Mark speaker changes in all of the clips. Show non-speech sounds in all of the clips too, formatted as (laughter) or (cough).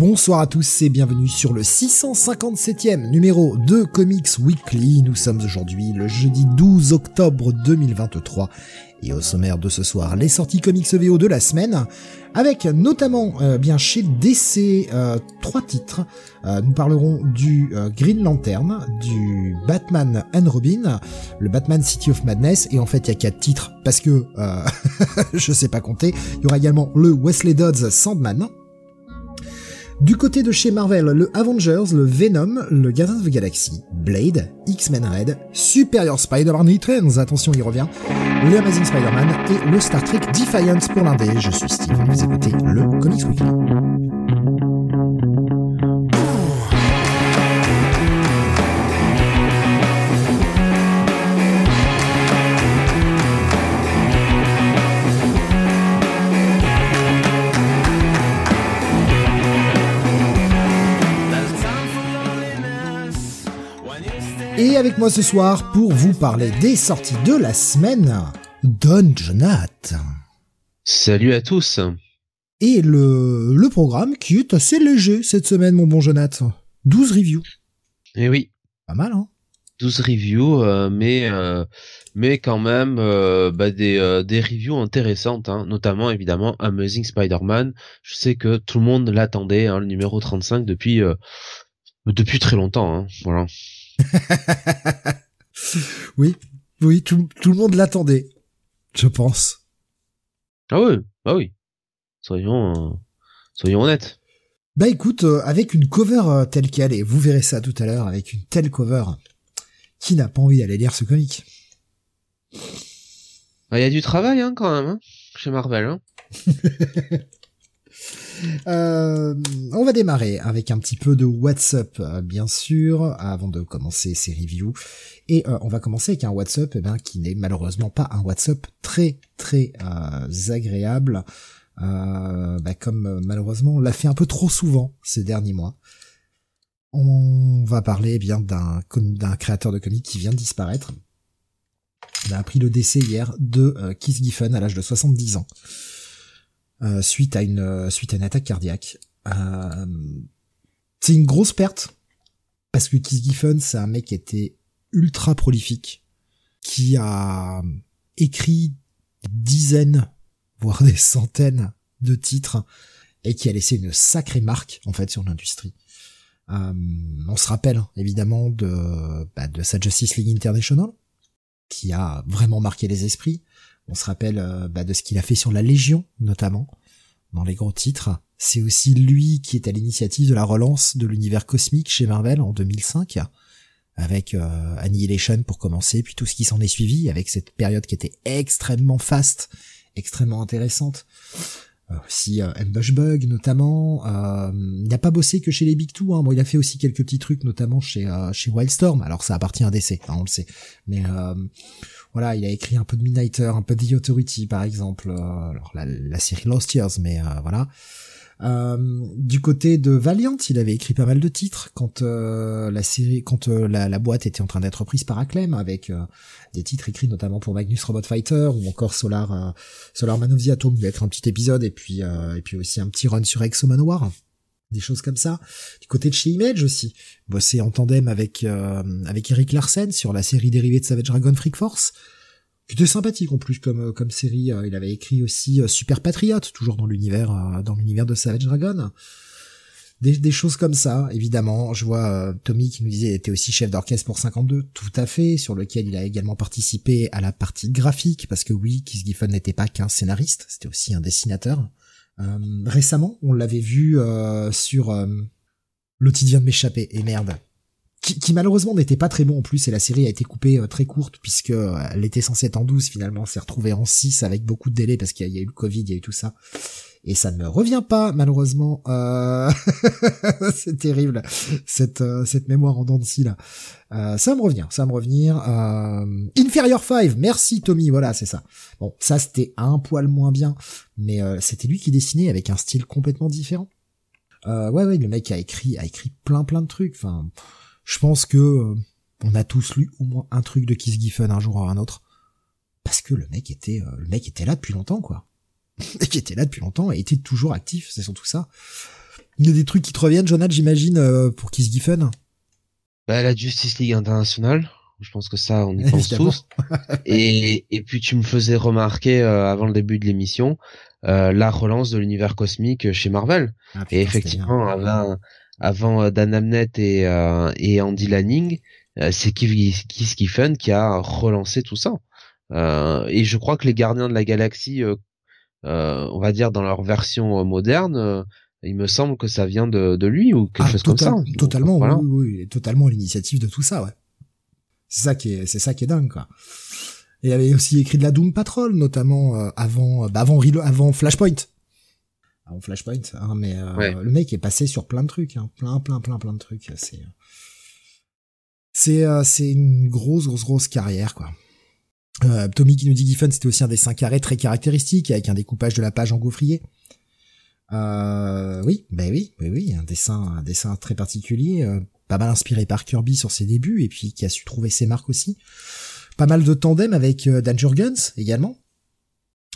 Speaker 1: Bonsoir à tous et bienvenue sur le 657e numéro de Comics Weekly. Nous sommes aujourd'hui le jeudi 12 octobre 2023 et au sommaire de ce soir, les sorties comics VO de la semaine, avec notamment euh, bien chez DC euh, trois titres. Euh, nous parlerons du Green Lantern, du Batman and Robin, le Batman City of Madness, et en fait il y a quatre titres parce que (laughs) je sais pas compter. Il y aura également le Wesley Dodds Sandman, du côté de chez Marvel, le Avengers, le Venom, le Guardians of the Galaxy, Blade, X-Men Red, Superior Spider-Man Returns, attention il revient, le Amazing Spider-Man et le Star Trek Defiance pour l'indé. Je suis Steve, vous écoutez le Comics Weekly. Avec moi ce soir pour vous parler des sorties de la semaine, Don Jonathan.
Speaker 2: Salut à tous.
Speaker 1: Et le, le programme qui est assez léger cette semaine, mon bon Jonathan. 12 reviews.
Speaker 2: Eh oui.
Speaker 1: Pas mal, hein
Speaker 2: 12 reviews, euh, mais euh, mais quand même euh, bah, des, des reviews intéressantes, hein, notamment évidemment Amazing Spider-Man. Je sais que tout le monde l'attendait, hein, le numéro 35 depuis depuis très longtemps. Hein, voilà. (laughs)
Speaker 1: oui, oui, tout, le monde l'attendait, je pense.
Speaker 2: Ah oui, ah oui. Soyons, euh, soyons honnêtes.
Speaker 1: Bah écoute, euh, avec une cover euh, telle qu'elle, et vous verrez ça tout à l'heure, avec une telle cover, qui n'a pas envie d'aller lire ce comic
Speaker 2: bah, Il y a du travail hein, quand même, hein, chez Marvel. Hein. (laughs)
Speaker 1: Euh, on va démarrer avec un petit peu de WhatsApp, euh, bien sûr, avant de commencer ces reviews. Et euh, on va commencer avec un WhatsApp eh ben, qui n'est malheureusement pas un WhatsApp très très agréable, bah, comme malheureusement on l'a fait un peu trop souvent ces derniers mois. On va parler eh bien d'un d'un créateur de comics qui vient de disparaître. On a appris le décès hier de Keith Giffen à l'âge de 70 ans. Euh, suite à une euh, suite à une attaque cardiaque. Euh, c'est une grosse perte parce que Keith Giffen c'est un mec qui était ultra prolifique, qui a écrit des dizaines voire des centaines de titres et qui a laissé une sacrée marque en fait sur l'industrie. Euh, on se rappelle évidemment de, bah, de sa Justice League International, qui a vraiment marqué les esprits. On se rappelle euh, bah, de ce qu'il a fait sur la Légion, notamment, dans les gros titres. C'est aussi lui qui est à l'initiative de la relance de l'univers cosmique chez Marvel en 2005, avec euh, Annihilation pour commencer, puis tout ce qui s'en est suivi, avec cette période qui était extrêmement faste, extrêmement intéressante. Euh, aussi euh, Bug notamment. Euh, il n'a pas bossé que chez les Big Two. Hein. Bon, il a fait aussi quelques petits trucs, notamment chez chez Wildstorm. Alors ça appartient à DC, hein, on le sait. Mais voilà, il a écrit un peu de Midnighter, un peu de The Authority par exemple, euh, alors la, série Lost Years, mais euh, voilà. Euh, du côté de Valiant, il avait écrit pas mal de titres quand la série, quand la, boîte était en train d'être prise par Acclaim, avec des titres écrits notamment pour Magnus Robot Fighter ou encore Solar Solar Man of the Atom, il va être un petit épisode et puis et puis aussi un petit run sur Exo Manowar des choses comme ça. Du côté de chez Image aussi, bossé en tandem avec euh, avec Eric Larsen sur la série dérivée de Savage Dragon Freak Force, qui était sympathique en plus comme euh, comme série. Euh, il avait écrit aussi Super Patriot, toujours dans l'univers dans l'univers de Savage Dragon. Des, des, choses comme ça, évidemment. Je vois Tommy qui nous disait était aussi chef d'orchestre pour 52, tout à fait, sur lequel il a également participé à la partie graphique, parce que oui, Keith Giffen n'était pas qu'un scénariste, c'était aussi un dessinateur. Euh, récemment, on l'avait vu euh, sur euh, Le vient de m'échapper, et merde. Qui, malheureusement n'était pas très bon en plus, et la série a été coupée très courte, puisque elle était censée être en 12, finalement, s'est retrouvée en 6 avec beaucoup de délais, parce qu'il y, a eu le Covid, il y a eu tout ça. Et ça ne me revient pas malheureusement. Euh... (laughs) c'est terrible cette euh, cette mémoire en dents de scie là. Euh, ça me revient, ça me revenir. Euh... Inferior 5, merci Tommy, voilà c'est ça. Bon, ça c'était un poil moins bien, mais euh, c'était lui qui dessinait avec un style complètement différent. ouais ouais, le mec a écrit a écrit plein plein de trucs. Enfin, je pense que on a tous lu au moins un truc de Kiss Giffen un jour ou un autre, parce que le mec était le mec était là depuis longtemps quoi. (laughs) qui était là depuis longtemps et était toujours actif, c'est surtout ça. Il y a des trucs qui te reviennent, Jonathan, j'imagine, euh, pour Kiss Giffen
Speaker 2: Bah, la Justice League internationale. Je pense que ça, on y pense tous. (laughs) et, et puis tu me faisais remarquer euh, avant le début de l'émission euh, la relance de l'univers cosmique chez Marvel. Ah, et effectivement, avant, avant Dan Amnett et, et Andy Lanning, c'est Kiss Giffen qui a relancé tout ça. et je crois que les Gardiens de la Galaxie euh, on va dire dans leur version euh, moderne, euh, il me semble que ça vient de, de lui ou quelque ah, chose comme ça.
Speaker 1: Totalement, oui, oui, totalement l'initiative de tout ça, ouais. C'est ça qui est, c'est ça qui est dingue, quoi. Et il avait aussi écrit de la Doom Patrol, notamment avant, bah avant, avant Flashpoint. Avant Flashpoint, hein, mais le mec est passé sur plein de trucs, hein, plein, plein, plein, plein de trucs. C'est, c'est, c'est une grosse, grosse, grosse carrière, quoi. Euh, Tommy qui nous dit Giffen, c'était aussi un dessin carré très caractéristique avec un découpage de la page en gaufrier. Euh, oui, ben oui, oui, oui, un dessin, un dessin très particulier, euh, pas mal inspiré par Kirby sur ses débuts et puis qui a su trouver ses marques aussi. Pas mal de tandem avec euh, Dan Jurgens également,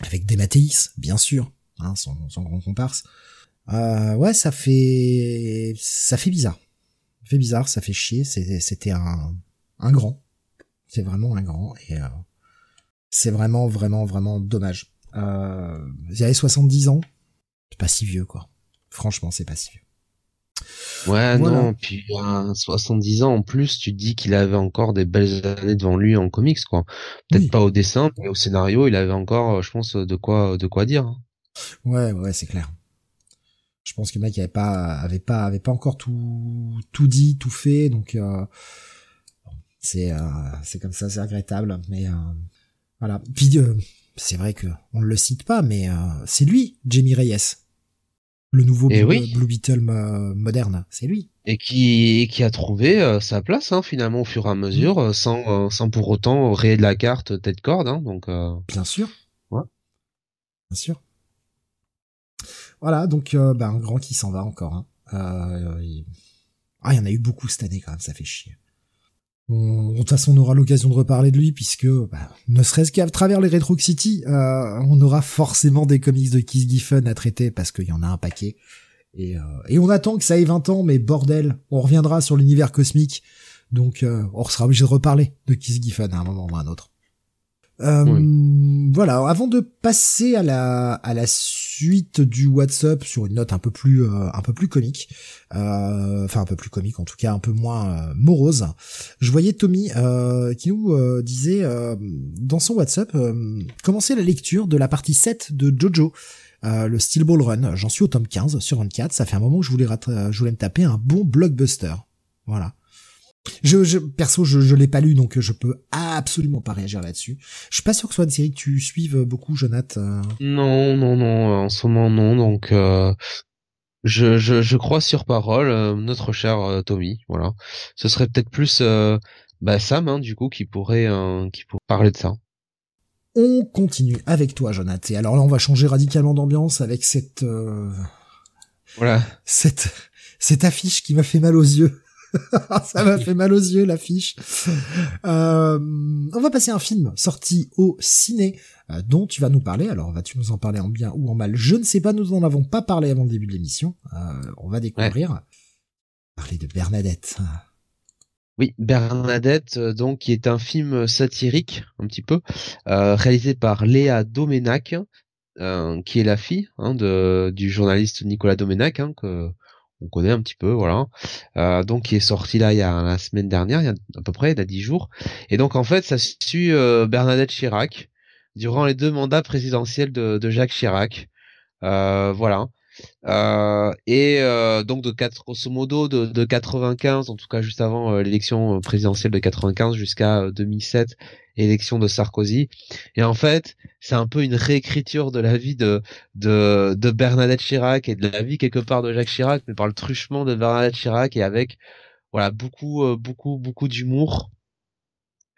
Speaker 1: avec Dematteis, bien sûr, hein, son, son grand comparse. Euh, ouais, ça fait, ça fait bizarre, ça fait bizarre, ça fait chier. C'était un, un grand, c'est vraiment un grand et c'est vraiment, vraiment, vraiment dommage. Euh, avait 70 ans. C'est pas si vieux, quoi. Franchement, c'est pas si vieux.
Speaker 2: Ouais, non, puis 70 ans en plus, tu dis qu'il avait encore des belles années devant lui en comics, quoi. Peut-être pas au dessin, mais au scénario, il avait encore, je pense, de quoi, de quoi dire. Hein.
Speaker 1: Ouais, ouais, c'est clair. Je pense que le mec avait pas, avait pas, avait pas encore tout, tout dit, tout fait, donc euh, c'est, euh, c'est comme ça, c'est regrettable, mais euh, voilà. Puis euh, c'est vrai que on ne le cite pas, mais euh, c'est lui, Jamie Reyes, le nouveau
Speaker 2: eh
Speaker 1: Blue, Beetle moderne. C'est lui.
Speaker 2: Et qui qui a trouvé euh, sa place hein, finalement au fur et à mesure, sans sans pour autant rayer de la carte tête corde. Hein, donc
Speaker 1: bien sûr. Ouais. Bien sûr. Voilà, donc ben, un grand qui s'en va encore. Hein. Il... Ah, il y en a eu beaucoup cette année quand même, ça fait chier. De toute façon, on aura l'occasion de reparler de lui puisque, bah, ne serait-ce qu'à travers les Retro City, euh, on aura forcément des comics de Kiss Giffen à traiter parce qu'il y en a un paquet. Et, euh, et, on attend que ça ait 20 ans, mais bordel, on reviendra sur l'univers cosmique, donc euh, on sera obligé de reparler de Kiss Giffen à un moment ou à un autre. Euh, voilà, avant de passer à la à la suite du WhatsApp sur une note un peu plus euh, un peu plus comique, euh, enfin un peu plus comique en tout cas un peu moins morose, je voyais Tommy qui nous disait dans son WhatsApp commencer la lecture de la partie 7 de Jojo. le Steel Ball Run, j'en suis au tome 15 sur 24, ça fait un moment que je voulais, je voulais me taper un bon blockbuster. Voilà. Je, je, perso, je, je l'ai pas lu, donc je peux absolument pas réagir là-dessus. Je suis pas sûr que ce soit une série que tu suives beaucoup, Jonathan. Euh.
Speaker 2: Non, non, non, en ce moment non, donc euh, je, je, je crois sur parole euh, notre cher Tommy, voilà. Ce serait peut-être plus bah, Sam, hein, du coup, qui pourrait, qui pourrait parler de ça.
Speaker 1: On continue avec toi, Jonathan. Et alors là, on va changer radicalement d'ambiance avec cette,
Speaker 2: voilà,
Speaker 1: cette, cette affiche qui m'a fait mal aux yeux. (laughs) ça m'a fait mal aux yeux l'affiche. Euh, on va passer à un film sorti au ciné euh, dont tu vas nous parler. Alors vas-tu nous en parler en bien ou en mal? Je ne sais pas, nous n'en avons pas parlé avant le début de l'émission. Euh, on va découvrir. Parler de Bernadette.
Speaker 2: Oui, Bernadette, donc qui est un film satirique un petit peu, réalisé par Léa Domenac, qui est la fille hein, de, du journaliste Nicolas Domenac, hein, on connaît un petit peu, voilà. Euh, donc qui est sorti là il y a la semaine dernière, il y a à peu près, il y a dix jours. Et donc en fait, ça suit euh, Bernadette Chirac durant les deux mandats présidentiels de, Jacques Chirac. Euh, voilà. Euh, et euh, donc de 4, grosso modo de, de 95, en tout cas juste avant euh, l'élection présidentielle de 95 jusqu'à 2007, élection de Sarkozy. Et en fait, c'est un peu une réécriture de la vie de, de, de Bernadette Chirac et de la vie quelque part de Jacques Chirac, mais par le truchement de Bernadette Chirac et avec voilà beaucoup beaucoup beaucoup d'humour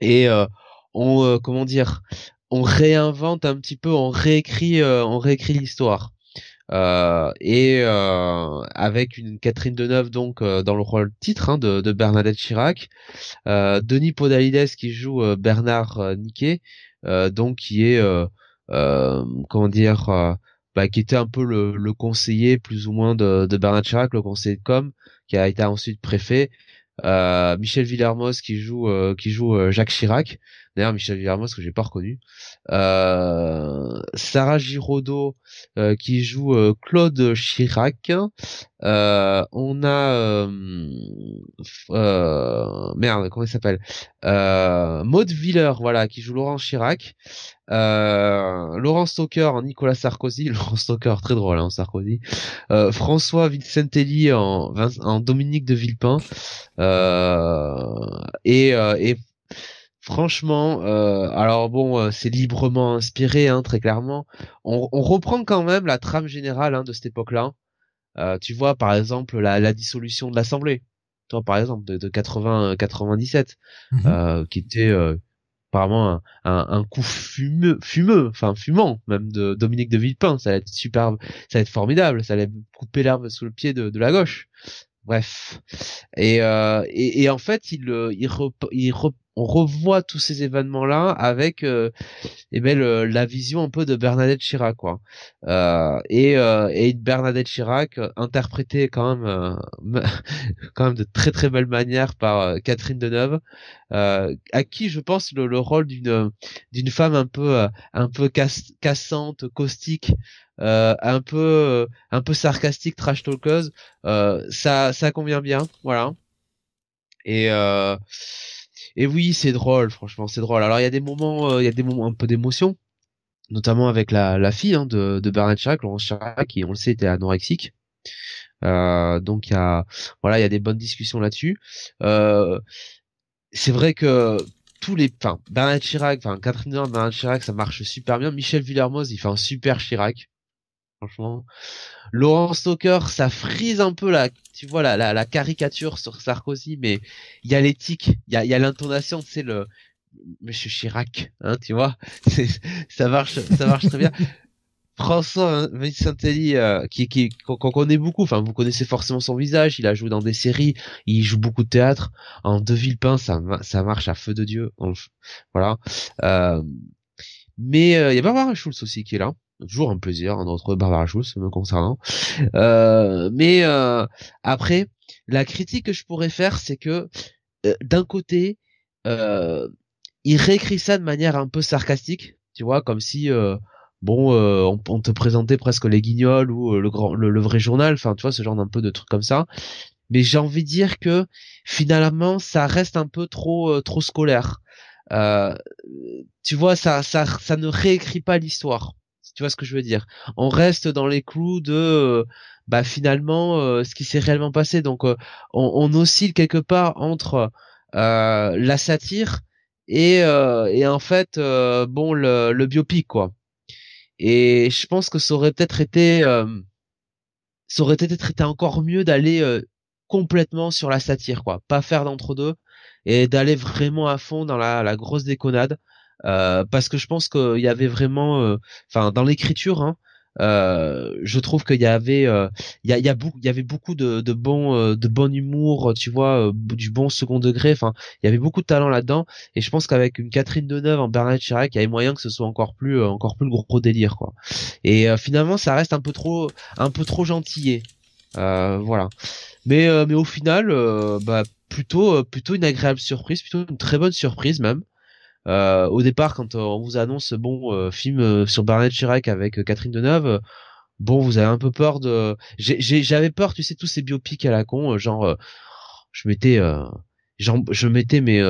Speaker 2: et on comment dire on réinvente un petit peu, on réécrit, on réécrit l'histoire. Euh, et euh, avec une Catherine Deneuve donc euh, dans le rôle titre hein, de, de, Bernadette Chirac, Denis Podalides qui joue Bernard Niquet, donc qui est comment dire bah, qui était un peu le, le, conseiller plus ou moins de, de Bernard Chirac, le conseiller de com, qui a été ensuite préfet. Michel Villermoz qui joue qui joue Jacques Chirac. D'ailleurs Michel Villermoz que j'ai pas reconnu. Euh, Sarah Giraudot euh, qui joue euh, Claude Chirac. on a merde comment il s'appelle? Maud Viller voilà qui joue Laurent Chirac. Laurent Stoker en Nicolas Sarkozy, (laughs) Laurent Stoker très drôle hein, Sarkozy, François Vincentelli en, en Dominique de Villepin et, et Franchement, euh, alors bon, euh, c'est librement inspiré, hein, très clairement. On, reprend quand même la trame générale hein, de cette époque-là. Euh, tu vois, par exemple, la, dissolution de l'Assemblée, toi, par exemple, de, de 80 97, mhm. qui était apparemment un, coup fumeux, fumeux, enfin fumant même de Dominique de Villepin. Ça allait être superbe, ça allait être formidable, ça allait couper l'herbe sous le pied de, de la gauche. Bref. Et, et, et, en fait, il, il, il, on revoit tous ces événements-là avec euh, eh ben, la vision un peu de Bernadette Chirac, quoi. Euh, et, euh, et Bernadette Chirac euh, interprétée quand même, (laughs) quand même de très très belle manière par Catherine Deneuve, à qui je pense le, rôle d'une d'une femme un peu un peu cassante, caustique. un peu un peu sarcastique trash talkeuse ça ça convient bien voilà et et oui, c'est drôle, franchement, c'est drôle. Alors il y a des moments, euh, il y a des moments un peu d'émotion, notamment avec la, fille hein, de, de Bernard Chirac, Laurence Chirac, qui on le sait était anorexique. Euh, donc il y a, voilà, il y a des bonnes discussions là-dessus. Euh, c'est vrai que tous les, enfin Bernard Chirac, enfin Catherine Bernard Chirac, ça marche super bien. Michel Villermoz, il fait un super Chirac franchement. Laurent Stoker, ça frise un peu la, tu vois, la, la, caricature sur Sarkozy, mais il y a l'éthique, il y a, y a l'intonation, c'est le Monsieur Chirac, hein, tu vois, (laughs) ça marche, ça marche très bien. (laughs) François Vincentelli, euh, qui, qui qu'on connaît beaucoup, enfin vous connaissez forcément son visage, il a joué dans des séries, il joue beaucoup de théâtre. En De Villepin, ça, ça marche à feu de dieu. voilà. Euh, mais euh, il y a Barbara Schulz aussi qui est là toujours un plaisir notre Barbara Schulz me concernant. Euh, mais euh, après, la critique que je pourrais faire, c'est que euh, d'un côté, il réécrit ça de manière un peu sarcastique, tu vois, comme si bon, on, te présentait presque les Guignols ou le grand, le, vrai journal, enfin, tu vois, ce genre d'un peu de trucs comme ça. Mais j'ai envie de dire que finalement, ça reste un peu trop, trop scolaire. tu vois, ça, ça, ça ne réécrit pas l'histoire tu vois ce que je veux dire? On reste dans les clous de euh, bah finalement euh, ce qui s'est réellement passé. Donc euh, on, oscille quelque part entre la satire et, et en fait bon le, le biopic quoi. Et je pense que ça aurait peut-être été ça aurait peut-être été encore mieux d'aller complètement sur la satire quoi, pas faire d'entre deux et d'aller vraiment à fond dans la, la grosse déconnade. Euh, parce que je pense qu'il y avait vraiment, euh, enfin dans l'écriture, hein, euh, je trouve qu'il y avait, il y, a, y, y avait beaucoup de, de bon, de bon humour, tu vois, du bon second degré. Enfin, il y avait beaucoup de talent là-dedans, et je pense qu'avec une Catherine Deneuve en Bernard Chirac, il y avait moyen que ce soit encore plus, encore plus le gros délire, quoi. Et finalement, ça reste un peu trop, un peu trop gentillé, voilà. Mais, mais au final, bah plutôt, plutôt une agréable surprise, plutôt une très bonne surprise même. Euh, au départ, quand on vous annonce bon euh, film euh, sur Barnett Chirac avec Catherine Deneuve, bon, vous avez un peu peur de. J'avais peur, tu sais, tous ces biopics à la con, genre, je m'étais, je m'étais, mais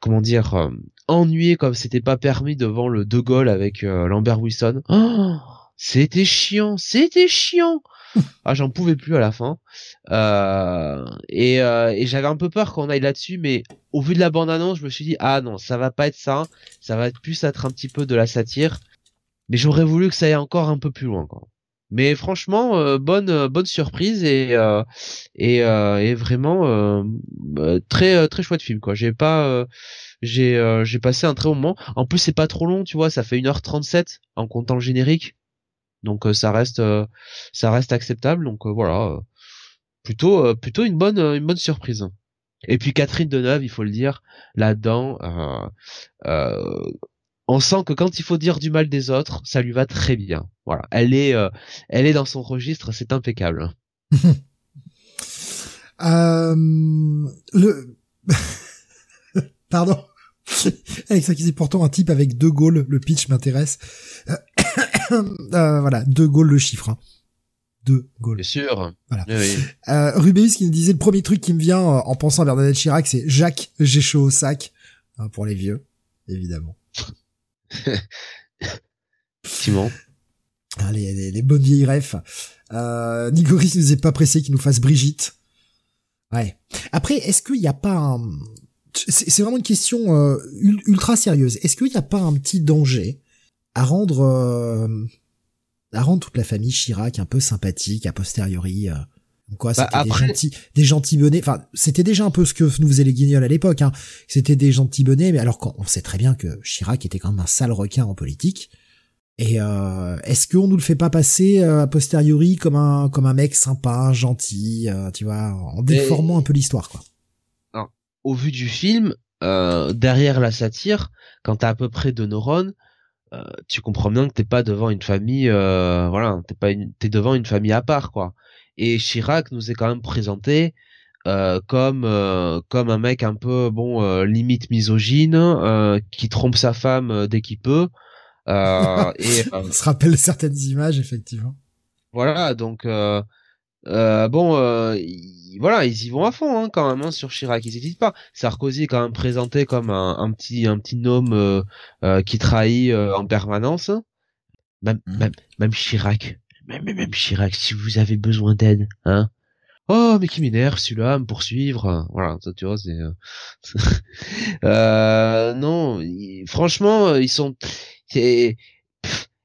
Speaker 2: comment dire, ennuyé comme c'était pas permis devant le De Gaulle avec Lambert Wilson. Oh, c'était chiant, c'était chiant. (laughs) ah, j'en pouvais plus à la fin. Euh, et, euh, et j'avais un peu peur qu'on aille là-dessus, mais au vu de la bande-annonce, je me suis dit ah non, ça va pas être ça. Ça va être plus être un petit peu de la satire. Mais j'aurais voulu que ça aille encore un peu plus loin. Quoi. Mais franchement, euh, bonne bonne surprise et et, et vraiment très très chouette film quoi. J'ai pas j'ai j'ai passé un très bon moment. En plus c'est pas trop long, tu vois, ça fait 1h37 en comptant le générique. Donc euh, ça reste euh, ça reste acceptable. Donc euh, voilà, plutôt une bonne surprise. Et puis Catherine Deneuve, il faut le dire, là-dedans, on sent que quand il faut dire du mal des autres, ça lui va très bien. Voilà, elle est, dans son registre, c'est impeccable. (laughs)
Speaker 1: le, (laughs) pardon. (laughs) Ça qui dit pourtant un type avec deux goals, le pitch m'intéresse. Voilà, deux goals le chiffre. Hein. Deux goals.
Speaker 2: Bien sûr.
Speaker 1: Voilà. Euh, Rubéus qui nous disait le premier truc qui me vient euh, en pensant à Bernadette Chirac, c'est Jacques, j'ai chaud au sac. Hein, pour les vieux, évidemment. (laughs)
Speaker 2: Effectivement.
Speaker 1: Ah, les, les, bonnes vieilles refs. Euh, Nigoris nous est pas pressé qu'il nous fasse Brigitte. Ouais. Après, est-ce qu'il n'y a pas un, c'est vraiment une question euh, ultra sérieuse. Est-ce qu'il n'y a pas un petit danger à rendre euh, à rendre toute la famille Chirac un peu sympathique a posteriori euh, quoi bah, c'était des gentils des gentils bonnets. Enfin c'était déjà un peu ce que nous faisaient les guignols à l'époque hein. c'était des gentils bonnets mais alors on sait très bien que Chirac était quand même un sale requin en politique. Et euh, est-ce qu'on nous le fait pas passer a posteriori comme un comme un mec sympa gentil tu vois en déformant un peu l'histoire quoi?
Speaker 2: Au vu du film, euh, derrière la satire, quand t'as à peu près deux neurones, euh, tu comprends bien que t'es pas devant une famille, euh, voilà, t'es pas une, t'es devant une famille à part, quoi. Et Chirac nous est quand même présenté euh, comme euh, comme un mec un peu bon euh, limite misogyne, qui trompe sa femme dès qu'il peut. (laughs)
Speaker 1: et on se rappelle certaines images effectivement.
Speaker 2: Voilà, donc euh, bon, euh, voilà, ils y vont à fond hein, quand même hein, sur Chirac. Ils n'hésitent pas. Sarkozy est quand même présenté comme un, un petit un petit homme euh, euh qui trahit euh, en permanence. Même, mmh. même même Chirac, même même Chirac, si vous avez besoin d'aide, hein. Oh, mais qui m'énerve celui-là, me poursuivre. Voilà, ça tu vois, c'est. euh, (laughs) non, franchement, ils sont. Il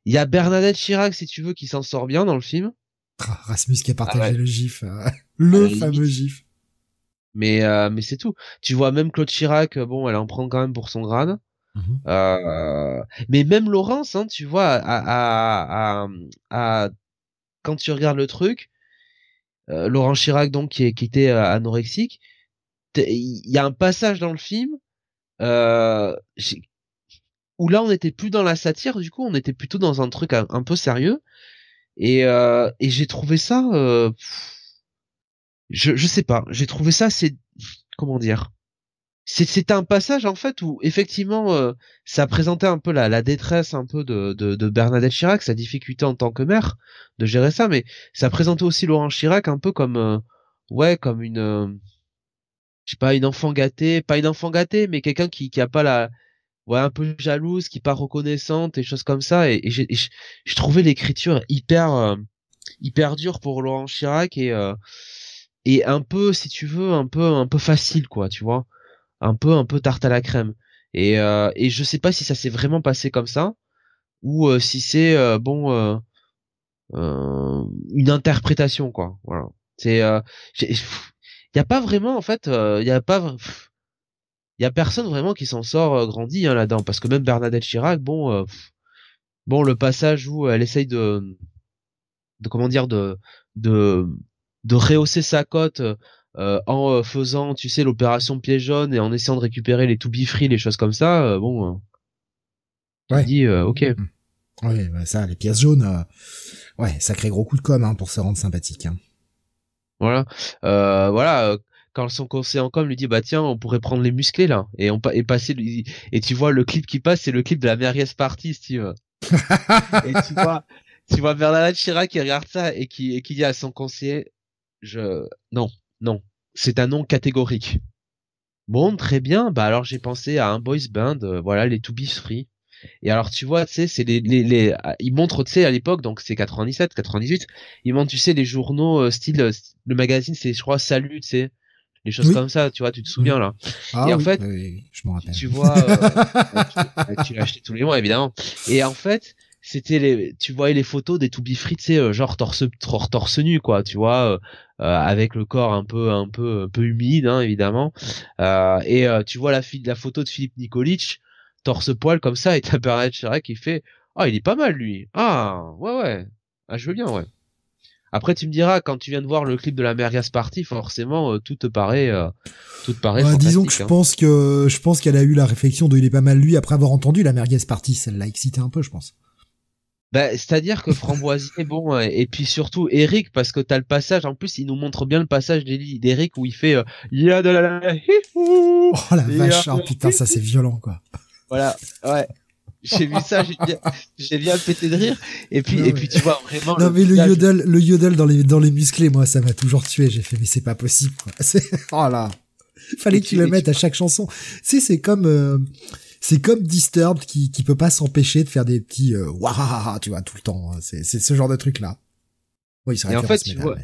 Speaker 2: y a Bernadette Chirac, si tu veux, qui s'en sort bien dans le film.
Speaker 1: Ah, Rasmus qui a partagé ah le gif, euh, (laughs) le fameux gif.
Speaker 2: Mais euh, mais c'est tout. Tu vois même Claude Chirac, euh, bon, elle en prend quand même pour son grade. Mhm. euh, mais même Laurence, hein, tu vois, à, à, à, quand tu regardes le truc, Laurent Chirac donc qui, qui était anorexique, il y a un passage dans le film où là on était plus dans la satire, du coup on était plutôt dans un truc un peu sérieux. Et, euh, et j'ai trouvé ça, euh, je, je sais pas, j'ai trouvé ça, c'est comment dire, c'est un passage en fait où effectivement euh, ça présentait un peu la, la détresse un peu de, de, de, Bernadette Chirac, sa difficulté en tant que mère de gérer ça, mais ça présentait aussi Laurent Chirac un peu comme euh, ouais comme une euh, je sais pas une enfant gâtée, pas une enfant gâtée, mais quelqu'un qui qui a pas la ouais un peu jalouse qui pas reconnaissante et choses comme ça. Et, j'ai je trouvais l'écriture hyper euh, hyper dure pour Laurent Chirac et euh, et un peu si tu veux un peu un peu facile quoi tu vois. Un peu un peu tarte à la crème. Et euh, et je sais pas si ça s'est vraiment passé comme ça ou euh, si c'est bon une interprétation quoi. Voilà. C'est il y a pas vraiment en fait il y a pas il y a personne vraiment qui s'en sort euh, grandi hein, là-dedans. Parce que même Bernadette Chirac bon euh, bon le passage où elle essaye de de comment dire de de de rehausser sa cote euh, en faisant tu sais l'opération pied jaune et en essayant de récupérer les to be free les choses comme ça bon
Speaker 1: ouais.
Speaker 2: dit ok.
Speaker 1: Ouais bah ça les pièces jaunes ouais sacré gros coup de com hein, pour se rendre sympathique hein.
Speaker 2: voilà. Voilà quand son conseiller en com lui dit bah tiens on pourrait prendre les musclés là. Et on et passer et tu vois le clip qui passe c'est le clip de la Merguez Party Steve. (laughs) Et tu vois tu vois Bernard Chirac qui regarde ça et qui et qui dit à son conseiller je non non c'est un nom catégorique. Bon très bien bah alors j'ai pensé à un boys band euh, voilà les To Be Free. Et alors tu vois, tu sais, c'est les, les, les, ils montrent, tu sais, à l'époque, donc c'est 97, 98, ils montrent, tu sais, les journaux euh, style, euh, le magazine, c'est je crois Salut, tu sais, les choses comme ça, tu vois, tu te souviens là.
Speaker 1: Ah
Speaker 2: et en
Speaker 1: oui,
Speaker 2: fait,
Speaker 1: oui, je m'en rappelle.
Speaker 2: tu vois, euh, (laughs) tu, tu l'as acheté tous les mois évidemment. Et en fait, c'était les, tu voyais les photos des to be free, tu sais, euh, genre torse, torse, nu quoi, tu vois, euh, euh, avec le corps un peu, un peu, un peu humide, hein, évidemment. Euh, et euh, tu vois la, la photo de Philippe Nikolic, torse poil comme ça, et t'as Bernard Chirac qui fait, ah, il est pas mal lui. Ah, ouais, ouais. Ah, je veux bien, ouais. Après, tu me diras, quand tu viens de voir le clip de la Mergas Party, forcément, euh, tout te paraît, euh, tout te paraît
Speaker 1: Ouais, disons que je
Speaker 2: hein.
Speaker 1: pense que je pense qu'elle a eu la réflexion de il est pas mal lui après avoir entendu la merguez partie, ça l'a excité un peu, je pense.
Speaker 2: Bah, c'est-à-dire que Framboisier, bon, euh, et puis surtout Eric, parce que t'as le passage, en plus, il nous montre bien le passage d'Eric où il fait, euh, il y a de la, la-
Speaker 1: Oh la vache, oh putain, ça c'est violent quoi.
Speaker 2: voilà, ouais. J'ai vu ça, j'ai bien, j'ai bien pété de rire. Et puis,
Speaker 1: Non,
Speaker 2: et
Speaker 1: mais-
Speaker 2: puis tu vois vraiment.
Speaker 1: Non mais le yodel, le yodel dans les dans les musclés, moi ça m'a toujours tué. J'ai fait mais c'est pas possible. Quoi. (laughs) C'est oh là, fallait
Speaker 2: Et
Speaker 1: que
Speaker 2: tu-
Speaker 1: tu le
Speaker 2: et
Speaker 1: mettes
Speaker 2: tu-
Speaker 1: à chaque chanson. Tu sais c'est comme euh, c'est comme Disturbed qui qui peut pas s'empêcher de faire des petits euh, tu vois tout le temps. C'est c'est ce genre de truc là. Oui, c'est
Speaker 2: Et en fait, tu vois-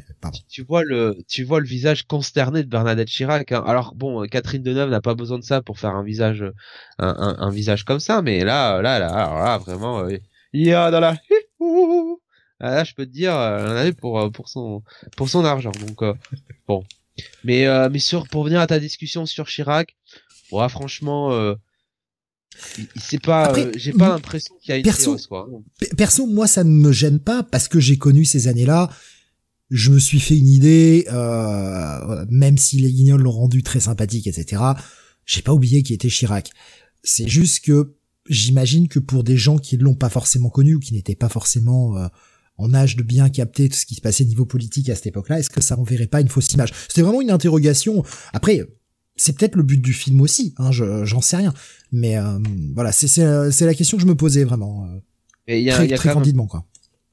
Speaker 2: tu le, tu vois le visage consterné de Bernadette Chirac. hein. Alors bon, euh, Catherine Deneuve n'a pas besoin de ça pour faire un visage, euh, un, un, un visage comme ça, mais là, là, là, alors là, vraiment, euh, il y a dans la. (laughs) Ah, là, je peux te dire, euh, elle en avait pour euh, pour son pour son argent. Donc euh, bon, mais euh, mais sur pour venir à ta discussion sur Chirac, ouais, franchement, euh, c'est pas, euh, j'ai pas l'impression qu'il y a une
Speaker 1: perso-
Speaker 2: séance, quoi.
Speaker 1: Perso, moi, ça ne me gêne pas parce que j'ai connu ces années-là. Je me suis fait une idée, euh, même si les Guignols l'ont rendu très sympathique, etc. J'ai pas oublié qui était Chirac. C'est juste que j'imagine que pour des gens qui l'ont pas forcément connu ou qui n'étaient pas forcément euh, en âge de bien capter tout ce qui se passait niveau politique à cette époque-là, est-ce que ça enverrait pas une fausse image? C'était vraiment une interrogation. Après, c'est peut-être le but du film aussi, hein, je- j'en sais rien. Mais euh, voilà, c'est c'est la question que je me posais vraiment. euh,
Speaker 2: Et il y a,
Speaker 1: très,
Speaker 2: il y a
Speaker 1: très
Speaker 2: quand même
Speaker 1: candidement quoi.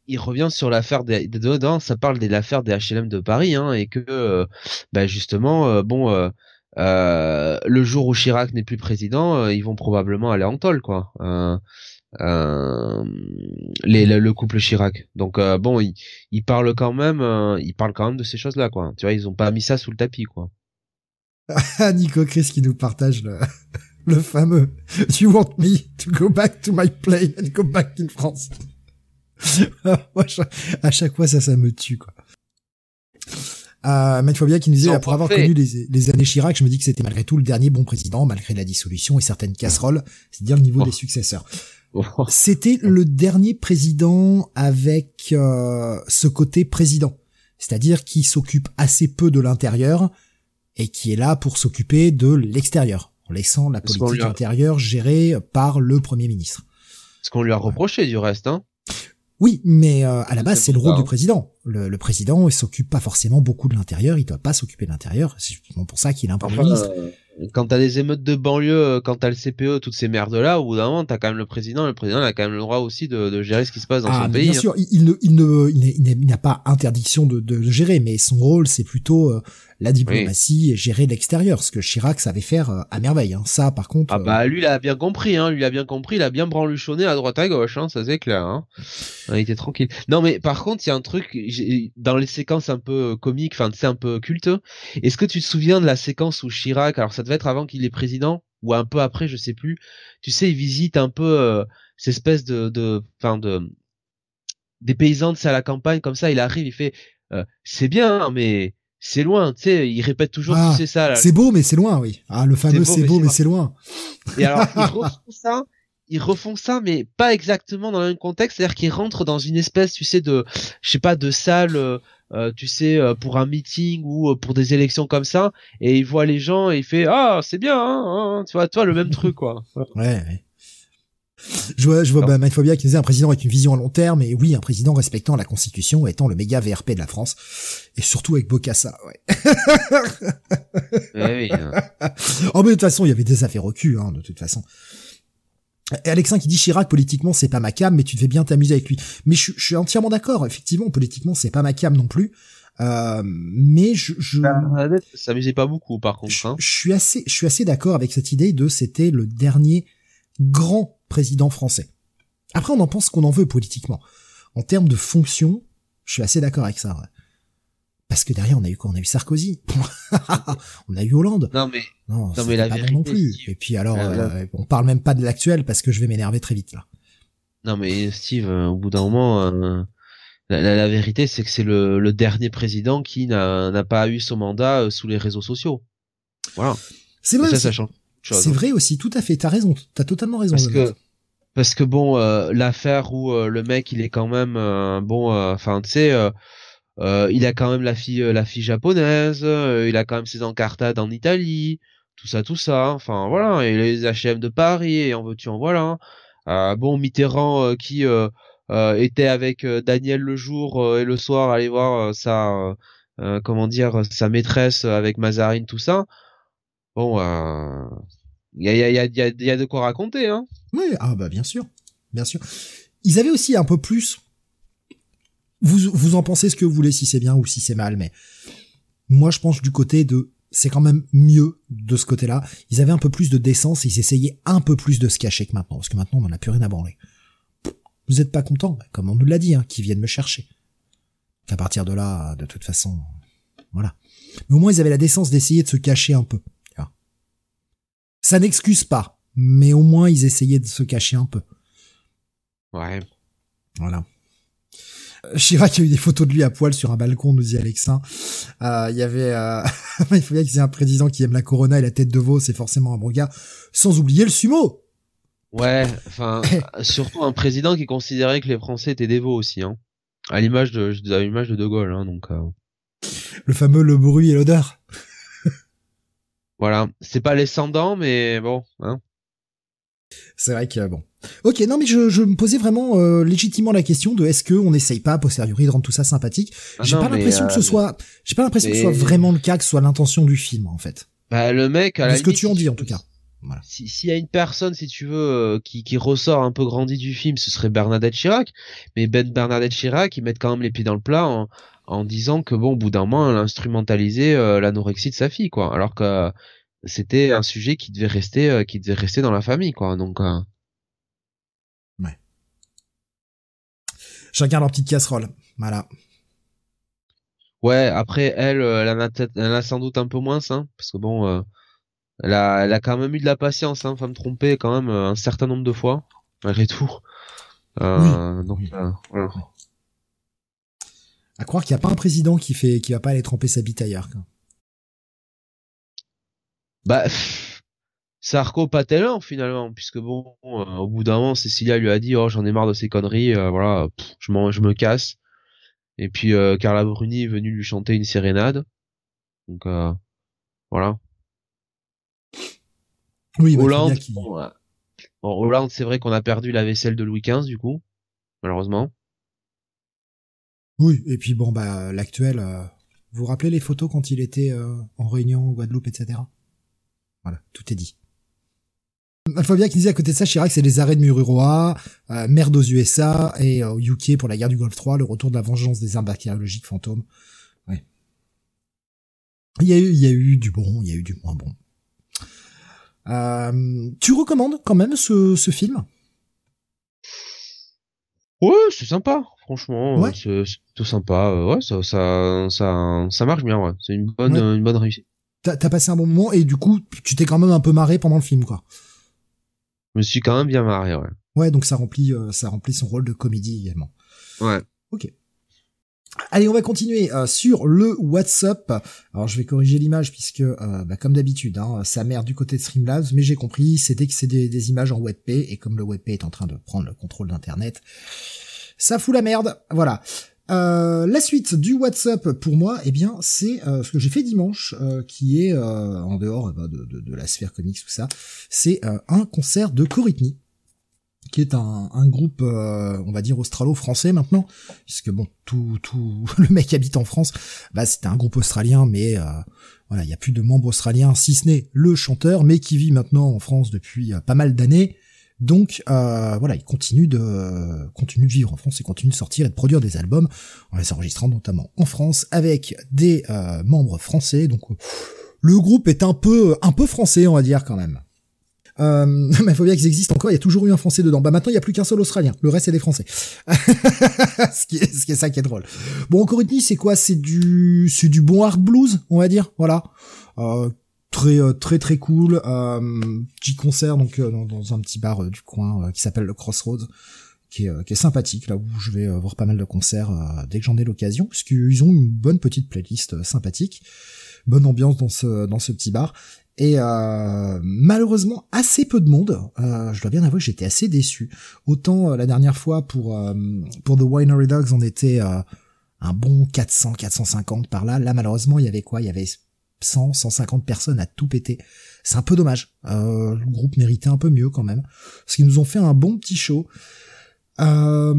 Speaker 2: il revient sur l'affaire des des- dedans ça parle de l'affaire des HLM de Paris hein, et que euh, bah justement euh, bon euh, euh, le jour où Chirac n'est plus président euh, ils vont probablement aller en tôle quoi euh, euh, les, le, le couple Chirac donc euh, bon ils ils parlent quand même euh, ils parlent quand même de ces choses là quoi tu vois ils ont pas mis ça sous le tapis quoi (laughs)
Speaker 1: Nico Chris qui nous partage le, (laughs) le fameux (laughs) You want me to go back to my plane and go back in France? Moi, à chaque fois, ça, ça me tue, quoi. Euh, Maître Fabien qui nous disait, pour avoir connu les, les années Chirac, je me dis que c'était malgré tout le dernier bon président, malgré la dissolution et certaines casseroles. C'est dire le niveau
Speaker 2: Oh.
Speaker 1: des successeurs. C'était le dernier président avec euh, ce côté président, c'est-à-dire qui s'occupe assez peu de l'intérieur et qui est là pour s'occuper de l'extérieur, en laissant la politique
Speaker 2: a-
Speaker 1: intérieure gérée par le premier ministre.
Speaker 2: ce qu'on lui a reproché du reste hein?
Speaker 1: Oui, mais euh, à la base,
Speaker 2: C'est
Speaker 1: le rôle du président. Le, le président, il s'occupe pas forcément beaucoup de l'intérieur, il doit pas s'occuper de l'intérieur. C'est justement pour ça qu'il a un premier
Speaker 2: Enfin,
Speaker 1: ministre.
Speaker 2: euh, quand t'as des émeutes de banlieue, euh, quand t'as le CPE, toutes ces merdes là, au bout d'un moment, t'as quand même le président. Le président a quand même le droit aussi de, de gérer ce qui se passe dans
Speaker 1: Ah,
Speaker 2: son pays.
Speaker 1: bien
Speaker 2: hein.
Speaker 1: sûr, il, il ne, il ne, il n'a pas interdiction de, de gérer, mais son rôle, c'est plutôt euh, la diplomatie et gérer l'extérieur, ce que Chirac savait faire euh, à merveille. Hein. Ça, par contre,
Speaker 2: Ah
Speaker 1: euh,
Speaker 2: bah lui, il a bien compris. Hein. Lui, il a bien compris. Il a bien branluchonné à droite à gauche. Hein. Ça c'est clair. Hein. Il était tranquille. Non, mais par contre, il y a un truc j'ai- dans les séquences un peu comiques, enfin, c'est un peu culte. Est-ce que tu te souviens de la séquence où Chirac, alors ça devait être avant qu'il est président ou un peu après, je sais plus. Tu sais, il visite un peu euh, cette espèce de, de, enfin de, des paysans, c'est à la campagne comme ça. Il arrive, il fait, euh, c'est bien, hein, mais c'est loin. Tu sais, il répète toujours,
Speaker 1: Ah,
Speaker 2: tu sais ça. là.
Speaker 1: c'est beau, mais c'est loin, oui. Ah, le fameux c'est beau, mais c'est loin.
Speaker 2: Et alors, ils (laughs) refont ça, ils refont ça, mais pas exactement dans le même contexte. C'est-à-dire qu'ils rentrent dans une espèce, tu sais, de, je sais pas, de salle, euh, euh, tu sais, euh, pour un meeting ou euh, pour des élections comme ça, et il voit les gens et il fait, ah, c'est bien, hein, hein, tu vois, toi, le même truc, quoi.
Speaker 1: Ouais, ouais. Je vois, je vois bah, Maître Phobia qui disait un président avec une vision à long terme, et oui, un président respectant la Constitution, étant le méga VRP de la France, et surtout avec Bocassa, ouais.
Speaker 2: Eh oui, hein. (laughs)
Speaker 1: Oh, mais de toute façon, il y avait des affaires au cul, hein, de toute façon. Et Alexin qui dit Chirac, politiquement, c'est pas ma cam, mais tu devais bien t'amuser avec lui. Mais je, je suis entièrement d'accord, effectivement, politiquement, c'est pas ma cam non plus. Euh, mais je, je,
Speaker 2: Bernadette s'amusait pas beaucoup, par contre.
Speaker 1: je,
Speaker 2: Hein.
Speaker 1: je suis assez, je suis assez d'accord avec cette idée de c'était le dernier grand président français. Après, on en pense qu'on en veut politiquement. En termes de fonction, je suis assez d'accord avec ça. Parce que derrière, on a eu quoi? On a eu Sarkozy. (laughs) on a eu Hollande.
Speaker 2: Non mais
Speaker 1: non, mais la vérité, non plus. Et puis alors, euh, on parle même pas de l'actuel parce que je vais m'énerver très vite là.
Speaker 2: Non mais Steve, euh, au bout d'un moment, euh, la, vérité c'est que c'est le, dernier président qui n'a pas eu son mandat sous les réseaux sociaux. Voilà.
Speaker 1: C'est vrai. Ça, ça change. C'est vrai aussi, tout à fait. T'as raison. T'as totalement raison.
Speaker 2: Parce que parce que bon, l'affaire où le mec il est quand même bon, enfin tu sais euh, il a quand même la fille, euh, la fille japonaise. Euh, il a quand même ses encartades en Italie. Tout ça, tout ça. Enfin voilà. Et les H&M de Paris. Et en veux-tu en voilà. bon Mitterrand qui était avec Daniel le jour et le soir aller voir sa comment dire sa maîtresse avec Mazarine tout ça. Bon, il y a, y, a, y, a, y a de quoi raconter, hein.
Speaker 1: Oui, ah bah bien sûr, bien sûr. Ils avaient aussi un peu plus vous, vous en pensez ce que vous voulez, si c'est bien ou si c'est mal, mais moi je pense du côté de c'est quand même mieux de ce côté-là. Ils avaient un peu plus de décence et ils essayaient un peu plus de se cacher que maintenant, parce que maintenant on n'en a plus rien à branler. Vous êtes pas content, comme on nous l'a dit, hein, qu'ils viennent me chercher. Qu'à partir de là, de toute façon, voilà. Mais au moins ils avaient la décence d'essayer de se cacher un peu. Ça n'excuse pas, mais au moins ils essayaient de se cacher un peu.
Speaker 2: Ouais.
Speaker 1: Voilà. Chirac a eu des photos de lui à poil sur un balcon, nous dit Alexin. Euh, il y avait, euh... (laughs) il faut bien qu'il y ait un président qui aime la Corona et la tête de veau, c'est forcément un bon gars. Sans oublier le sumo.
Speaker 2: Ouais, enfin, (laughs) surtout un président qui considérait que les Français étaient des veaux aussi, hein. À l'image de, à l'image de De Gaulle, hein, donc. Euh.
Speaker 1: Le fameux le bruit et l'odeur.
Speaker 2: Voilà, c'est pas les sans mais bon, hein.
Speaker 1: C'est vrai que bon. Ok, non mais je, je me posais vraiment euh, légitimement la question de est-ce que on n'essaye pas a posteriori de rendre tout ça sympathique? Ah j'ai pas l'impression que ce euh, soit, j'ai pas l'impression que ce soit vraiment le cas, que ce soit l'intention du film en fait.
Speaker 2: Bah le mec, à la
Speaker 1: ce que tu en dis en tout cas.
Speaker 2: Voilà. S'il y a une personne, si tu veux, euh, qui, qui ressort un peu grandi du film, ce serait Bernadette Chirac. Mais Ben Bernadette Chirac, ils mettent quand même les pieds dans le plat en, en disant que bon, au bout d'un moment, elle a instrumentalisé l'anorexie de sa fille, quoi. Alors que c'était un sujet qui devait rester euh, qui devait rester dans la famille quoi. Donc euh...
Speaker 1: ouais. Chacun leur petite casserole. Voilà.
Speaker 2: Ouais après elle euh, elle en a elle en a sans doute un peu moins hein, parce que bon euh, elle a elle a quand même eu de la patience hein, femme trompée quand même un certain nombre de fois malgré tout. Euh, donc voilà
Speaker 1: à croire qu'il n'y a pas un président qui fait qui va pas aller tremper sa bite ailleurs quoi.
Speaker 2: Bah, Sarko pas tellement finalement, puisque bon, euh, au bout d'un moment, Cécilia lui a dit oh j'en ai marre de ces conneries, euh, voilà, je m'en, je me casse. Et puis euh, Carla Bruni est venue lui chanter une sérénade, donc voilà.
Speaker 1: Oui, bah,
Speaker 2: Hollande, Hollande, c'est vrai qu'on a perdu la vaisselle de Louis XV du coup, malheureusement.
Speaker 1: Oui, et puis bon bah l'actuel, vous vous rappelez les photos quand il était en réunion au Guadeloupe, etc. Voilà, tout est dit. Fabien qui disait à côté de ça, Chirac, c'est les arrêts de Mururoa, euh, merde aux USA et au UK pour la guerre du Golfe 3, le retour de la vengeance des armes bactériologiques fantômes. Ouais. Il y a eu, il y a eu du bon, il y a eu du moins bon. Euh, tu recommandes quand même ce, ce film?
Speaker 2: Ouais, c'est sympa, franchement. Ouais. C'est tout sympa. Ouais, ça, ça, ça, ça marche bien. Ouais. C'est une bonne, une bonne réussite
Speaker 1: t'as as passé un bon moment et du coup, tu t'es quand même un peu marré pendant le film, quoi.
Speaker 2: Je me suis quand même bien marré, ouais.
Speaker 1: Ouais, donc ça remplit, euh, ça remplit son rôle de comédie également.
Speaker 2: Ouais.
Speaker 1: Ok. Allez, on va continuer euh, sur le WhatsApp. Alors, je vais corriger l'image puisque, euh, bah, comme d'habitude, hein, ça merde du côté de Streamlabs, mais j'ai compris, c'était que c'est des, des, images en WebP et comme le WebP est en train de prendre le contrôle d'Internet, ça fout la merde. Voilà. Euh, la suite du WhatsApp pour moi, eh bien, c'est euh, ce que j'ai fait dimanche, euh, qui est en dehors bah, de, de, de, la sphère comics tout ça. C'est un concert de Coritney, qui est un, un groupe, on va dire australo-français maintenant, puisque bon, tout, tout (laughs) le mec habite en France. Bah, c'était un groupe australien, mais voilà, il y a plus de membres australiens, si ce n'est le chanteur, mais qui vit maintenant en France depuis pas mal d'années. Donc euh, voilà, il continue de continue de vivre en France, il continue de sortir et de produire des albums en les enregistrant notamment en France avec des euh, membres français. Donc le groupe est un peu un peu français, on va dire quand même. Euh, (laughs) mais il faut bien qu'ils existent encore. Il y a toujours eu un Français dedans. Bah maintenant, il y a plus qu'un seul Australien. Le reste, c'est des Français. (laughs) ce, qui est, ce qui est ça qui est drôle. Bon, Coritney, c'est quoi? C'est du, c'est du bon hard blues, on va dire? Voilà. Euh, très euh, très très cool euh, petit concert donc euh, dans, dans, un petit bar du coin qui s'appelle le Crossroads qui est, qui est sympathique là où je vais voir pas mal de concerts dès que j'en ai l'occasion parce qu'ils ont une bonne petite playlist sympathique bonne ambiance dans ce dans ce petit bar et malheureusement assez peu de monde. je dois bien avouer que j'étais assez déçu. Autant la dernière fois pour pour The Winery Dogs on était un bon 400 450 par là. Là malheureusement il y avait quoi? Il y avait 100, 150 personnes à tout péter. C'est un peu dommage. Euh, le groupe méritait un peu mieux quand même. Parce qu'ils nous ont fait un bon petit show. Euh,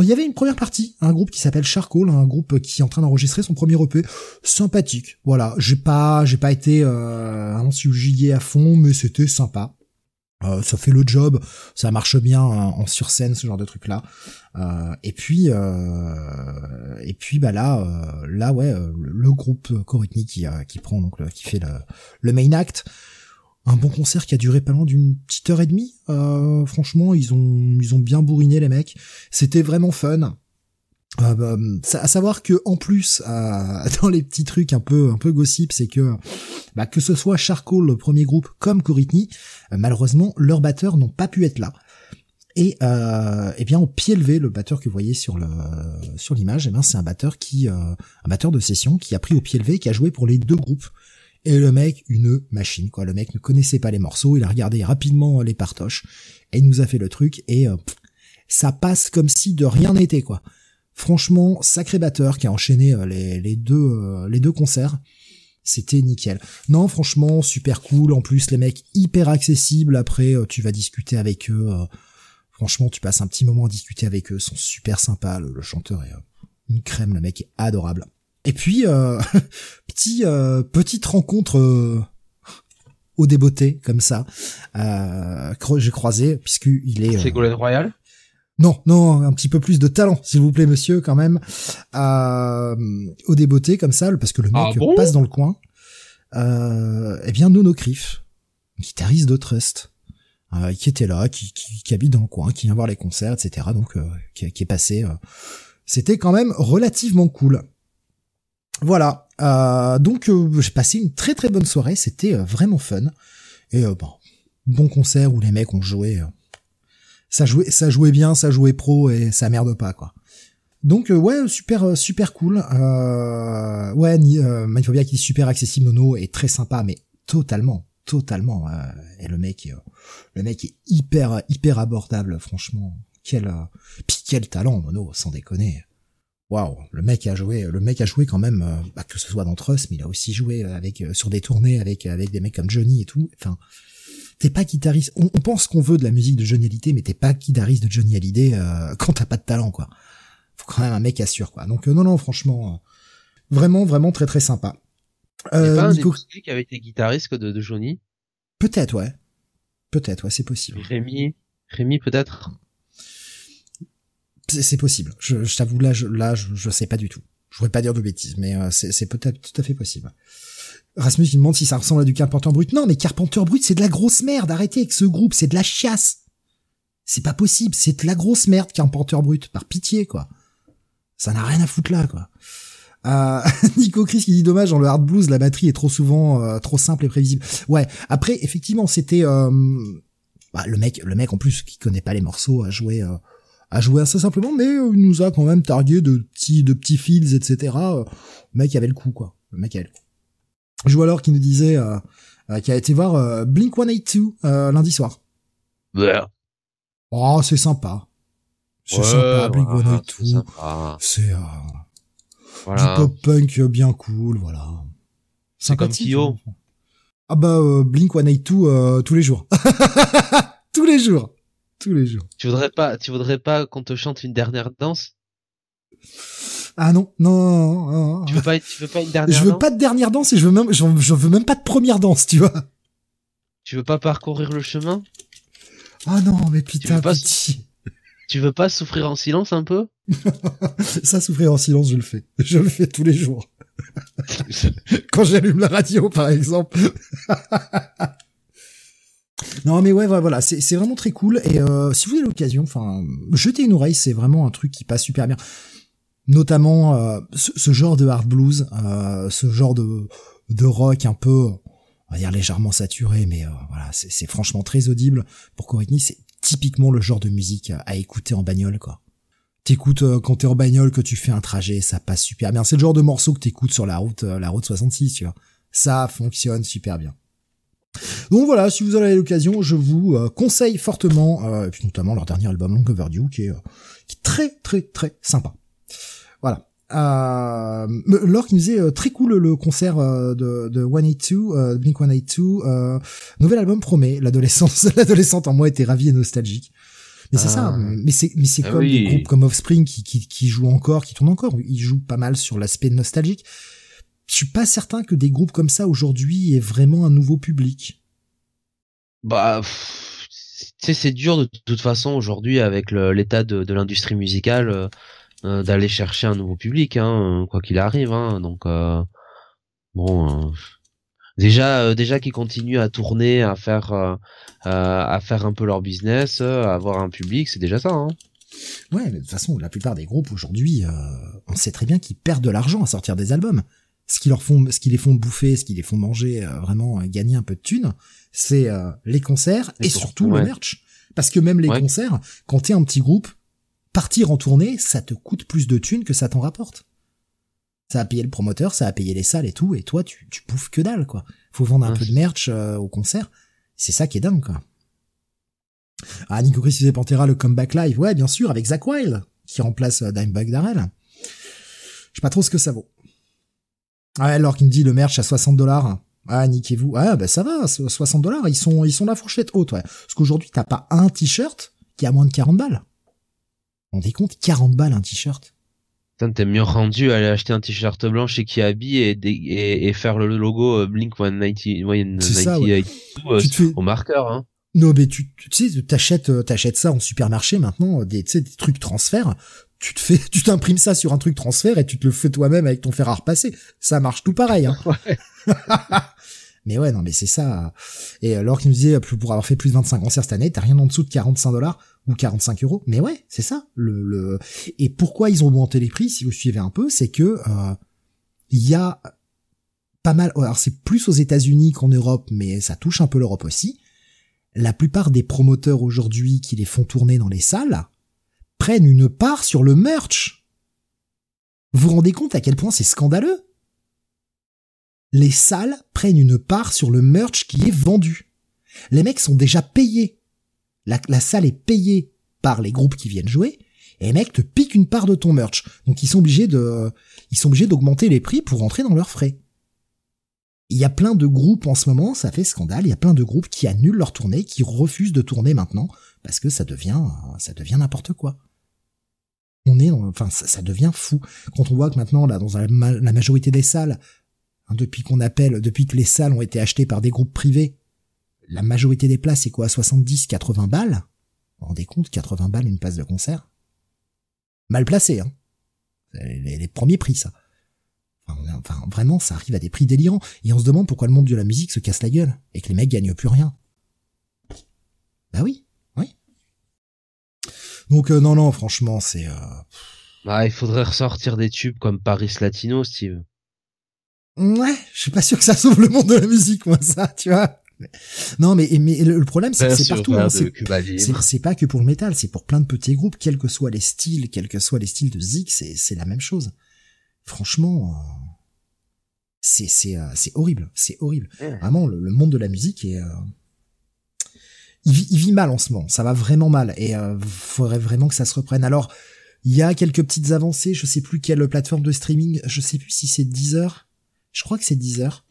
Speaker 1: il y avait une première partie, un groupe qui s'appelle Charcoal, un groupe qui est en train d'enregistrer son premier EP, sympathique. Voilà, j'ai pas, j'ai pas été euh, giga à fond, mais c'était sympa. Euh, ça fait le job, ça marche bien en sur scène, ce genre de truc là. Euh, et puis, euh, et puis bah là, euh, là ouais, le groupe Coritney qui qui prend donc qui fait le, le main act. Un bon concert qui a duré pas loin d'une petite heure et demie. franchement, ils ont ils ont bien bourriné les mecs. C'était vraiment fun. Euh, bah, à savoir que en plus euh, (laughs) dans les petits trucs un peu un peu gossip c'est que bah, que ce soit Charcoal le premier groupe comme Coritney euh, malheureusement leurs batteurs n'ont pas pu être là. Et euh, eh bien au pied levé le batteur que vous voyez sur le sur l'image eh c'est un batteur qui un batteur de session qui a pris au pied levé qui a joué pour les deux groupes. Et le mec une machine quoi. Le mec ne connaissait pas les morceaux il a regardé rapidement les partoches et il nous a fait le truc et ça passe comme si de rien n'était quoi Franchement, sacré batteur qui a enchaîné euh, les, deux euh, les deux concerts. C'était nickel. Non, franchement, super cool. En plus, les mecs hyper accessibles. Après, euh, tu vas discuter avec eux. Franchement, tu passes un petit moment à discuter avec eux. Ils sont super sympas. Le, chanteur est une crème. Le mec est adorable. Et puis, (laughs) petit petite rencontre au débeauté comme ça. Euh, j'ai croisé puisqu'il est.
Speaker 2: C'est Golden Royal?
Speaker 1: Non, non, un petit peu plus de talent, s'il vous plaît, monsieur, quand même. Euh, au débeauté, comme ça, parce que le mec ah passe dans le coin. Euh, eh bien, Nono Criff, guitariste de Trust, euh, qui était là, qui, qui, habite dans le coin, qui vient voir les concerts, etc. Donc, euh, qui, est passé. Euh. C'était quand même relativement cool. Voilà. donc, j'ai passé une très très bonne soirée. C'était vraiment fun. Et bon, bon concert où les mecs ont joué ça jouait, ça jouait bien, ça jouait pro et ça merde pas quoi. Donc euh, ouais, super euh, super cool. Euh, ouais, euh, Mindphobia qui est super accessible, Nono est très sympa, mais totalement, totalement. et le mec, le mec est hyper hyper abordable, franchement. Quel, quel talent, Nono, sans déconner. Waouh, le mec a joué, le mec a joué quand même, bah, que ce soit dans Trust, mais il a aussi joué avec sur des tournées avec avec des mecs comme Johnny et tout. Enfin, t'es pas guitariste. On, pense qu'on veut de la musique de Johnny Hallyday, mais t'es pas guitariste de Johnny Hallyday euh, (laughs) quand t'as pas de talent, quoi. Faut quand même un mec assure, quoi. Donc euh, non, non, franchement, euh, vraiment, vraiment très, très sympa.
Speaker 2: Euh, pas un Nico... qui avait été guitariste de, de Johnny?
Speaker 1: Peut-être, ouais. Peut-être, ouais, c'est possible.
Speaker 2: Rémi, Rémi, peut-être?
Speaker 1: C'est possible. Je, je t'avoue là, je, là, je, je sais pas du tout. Je voudrais pas dire de bêtises, mais c'est peut-être tout à fait possible. Rasmus il demande si ça ressemble à du Carpenter Brut. Non, mais Carpenter Brut, c'est de la grosse merde. Arrêtez avec ce groupe, c'est de la chiasse. C'est pas possible, c'est de la grosse merde Carpenter Brut. Par pitié, quoi. Ça n'a rien à foutre là, quoi. Euh, (laughs) Nico Chris qui dit dommage dans le hard blues la batterie est trop souvent euh, trop simple et prévisible. Ouais. Après effectivement c'était euh, bah, le mec le mec en plus qui connaît pas les morceaux a joué euh, a joué assez simplement mais il nous a quand même targué de petits de petits fils etc. le mec avait le coup quoi. Le mec avait le coup. Je vois alors qui nous disait euh, euh, qui a été voir euh, Blink 182 euh, lundi soir.
Speaker 2: Ouais.
Speaker 1: Oh, c'est sympa. C'est sympa, Blink 182. C'est euh, voilà. du pop punk bien cool, voilà.
Speaker 2: C'est comme Kyo.
Speaker 1: Ah bah Blink 182 tous les jours. (laughs) tous les jours. Tous les jours.
Speaker 2: Tu voudrais pas tu voudrais pas qu'on te chante une dernière danse?
Speaker 1: Ah non, non, non,
Speaker 2: Tu veux pas, tu veux pas une dernière
Speaker 1: Je veux pas de dernière danse et je veux même, je, veux même pas de première danse, tu vois.
Speaker 2: Tu veux pas parcourir le chemin?
Speaker 1: Ah non, mais putain, tu veux,
Speaker 2: pas, tu veux pas souffrir en silence un peu? (laughs)
Speaker 1: Ça, souffrir en silence, je le fais. Je le fais tous les jours. (laughs) Quand j'allume la radio, par exemple. (laughs) Non mais ouais voilà, c'est c'est vraiment très cool et euh, si vous avez l'occasion, enfin jetez une oreille, c'est vraiment un truc qui passe super bien. Notamment euh, ce, genre de hard blues, euh, ce genre de rock un peu on va dire légèrement saturé mais voilà, c'est franchement très audible pour Coritney, c'est typiquement le genre de musique à écouter en bagnole quoi. T'écoutes quand t'es en bagnole que tu fais un trajet, ça passe super bien. C'est le genre de morceau que t'écoutes sur la route la route 66, tu vois. Ça fonctionne super bien. Donc voilà, si vous avez l'occasion, je vous euh, conseille fortement, euh, et puis notamment leur dernier album Long Overdue, qui est, euh, qui est très très très sympa. Euh, Laure qui nous disait très cool le concert de, de 182, Blink 182, nouvel album promet, l'adolescence, (laughs) l'adolescente en moi était ravie et nostalgique. Mais c'est ça, ah. mais c'est mais c'est ah comme des groupes comme Offspring qui, qui qui jouent encore, qui tournent encore, ils jouent pas mal sur l'aspect nostalgique je suis pas certain que des groupes comme ça aujourd'hui aient vraiment un nouveau public.
Speaker 2: Bah, tu sais, c'est dur de toute façon aujourd'hui avec l'état de, de l'industrie musicale euh, euh, d'aller chercher un nouveau public, hein, quoi qu'il arrive. Hein, donc euh, bon, déjà, déjà qu'ils continuent à tourner, à faire, à faire un peu leur business, à avoir un public, c'est déjà ça. Hein.
Speaker 1: Ouais, mais de toute façon, la plupart des groupes aujourd'hui, on sait très bien qu'ils perdent de l'argent à sortir des albums ce qui leur font, ce qui les font bouffer, ce qui les font manger, euh, vraiment euh, gagner un peu de thunes, c'est euh, les concerts et, surtout le merch. Parce que même les concerts, quand t'es un petit groupe, partir en tournée, ça te coûte plus de thunes que ça t'en rapporte. Ça a payé le promoteur, ça a payé les salles et tout, et toi, tu, tu bouffes que dalle, quoi. Faut vendre un peu de merch au concert. C'est ça qui est dingue, quoi. Ah, Nico Chris disait Pantera, le comeback live. Ouais, bien sûr, avec Zach Wild, qui remplace Dimebag Darrell. Je sais pas trop ce que ça vaut. Ah, alors qu'il me dit le merch à 60 dollars. Ah, niquez-vous. Ah, bah ça va, 60 dollars, ils sont, ils sont la fourchette haute, ouais. Parce qu'aujourd'hui, t'as pas un t-shirt qui a moins de 40 balles. On dit compte 40 balles un t-shirt.
Speaker 2: T'es mieux rendu à aller acheter un t-shirt blanc chez Kiabi et, et, et faire le logo euh, Blink 190, ça, euh, au marqueur, hein.
Speaker 1: Non, mais tu, tu sais, t'achètes, euh, t'achètes ça en supermarché maintenant, des, tu sais, des trucs transfert tu te fais, (laughs) tu t'imprimes ça sur un truc transfert et tu te le fais toi-même avec ton fer à repasser. Ça marche tout pareil. Hein. (laughs) (laughs) mais ouais, non, mais c'est ça. Et alors qu'il nous disait, pour avoir fait plus de 25 concerts cette année, t'as rien en dessous de 45 dollars ou 45 euros. Mais ouais, c'est ça. Le, le, et pourquoi ils ont augmenté les prix, si vous suivez un peu, c'est que euh, il y a pas mal. Alors c'est plus aux États-Unis qu'en Europe, mais ça touche un peu l'Europe aussi. La plupart des promoteurs aujourd'hui qui les font tourner dans les salles, prennent une part sur le merch. Vous vous rendez compte à quel point c'est scandaleux? Les salles prennent une part sur le merch qui est vendu. Les mecs sont déjà payés. La, salle est payée par les groupes qui viennent jouer, et les mecs te piquent une part de ton merch. Donc ils sont obligés de, ils sont obligés d'augmenter les prix pour rentrer dans leurs frais. Il y a plein de groupes en ce moment, ça fait scandale, il y a plein de groupes qui annulent leur tournée, qui refusent de tourner maintenant, parce que ça devient, ça devient n'importe quoi on est, enfin, ça, devient fou quand on voit que maintenant, là, dans la, majorité des salles, hein, depuis qu'on appelle, depuis que les salles ont été achetées par des groupes privés, la majorité des places, c'est quoi, 70, 80 balles? Vous vous rendez compte, 80 balles une place de concert? Mal placé, hein les, premiers prix, ça. Enfin, vraiment, ça arrive à des prix délirants. Et on se demande pourquoi le monde de la musique se casse la gueule et que les mecs gagnent plus rien. Bah oui. Donc euh, non, non, franchement, c'est... Euh...
Speaker 2: Bah, il faudrait ressortir des tubes comme Paris Latino, Steve.
Speaker 1: Ouais, je suis pas sûr que ça sauve le monde de la musique, moi, ça, tu vois. Non, mais, mais le problème, c'est que c'est partout. Hein, c'est pas que pour le métal, c'est pour plein de petits groupes, quels que soient les styles, quels que soient les styles de Zik, c'est la même chose. Franchement, euh, c'est c'est euh, c'est horrible, c'est horrible. Vraiment, le, monde de la musique est il vit, mal en ce moment. Ça va vraiment mal et euh, faudrait vraiment que ça se reprenne. Alors, il y a quelques petites avancées. Je sais plus quelle plateforme de streaming. Je sais plus si c'est Deezer. Je crois que c'est Deezer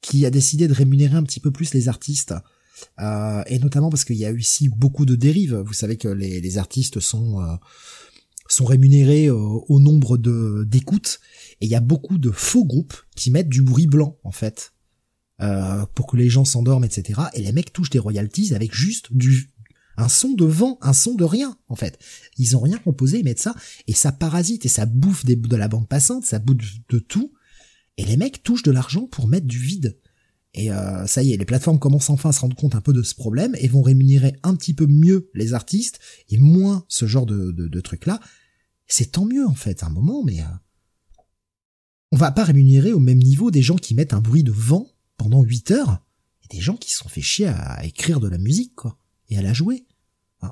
Speaker 1: qui a décidé de rémunérer un petit peu plus les artistes. Euh, et notamment parce qu'il y a aussi beaucoup de dérives. Vous savez que les, les artistes sont euh, sont rémunérés euh, au nombre de d'écoutes et il y a beaucoup de faux groupes qui mettent du bruit blanc en fait euh, pour que les gens s'endorment, etc. Et les mecs touchent des royalties avec juste du un son de vent, un son de rien en fait. Ils ont rien composé, ils mettent ça et ça parasite et ça bouffe de la bande passante, ça bouffe de tout. Et les mecs touchent de l'argent pour mettre du vide. Et euh, ça y est, les plateformes commencent enfin à se rendre compte un peu de ce problème et vont rémunérer un petit peu mieux les artistes et moins ce genre de, de, de trucs-là. C'est tant mieux en fait, un moment, mais euh, on va pas rémunérer au même niveau des gens qui mettent un bruit de vent pendant 8 heures et des gens qui se sont fait chier à, écrire de la musique, quoi, et à la jouer.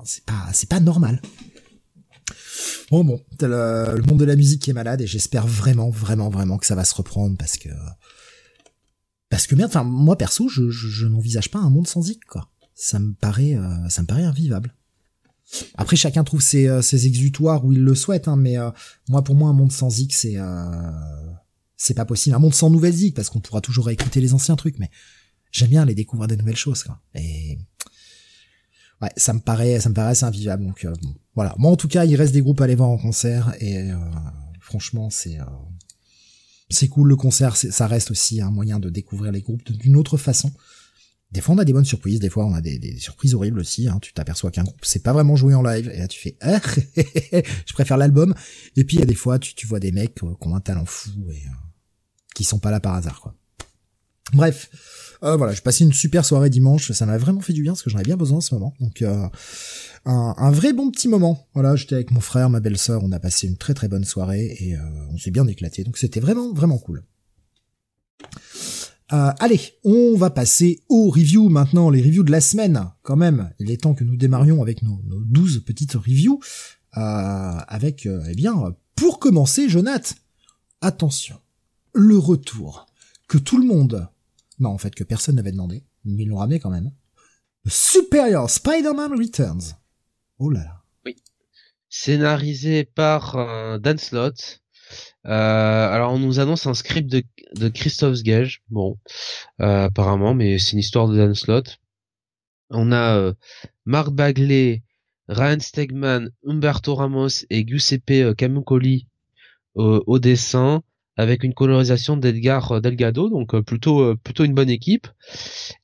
Speaker 1: c'est pas normal. Bon bon, le, le, monde de la musique est malade et j'espère vraiment, vraiment, vraiment que ça va se reprendre parce que parce que merde, enfin moi perso, je, je, n'envisage pas un monde sans Zik quoi. Ça me paraît, euh, ça me paraît invivable. Après chacun trouve ses, euh, ses exutoires où il le souhaite, hein, mais euh, moi pour moi un monde sans Zik c'est c'est pas possible. Un monde sans nouvelles Zik parce qu'on pourra toujours écouter les anciens trucs, mais j'aime bien aller découvrir des nouvelles choses quoi. Et ouais, ça me paraît, ça me paraît assez invivable. Donc voilà. Moi en tout cas, il reste des groupes à aller voir en concert et franchement c'est c'est cool le concert, ça reste aussi un moyen de découvrir les groupes d'une autre façon. Des fois on a des bonnes surprises, des fois on a des, surprises horribles aussi. Hein. Tu t'aperçois qu'un groupe c'est pas vraiment joué en live et là tu fais ah, (laughs) je préfère l'album. Et puis il y a des fois tu, tu vois des mecs euh, qui ont un talent fou et euh, qui sont pas là par hasard quoi. Bref, euh, voilà, j'ai passé une super soirée dimanche, ça m'a vraiment fait du bien parce que j'en avais bien besoin en ce moment. Donc euh, un, vrai bon petit moment. Voilà, j'étais avec mon frère, ma belle-sœur, on a passé une très très bonne soirée et euh, on s'est bien éclaté. Donc c'était vraiment vraiment cool. Euh, allez, on va passer aux reviews maintenant, les reviews de la semaine. Quand même, il est temps que nous démarrions avec nos, nos 12 petites reviews. Euh, avec, eh bien, pour commencer, Jonath, attention, le retour que tout le monde, non en fait que personne n'avait demandé, mais ils l'ont ramené quand même, Superior Spider-Man Returns. Oh.
Speaker 2: Oui. Scénarisé par euh, Dan Slott. Euh, alors on nous annonce un script de, de Christophe Gage, bon, euh, apparemment, mais c'est une histoire de Dan Slott. On a euh, Marc Bagley, Ryan Stegman, Umberto Ramos et Giuseppe Camuncoli au dessin avec une colorisation d'Edgar Delgado, donc euh, plutôt euh, plutôt une bonne équipe.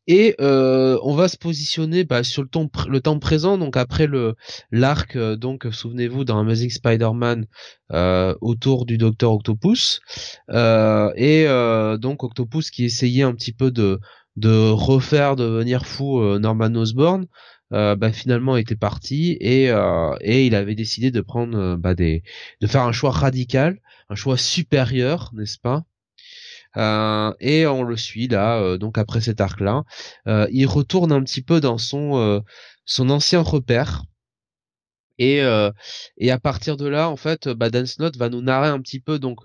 Speaker 2: Et euh, on va se positionner bah, sur le temps le temps présent, donc après le l'arc, donc souvenez-vous dans Amazing Spider-Man autour du Docteur Octopus, et donc Octopus qui essayait un petit peu de de refaire devenir fou Norman Osborn. Bah, finalement était parti et et il avait décidé de prendre bah, des de faire un choix radical un choix supérieur, n'est-ce pas? Euh, et on le suit là, euh, donc après cet arc-là, euh, il retourne un petit peu dans son son ancien repère. Et, et à partir de là, en fait, bah, Dan va nous narrer un petit peu donc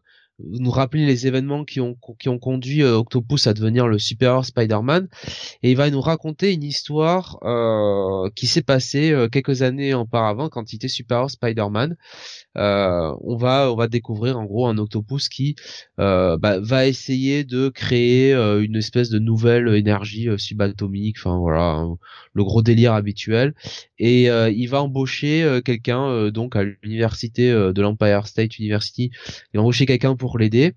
Speaker 2: nous rappeler les événements qui ont qui ont conduit euh, Octopus à devenir le supérieur Spider-Man. Et il va nous raconter une histoire euh, qui s'est passée euh, quelques années auparavant quand il était supérieur Spider-Man. on va on va découvrir en gros un Octopus qui bah, va essayer de créer une espèce de nouvelle énergie subatomique, enfin voilà hein, le gros délire habituel. Et il va embaucher quelqu'un donc à l'université de l'Empire State University, il va embaucher quelqu'un pour l'aider.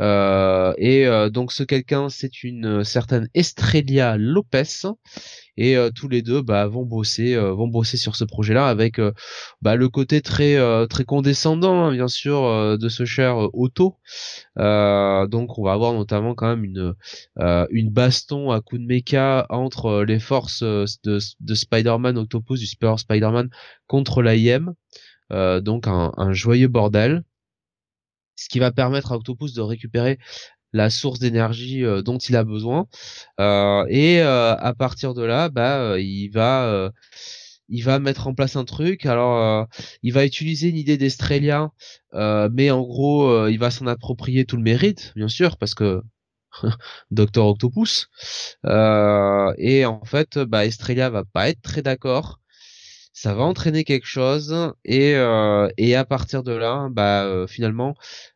Speaker 2: Euh, et euh, donc ce quelqu'un, c'est une certaine Estrella Lopez. Et euh, tous les deux bah, vont bosser, vont bosser sur ce projet-là avec bah, le côté très très condescendant, hein, bien sûr, de ce cher Otto. donc on va avoir notamment quand même une baston à coup de mecha entre les forces de, de Spider-Man Octopus du Super Spider-Man contre l'AIM. donc un joyeux bordel ce qui va permettre à Octopus de récupérer la source d'énergie euh, dont il a besoin. Euh, et euh, à partir de là bah il va il va mettre en place un truc. Alors il va utiliser une idée d'Estrella mais en gros il va s'en approprier tout le mérite bien sûr parce que (laughs) Docteur Octopus. Et en fait bah Estrella va pas être très d'accord ça va entraîner quelque chose et euh, et à partir de là bah euh, finalement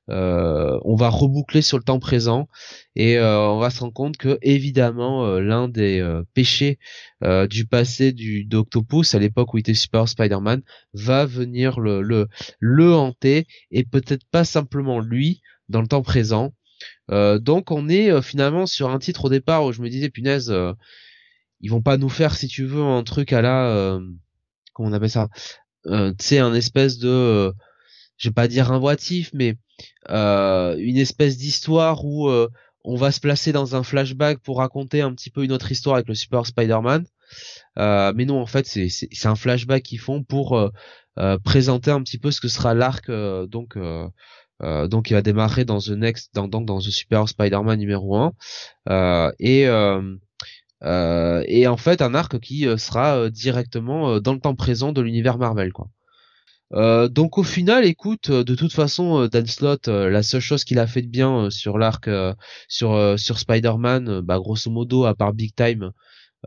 Speaker 2: euh, on va reboucler sur le temps présent et on va se rendre compte que évidemment l'un des péchés du passé du d'Octopus à l'époque où il était Super Spider-Man va venir le le le hanter et peut-être pas simplement lui dans le temps présent. Donc on est finalement sur un titre au départ où je me disais punaise ils vont pas nous faire si tu veux un truc à la on appelle ça euh, tu sais un espèce de euh, je vais pas dire invoitif mais euh, une espèce d'histoire où on va se placer dans un flashback pour raconter un petit peu une autre histoire avec le Super Spider-Man. Mais non, en fait, c'est un flashback qu'ils font pour présenter un petit peu ce que sera l'arc donc donc il va démarrer dans The Next dans dans The Super Spider-Man numéro 1 et et en fait un arc qui sera directement dans le temps présent de l'univers Marvel quoi. Euh, donc au final, écoute, de toute façon, Dan Slott, la seule chose qu'il a fait de bien sur l'arc, sur sur Spider-Man, bah grosso modo, à part Big Time,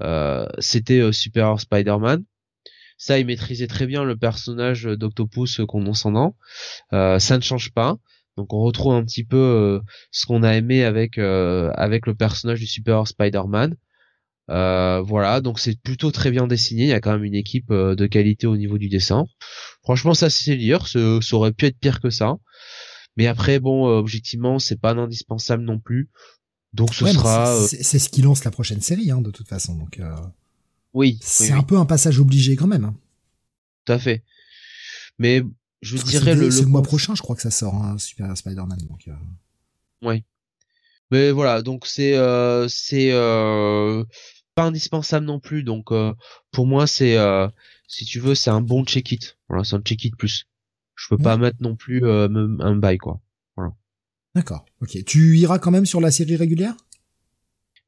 Speaker 2: euh, c'était euh, Super Spider-Man. Ça, il maîtrisait très bien le personnage d'Octopus condescendant. Euh, ça ne change pas. Donc on retrouve un petit peu ce qu'on a aimé avec avec le personnage du Super Spider-Man. Voilà, donc c'est plutôt très bien dessiné. Il y a quand même une équipe de qualité au niveau du dessin. Franchement, ça c'est lire. Ça, aurait pu être pire que ça. Mais après, bon, objectivement, c'est pas indispensable non plus. Donc ce sera.
Speaker 1: Euh, c'est ce qui lance la prochaine série, hein, de toute façon. Donc. Euh...
Speaker 2: Oui.
Speaker 1: C'est un peu un passage obligé quand même. Hein.
Speaker 2: Tout à fait. Mais je dirais le,
Speaker 1: le, mois prochain, je crois que ça sort, hein, Super Spider-Man. Donc. Euh...
Speaker 2: Mais voilà, donc c'est euh, c'est euh, pas indispensable non plus. Donc euh, pour moi, c'est si tu veux, c'est un bon check-it. Voilà, c'est un check-it plus. Je peux pas mettre non plus un bail quoi.
Speaker 1: D'accord. Ok. Tu iras quand même sur la série régulière?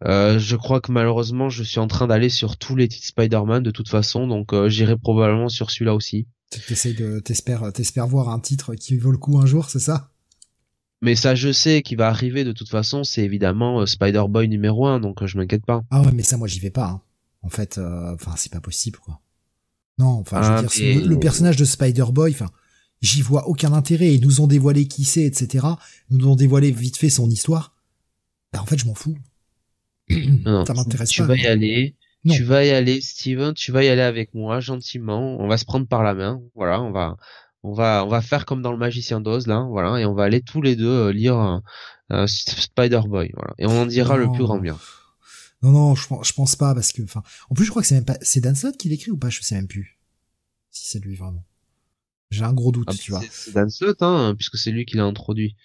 Speaker 2: Euh, je crois que malheureusement, je suis en train d'aller sur tous les titres Spider-Man de toute façon, donc euh, j'irai probablement sur celui-là aussi.
Speaker 1: T'essayes de t'espères t'espères voir un titre qui vaut le coup un jour, c'est ça?
Speaker 2: Mais ça, je sais qu'il va arriver de toute façon. C'est évidemment euh, Spider-Boy numéro 1, donc je m'inquiète pas.
Speaker 1: Ah ouais, mais ça, moi, j'y vais pas. Hein. En fait, enfin, c'est pas possible, quoi. Non, enfin, je veux ah, dire, le, le, personnage de Spider-Boy, enfin, j'y vois aucun intérêt. Ils nous ont dévoilé qui c'est, etc. Ils nous ont dévoilé vite fait son histoire. Ben, en fait, je m'en fous. (clears throat)
Speaker 2: Non, ça m'intéresse pas. Tu vas y aller. Tu vas y aller, Steven. Tu vas y aller avec moi, gentiment. On va se prendre par la main. Voilà, on va, on va, on va faire comme dans le Magicien d'Oz, là. Voilà, et on va aller tous les deux euh, lire Spider-Boy. Voilà, et on en dira le plus grand bien.
Speaker 1: Non, non, je, je pense pas parce que, enfin, en plus, je crois que c'est même pas, c'est Dan Slott qui l'écrit ou pas, je sais même plus. Si c'est lui vraiment. J'ai un gros doute, ah, tu vois.
Speaker 2: C'est Dan Slott, hein, puisque c'est lui qui l'a introduit.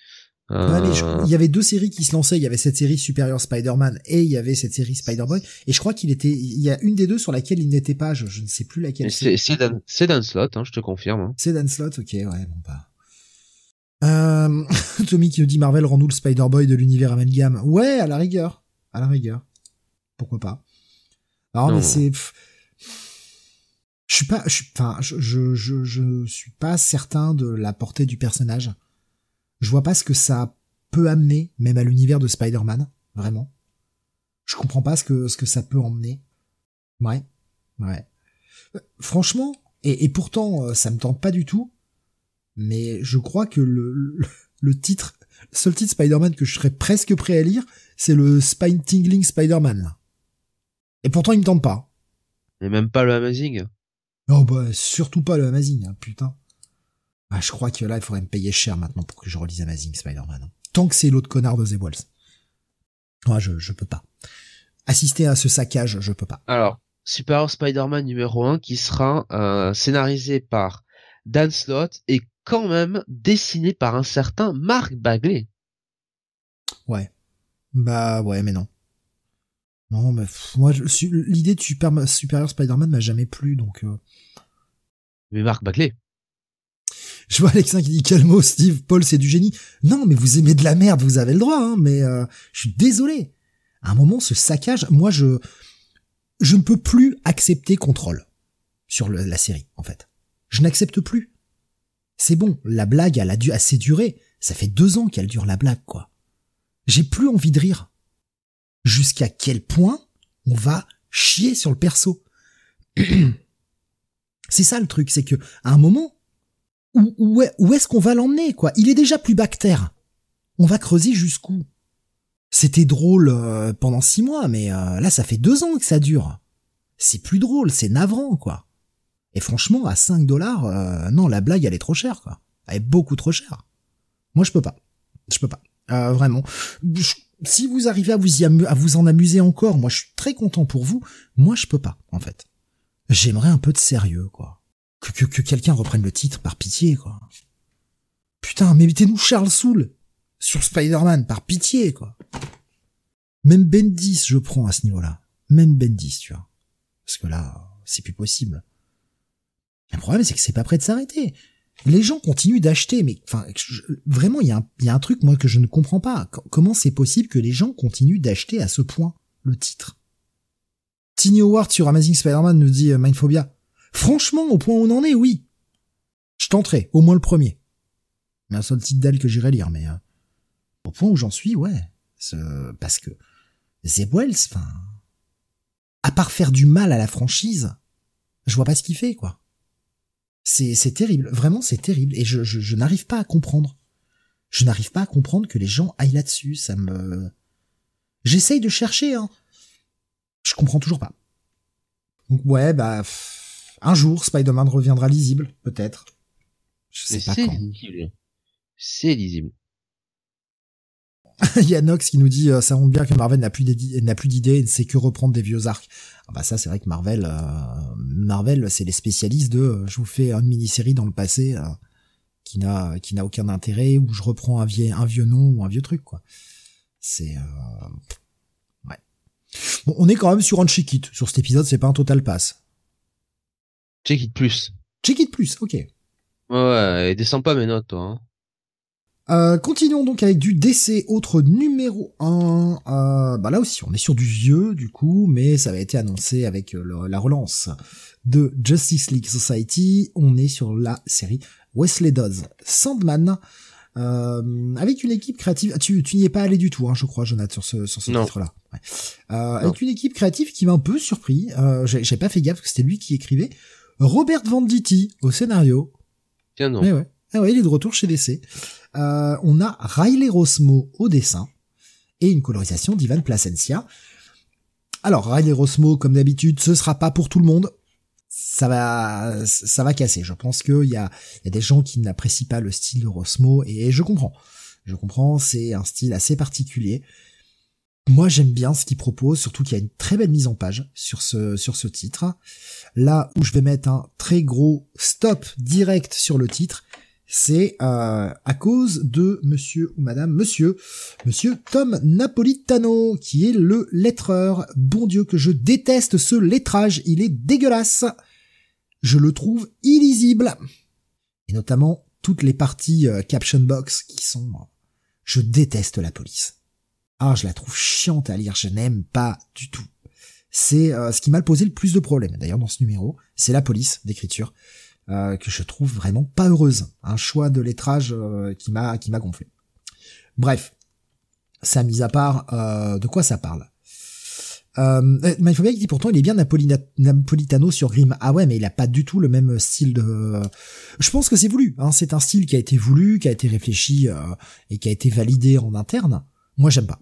Speaker 1: Euh, il y avait deux séries qui se lançaient. Il y avait cette série Superior Spider-Man et il y avait cette série Spider-Boy. Et je crois qu'il était, il y a une des deux sur laquelle il n'était pas. Je, ne sais plus laquelle.
Speaker 2: C'est Dan, Dan Slott, hein, je te confirme. Hein.
Speaker 1: C'est Dan Slott, ok, ouais, bon bah. Euh, (laughs) Tommy qui nous dit Marvel rend nous le Spider-Boy de l'univers amalgame. Ouais, à la rigueur, à la rigueur. Pourquoi pas. Alors, mais c'est, je suis pas, je, enfin, je, je, je, je suis pas certain de la portée du personnage. Je vois pas ce que ça peut amener, même à l'univers de Spider-Man, vraiment. Je comprends pas ce que, ce que ça peut emmener. Ouais, ouais. Franchement, et, et pourtant, euh, ça me tente pas du tout, mais je crois que le, le, titre, le seul titre Spider-Man que je serais presque prêt à lire, c'est le Spine Tingling Spider-Man. Et pourtant, il me tente pas.
Speaker 2: Et même pas le Amazing.
Speaker 1: Oh bah surtout pas le Amazing, hein, putain. Ah, je crois que là, il faudrait me payer cher maintenant pour que je relise Amazing Spider-Man. Hein. Tant que c'est l'autre connard de The Walls. Moi, je, je peux pas. Assister à ce saccage, je peux pas.
Speaker 2: Alors, Super Spider-Man numéro 1 qui sera euh, scénarisé par Dan Slott et quand même dessiné par un certain Mark Bagley.
Speaker 1: Ouais. Bah ouais, mais non. Non, mais moi, l'idée de Super, Superior Spider-Man m'a jamais plu, donc. Euh...
Speaker 2: Mais Marc Bagley. (laughs)
Speaker 1: Je vois Alexin qui dit calmo, Steve, Paul, c'est du génie. Non, mais vous aimez de la merde, vous avez le droit, hein, mais euh, je suis désolé. À un moment, ce saccage, moi, je, je ne peux plus accepter contrôle sur la série, en fait. Je n'accepte plus. C'est bon, la blague, elle a dû assez durer. Ça fait deux ans qu'elle dure la blague, quoi. J'ai plus envie de rire jusqu'à quel point on va chier sur le perso? (clears throat) c'est ça le truc, c'est que à un moment, où, où, est-ce qu'on va l'emmener, quoi? Il est déjà plus bactère. On va creuser jusqu'où? C'était drôle euh, pendant six mois, mais euh, là, ça fait deux ans que ça dure. C'est plus drôle, c'est navrant, quoi. Et franchement, à 5 dollars, euh, non, la blague, elle est trop chère, quoi. Elle est beaucoup trop chère. Moi, je peux pas. Je peux pas. vraiment si vous arrivez à vous, y à vous en amuser encore, moi je suis très content pour vous. Moi je peux pas, en fait. J'aimerais un peu de sérieux, quoi. Que, que, que quelqu'un reprenne le titre, par pitié, quoi. Putain, mais mettez-nous Charles Soule sur Spider-Man, par pitié, quoi. Même Bendis, je prends à ce niveau-là. Même Bendis, tu vois. Parce que là, c'est plus possible. Le problème, c'est que c'est pas prêt de s'arrêter. Les gens continuent d'acheter, mais enfin, vraiment, il y, a un, truc moi que je ne comprends pas. comment c'est possible que les gens continuent d'acheter à ce point le titre? Tiny Howard sur Amazing Spider-Man nous dit euh, Mindphobia. Franchement, au point où on en est, oui. Je tenterai, au moins le premier. Mais un seul titre d'elle que j'irai lire, mais euh, au point où j'en suis, ouais. Parce que Zeb Wells, enfin, à part faire du mal à la franchise, je vois pas ce qu'il fait, quoi. C'est, terrible, vraiment c'est terrible, et je n'arrive pas à comprendre. Je n'arrive pas à comprendre que les gens aillent là-dessus, ça me... J'essaye de chercher, hein. Je comprends toujours pas. Donc ouais, bah... Un jour, Spider-Man reviendra lisible, peut-être.
Speaker 2: Je sais pas quand. Lisible. C'est lisible. (laughs)
Speaker 1: Il y a Nox qui nous dit euh, ça montre bien que Marvel n'a plus n'a plus d'idées et ne sait que reprendre des vieux arcs. Ah bah ça c'est vrai que Marvel euh, Marvel c'est les spécialistes de euh, je vous fais une mini-série dans le passé qui n'a qui n'a aucun intérêt ou je reprends un vieux un vieux nom ou un vieux truc quoi. C'est ouais. Bon, on est quand même sur un check sur cet épisode, c'est pas un total pass.
Speaker 2: Check it plus.
Speaker 1: Check it plus, OK.
Speaker 2: Ouais, et descends pas mes notes toi hein.
Speaker 1: Euh, continuons donc avec du DC, autre numéro 1. Euh, bah là aussi, on est sur du vieux du coup, mais ça avait été annoncé avec euh, la relance de Justice League Society. On est sur la série Wesley Dodds Sandman. Euh, avec une équipe créative, tu, tu n'y es pas allé du tout, hein, je crois, Jonathan, sur ce, sur ce titre-là. Ouais. Avec une équipe créative qui m'a un peu surpris. J'ai pas fait gaffe parce que c'était lui qui écrivait. Robert Venditti au scénario.
Speaker 2: Tiens non.
Speaker 1: Mais ouais. Ah ouais, il est de retour chez DC. Euh, on a Riley Rosmo au dessin et une colorisation d'Ivan Placencia. Alors Riley Rosmo, comme d'habitude, ce sera pas pour tout le monde. Ça va, ça va casser. Je pense qu'il y a, y a des gens qui n'apprécient pas le style de Rosmo et je comprends. Je comprends, c'est un style assez particulier. Moi, j'aime bien ce qu'il propose, surtout qu'il y a une très belle mise en page sur ce, sur ce titre. Là où je vais mettre un très gros stop direct sur le titre, c'est euh, à cause de monsieur ou madame, monsieur, monsieur Tom Napolitano, qui est le lettreur. Bon Dieu que je déteste ce lettrage, il est dégueulasse. Je le trouve illisible. Et notamment toutes les parties euh, caption box qui sont... Je déteste la police. Ah, je la trouve chiante à lire, je n'aime pas du tout. C'est euh, ce qui m'a posé le plus de problèmes, d'ailleurs, dans ce numéro, c'est la police d'écriture. Euh, que je trouve vraiment pas heureuse. Un choix de lettrage euh, qui m'a qui m'a gonflé. Bref, ça mise à part, de quoi ça parle? Euh, il dit pourtant il est bien Napolitano sur Grimm. Ah ouais, mais il a pas du tout le même style de. Je pense que c'est voulu. Hein. C'est un style qui a été voulu, qui a été réfléchi et qui a été validé en interne. Moi, j'aime pas.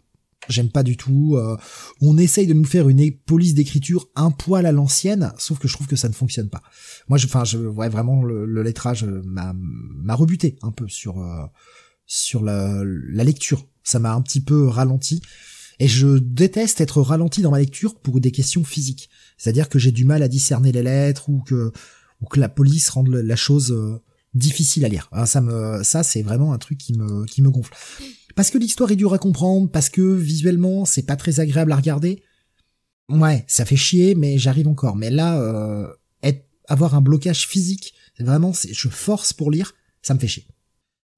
Speaker 1: J'aime pas du tout. Euh, on essaye de nous faire une police d'écriture un poil à l'ancienne, sauf que je trouve que ça ne fonctionne pas. Moi, je, enfin, je, ouais, vraiment, le, lettrage m'a, m'a rebuté un peu sur euh, sur la, la lecture. Ça m'a un petit peu ralenti. Et je déteste être ralenti dans ma lecture pour des questions physiques. C'est-à-dire que j'ai du mal à discerner les lettres ou que ou que la police rende la chose euh, difficile à lire. ça me, ça c'est vraiment un truc qui me qui me gonfle parce que l'histoire est dure à comprendre, parce que visuellement c'est pas très agréable à regarder. Ouais, ça fait chier, mais j'arrive encore. Mais là, euh, avoir un blocage physique, vraiment, je force pour lire, ça me fait chier.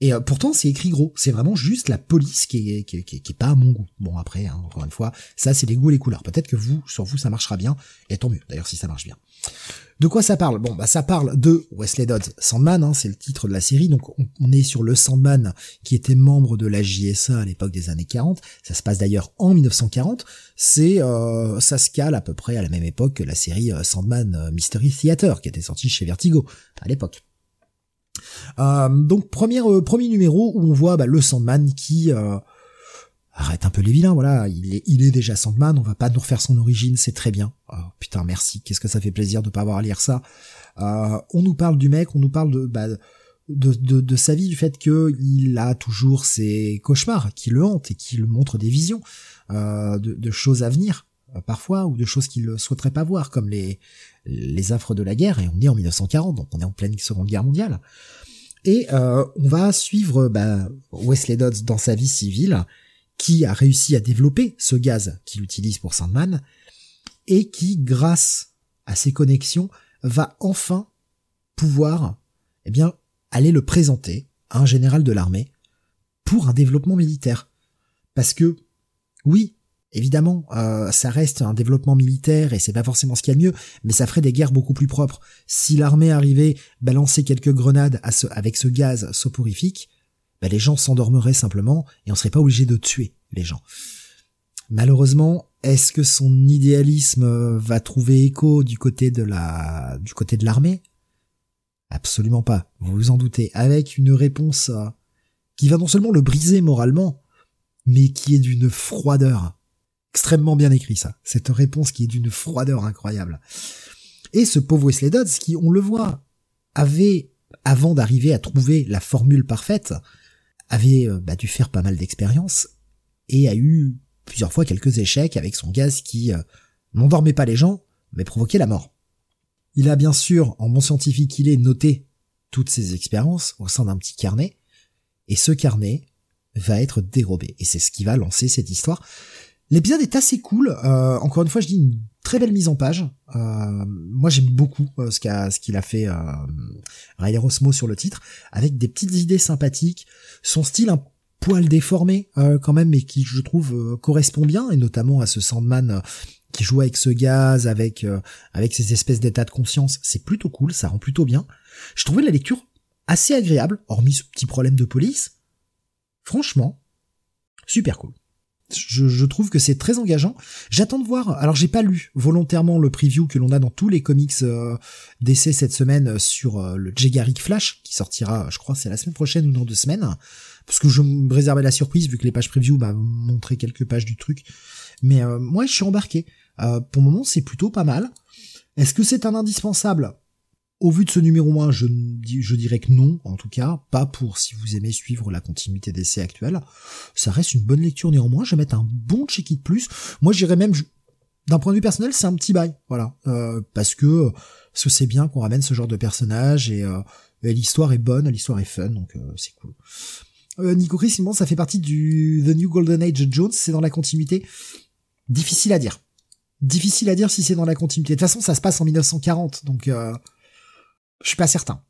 Speaker 1: Et euh, pourtant, c'est écrit gros. C'est vraiment juste la police qui est, qui, qui, qui est pas à mon goût. Bon, après, hein, encore une fois, ça, c'est les goûts et les couleurs. Peut-être que vous, sur vous, ça marchera bien. Et tant mieux, d'ailleurs, si ça marche bien. De quoi ça parle? Bon, bah, ça parle de Wesley Dodds Sandman, hein, c'est le titre de la série. Donc, on, est sur le Sandman qui était membre de la JSA à l'époque des années 40. Ça se passe d'ailleurs en 1940. C'est, euh, ça se cale à peu près à la même époque que la série euh, Sandman Mystery Theater qui était sortie chez Vertigo à l'époque. Euh, donc premier euh, premier numéro où on voit bah, le Sandman qui euh, arrête un peu les vilains, voilà, il est, il est déjà Sandman, on va pas nous refaire son origine, c'est très bien. Oh, putain, merci, qu'est-ce que ça fait plaisir de pas avoir à lire ça. on nous parle du mec, on nous parle de, bah, de, de, sa vie, du fait que il a toujours ses cauchemars qui le hantent et qui le montrent des visions de, de, choses à venir, parfois, ou de choses qu'il souhaiterait pas voir, comme les, les affres de la guerre, et on est en 1940, donc on est en pleine Seconde Guerre mondiale. Et euh, on va suivre bah, Wesley Dodds dans sa vie civile, qui a réussi à développer ce gaz qu'il utilise pour Sandman, et qui, grâce à ses connexions, va enfin pouvoir, eh bien, aller le présenter à un général de l'armée pour un développement militaire. Parce que, oui, évidemment, euh, ça reste un développement militaire et c'est pas forcément ce qu'il y a de mieux, mais ça ferait des guerres beaucoup plus propres. Si l'armée arrivait balancer quelques grenades avec ce gaz soporifique, bah, les gens s'endormeraient simplement et on serait pas obligé de tuer les gens. Malheureusement, est-ce que son idéalisme va trouver écho du côté de la, du côté de l'armée? Absolument pas. Vous vous en doutez. Avec une réponse euh, qui va non seulement le briser moralement, mais qui est d'une froideur. Extrêmement bien écrit ça. Cette réponse qui est d'une froideur incroyable. Et ce pauvre Wesley Dodds qui, on le voit, avait, avant d'arriver à trouver la formule parfaite, avait euh, bah, dû faire pas mal d'expériences et a eu plusieurs fois quelques échecs avec son gaz qui euh, n'endormait pas les gens, mais provoquait la mort. Il a bien sûr, en bon scientifique qu'il est, noté toutes ses expériences au sein d'un petit carnet, et ce carnet va être dérobé, et c'est ce qui va lancer cette histoire. L'épisode est assez cool, euh, encore une fois je dis une très belle mise en page. Euh, moi j'aime beaucoup ce qu'a ce qu'il a fait euh, Rosmo sur le titre, avec des petites idées sympathiques, son style un poil déformé euh, quand même, mais qui je trouve euh, correspond bien, et notamment à ce Sandman euh, qui joue avec ce gaz, avec avec ces espèces d'états de conscience, c'est plutôt cool, ça rend plutôt bien. Je trouvais la lecture assez agréable, hormis ce petit problème de police. Franchement, super cool. Je, trouve que c'est très engageant. J'attends de voir. Alors j'ai pas lu volontairement le preview que l'on a dans tous les comics euh, d'essai cette semaine sur le Jegaric Flash qui sortira, je crois, c'est la semaine prochaine ou dans deux semaines parce que je me réservais la surprise vu que les pages preview m'a montré quelques pages du truc. Mais euh, moi, je suis embarqué. Euh, pour le moment, c'est plutôt pas mal. Est-ce que c'est un indispensable? Au vu de ce numéro 1, je, je dirais que non, en tout cas, pas pour si vous aimez suivre la continuité d'essai actuelle. Ça reste une bonne lecture néanmoins, je vais mettre un bon check-it plus. Moi, j'irais même, d'un point de vue personnel, c'est un petit bail, voilà. Euh, parce que, parce que c'est bien qu'on ramène ce genre de personnage et, euh, l'histoire est bonne, l'histoire est fun, donc euh, c'est cool. Euh, Nico Chris, ça fait partie du The New Golden Age Jones, c'est dans la continuité? Difficile à dire. Difficile à dire si c'est dans la continuité. De toute façon, ça se passe en 1940, donc euh, je suis pas certain.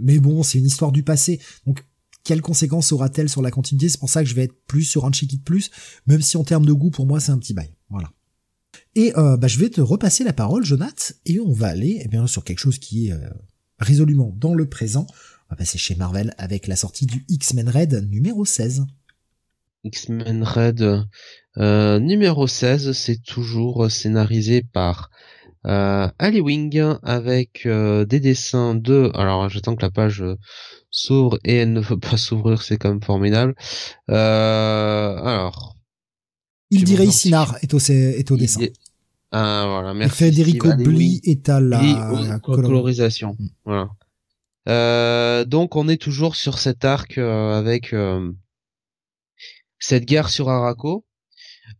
Speaker 1: Mais bon, c'est une histoire du passé, donc quelles conséquences aura-t-elle sur la continuité? C'est pour ça que je vais être plus sur un check-it plus, même si en termes de goût, pour moi, c'est un petit bail. Voilà. Et euh, bah, je vais te repasser la parole, Jonath, et on va aller eh sur quelque chose qui est euh, résolument dans le présent va passer chez Marvel avec la sortie du X-Men Red numéro 16.
Speaker 2: X-Men Red euh, numéro 16, c'est toujours scénarisé par euh, Ali Wing avec euh, des dessins de... Alors j'attends que la page s'ouvre et elle ne veut pas (laughs) s'ouvrir, c'est quand même formidable. Euh, alors...
Speaker 1: Il dirait Isinar est au, est au dessin.
Speaker 2: Ah voilà, merci.
Speaker 1: Federico Bli est à la,
Speaker 2: colorisation. Mm. Voilà. Euh, donc on est toujours sur cet arc euh, avec euh, cette guerre sur Araco.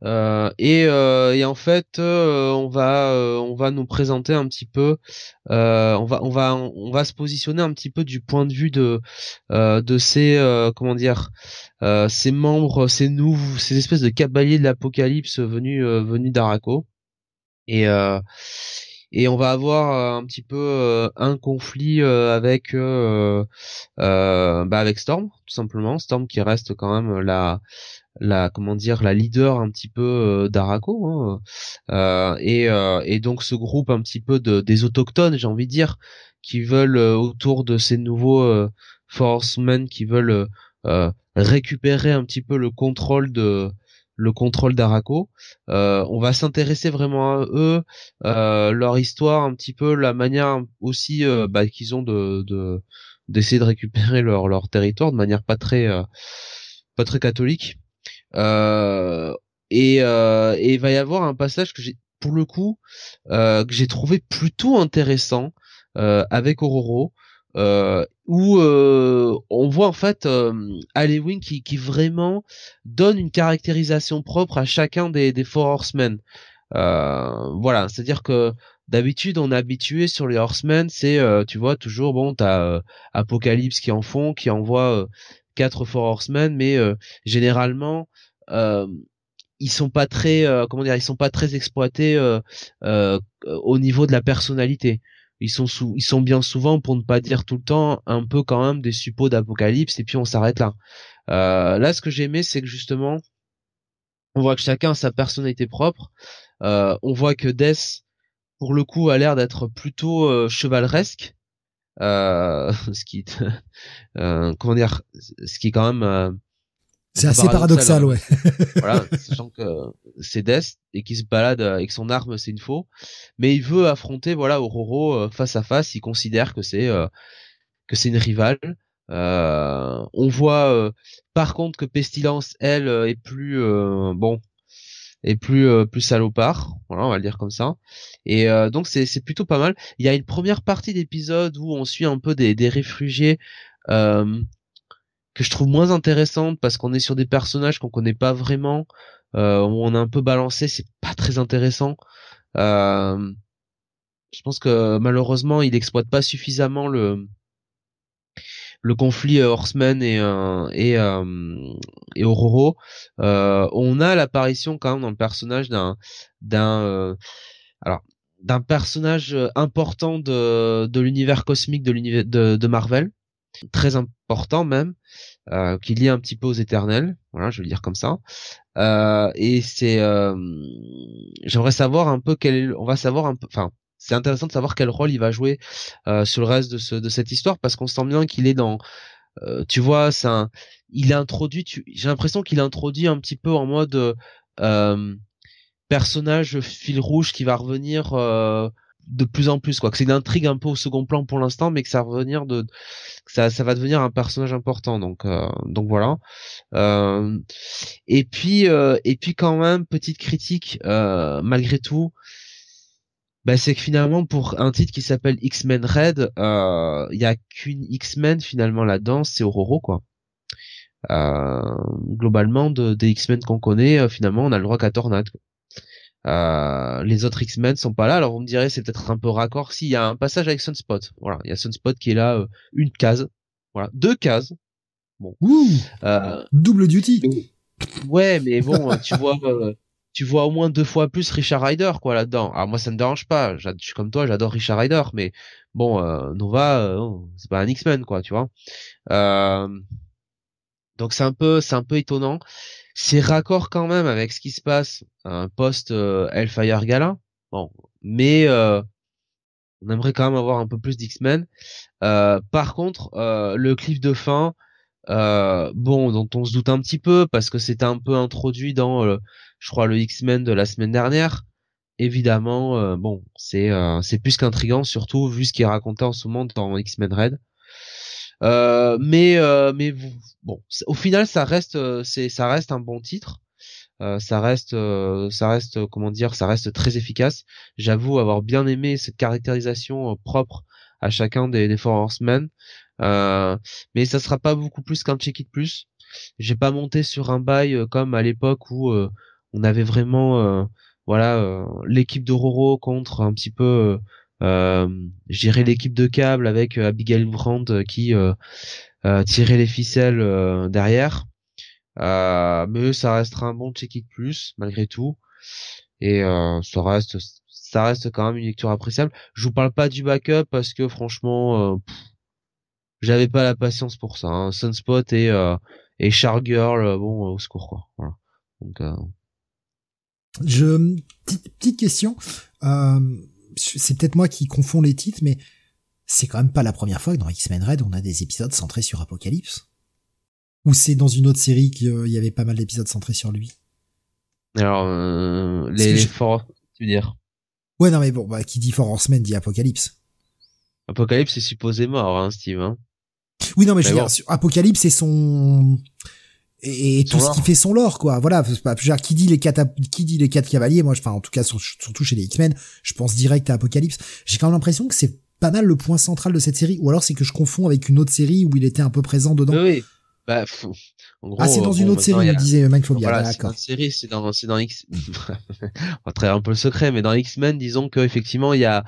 Speaker 2: Et, et, en fait, on va on va nous présenter un petit peu, on va on va on va se positionner un petit peu du point de vue de de ces comment dire ces membres, ces nouveaux, ces espèces de cavaliers de l'apocalypse venus venus d'Araco. Et et on va avoir euh, un petit peu euh, un conflit euh, avec bah avec Storm tout simplement Storm qui reste quand même la la comment dire la leader un petit peu d'Araco hein. et et donc ce groupe un petit peu de des autochtones j'ai envie de dire qui veulent autour de ces nouveaux forcemen qui veulent récupérer un petit peu le contrôle de le contrôle d'Araco. Euh, on va s'intéresser vraiment à eux, euh, leur histoire, un petit peu la manière aussi euh, bah, qu'ils ont de d'essayer de, récupérer leur leur territoire de manière pas très pas très catholique. Et et il va y avoir un passage que j'ai pour le coup que j'ai trouvé plutôt intéressant avec Ororo euh, où euh, on voit en fait euh, Halloween qui, qui vraiment donne une caractérisation propre à chacun des, des Four Horsemen. Euh, voilà, c'est-à-dire que d'habitude on est habitué sur les Horsemen, c'est tu vois toujours bon t'as Apocalypse qui en font, qui envoie quatre Four Horsemen, mais généralement ils sont pas très comment dire ils sont pas très exploités au niveau de la personnalité. Ils sont sous, ils sont bien souvent pour ne pas dire tout le temps un peu quand même des suppôts d'apocalypse et puis on s'arrête là. Là ce que j'ai aimé c'est que justement on voit que chacun a sa personnalité propre. On voit que Death pour le coup a l'air d'être plutôt chevaleresque euh, (laughs) ce qui euh, comment dire ce qui est quand même euh,
Speaker 1: c'est assez paradoxal, hein. ouais. (laughs)
Speaker 2: voilà, (laughs) sachant que c'est Death et qui se balade avec son arme, c'est une faux, mais il veut affronter voilà Auroro face à face. Il considère que c'est que c'est une rivale. on voit par contre que Pestilence, elle, est plus bon, est plus euh, plus salopard, voilà, on va le dire comme ça. Et euh, donc c'est c'est plutôt pas mal. Il y a une première partie d'épisode où on suit un peu des des réfugiés euh, que je trouve moins intéressante parce qu'on est sur des personnages qu'on connaît pas vraiment, où on est un peu balancé, c'est pas très intéressant. je pense que malheureusement il exploite pas suffisamment le le conflit euh, Horseman et euh, et euh, et Auroro, on a l'apparition quand même dans le personnage d'un d'un alors d'un personnage important de de l'univers cosmique de l'univers de, Marvel, très important même. Euh, qui lie un petit peu aux éternels voilà je vais le dire comme ça euh, et c'est euh, j'aimerais savoir un peu quel on va savoir un peu enfin c'est intéressant de savoir quel rôle il va jouer euh, sur le reste de, ce, de cette histoire parce qu'on sent bien qu'il est dans euh, tu vois il introduit j'ai l'impression qu'il introduit un petit peu en mode euh, personnage fil rouge qui va revenir de plus en plus que c'est une intrigue un peu au second plan pour l'instant mais que ça va devenir un personnage important. Donc voilà. Et puis quand même petite critique malgré tout bah, c'est que finalement pour un titre qui s'appelle X-Men Red, il euh, y a qu'une X-Men finalement là-dedans, c'est Aurora quoi. Euh, globalement de, des X-Men qu'on connaît, euh, finalement on a le droit qu'à Tornade. Euh, les autres X-Men sont pas là, alors vous me direz c'est peut-être un peu raccord. Si il y a un passage avec Sunspot, voilà, il y a Sunspot qui est là, euh, une case, voilà, deux cases.
Speaker 1: Bon, Ouh, double duty.
Speaker 2: Ouais, mais bon, tu vois, tu vois au moins deux fois plus Richard Rider quoi là-dedans. Alors moi ça me dérange pas, je suis comme toi, j'adore Richard Rider, mais bon euh, Nova euh, oh, c'est pas un X-Men quoi, tu vois. Euh, donc c'est un peu c'est un peu étonnant. C'est raccord quand même avec ce qui se passe un post Hellfire Gala. Bon, mais on aimerait quand même avoir un peu plus d'X-Men. par contre, le cliff de fin, bon, dont on se doute un petit peu parce que c'était un peu introduit dans je crois le X-Men de la semaine dernière. Évidemment, euh, bon, c'est euh, c'est plus qu'intrigant, surtout vu ce qui est raconté en ce moment dans X-Men Red. Euh, mais mais bon, au final, ça reste c'est ça reste un bon titre. ça reste ça reste comment dire, ça reste très efficace. J'avoue avoir bien aimé cette caractérisation propre à chacun des, des Four Horsemen. Mais ça sera pas beaucoup plus qu'un check it plus. J'ai pas monté sur un bail comme à l'époque où on avait vraiment euh, voilà euh, l'équipe de Roro contre un petit peu euh, gérer l'équipe de câble avec Abigail Brandt qui tirait les ficelles derrière. mais ça restera un bon check it plus malgré tout et ça reste ça reste quand même une lecture appréciable. Je vous parle pas du backup parce que franchement j'avais pas la patience pour ça. Hein. Sunspot et et Chargirl bon au secours quoi. Voilà. Donc
Speaker 1: je petite, question. Euh, c'est peut-être moi qui confonds les titres, mais c'est quand même pas la première fois que dans X-Men Red on a des épisodes centrés sur Apocalypse. Ou c'est dans une autre série qu'il euh, y avait pas mal d'épisodes centrés sur lui?
Speaker 2: Alors euh, les, les For... tu veux dire?
Speaker 1: Ouais non mais bon bah qui dit For Horsemen dit Apocalypse.
Speaker 2: Apocalypse est supposé mort hein Steve. Hein
Speaker 1: oui non mais, je veux dire Apocalypse c'est son et, tout ce qui fait son lore quoi. Voilà qui dit les quatre qui dit les quatre cavaliers moi enfin en tout cas surtout chez les X-Men je pense direct à Apocalypse. J'ai quand même l'impression que c'est pas mal le point central de cette série. Ou alors c'est que je confonds avec une autre série où il était un peu présent dedans.
Speaker 2: Oui Bah,
Speaker 1: en gros, ah, c'est dans une autre série, il disait Mindphobia.
Speaker 2: Voilà, c'est une série, c'est dans, c'est dans X. (laughs) on va trahir un peu le secret, mais dans X-Men, disons que effectivement, il y a,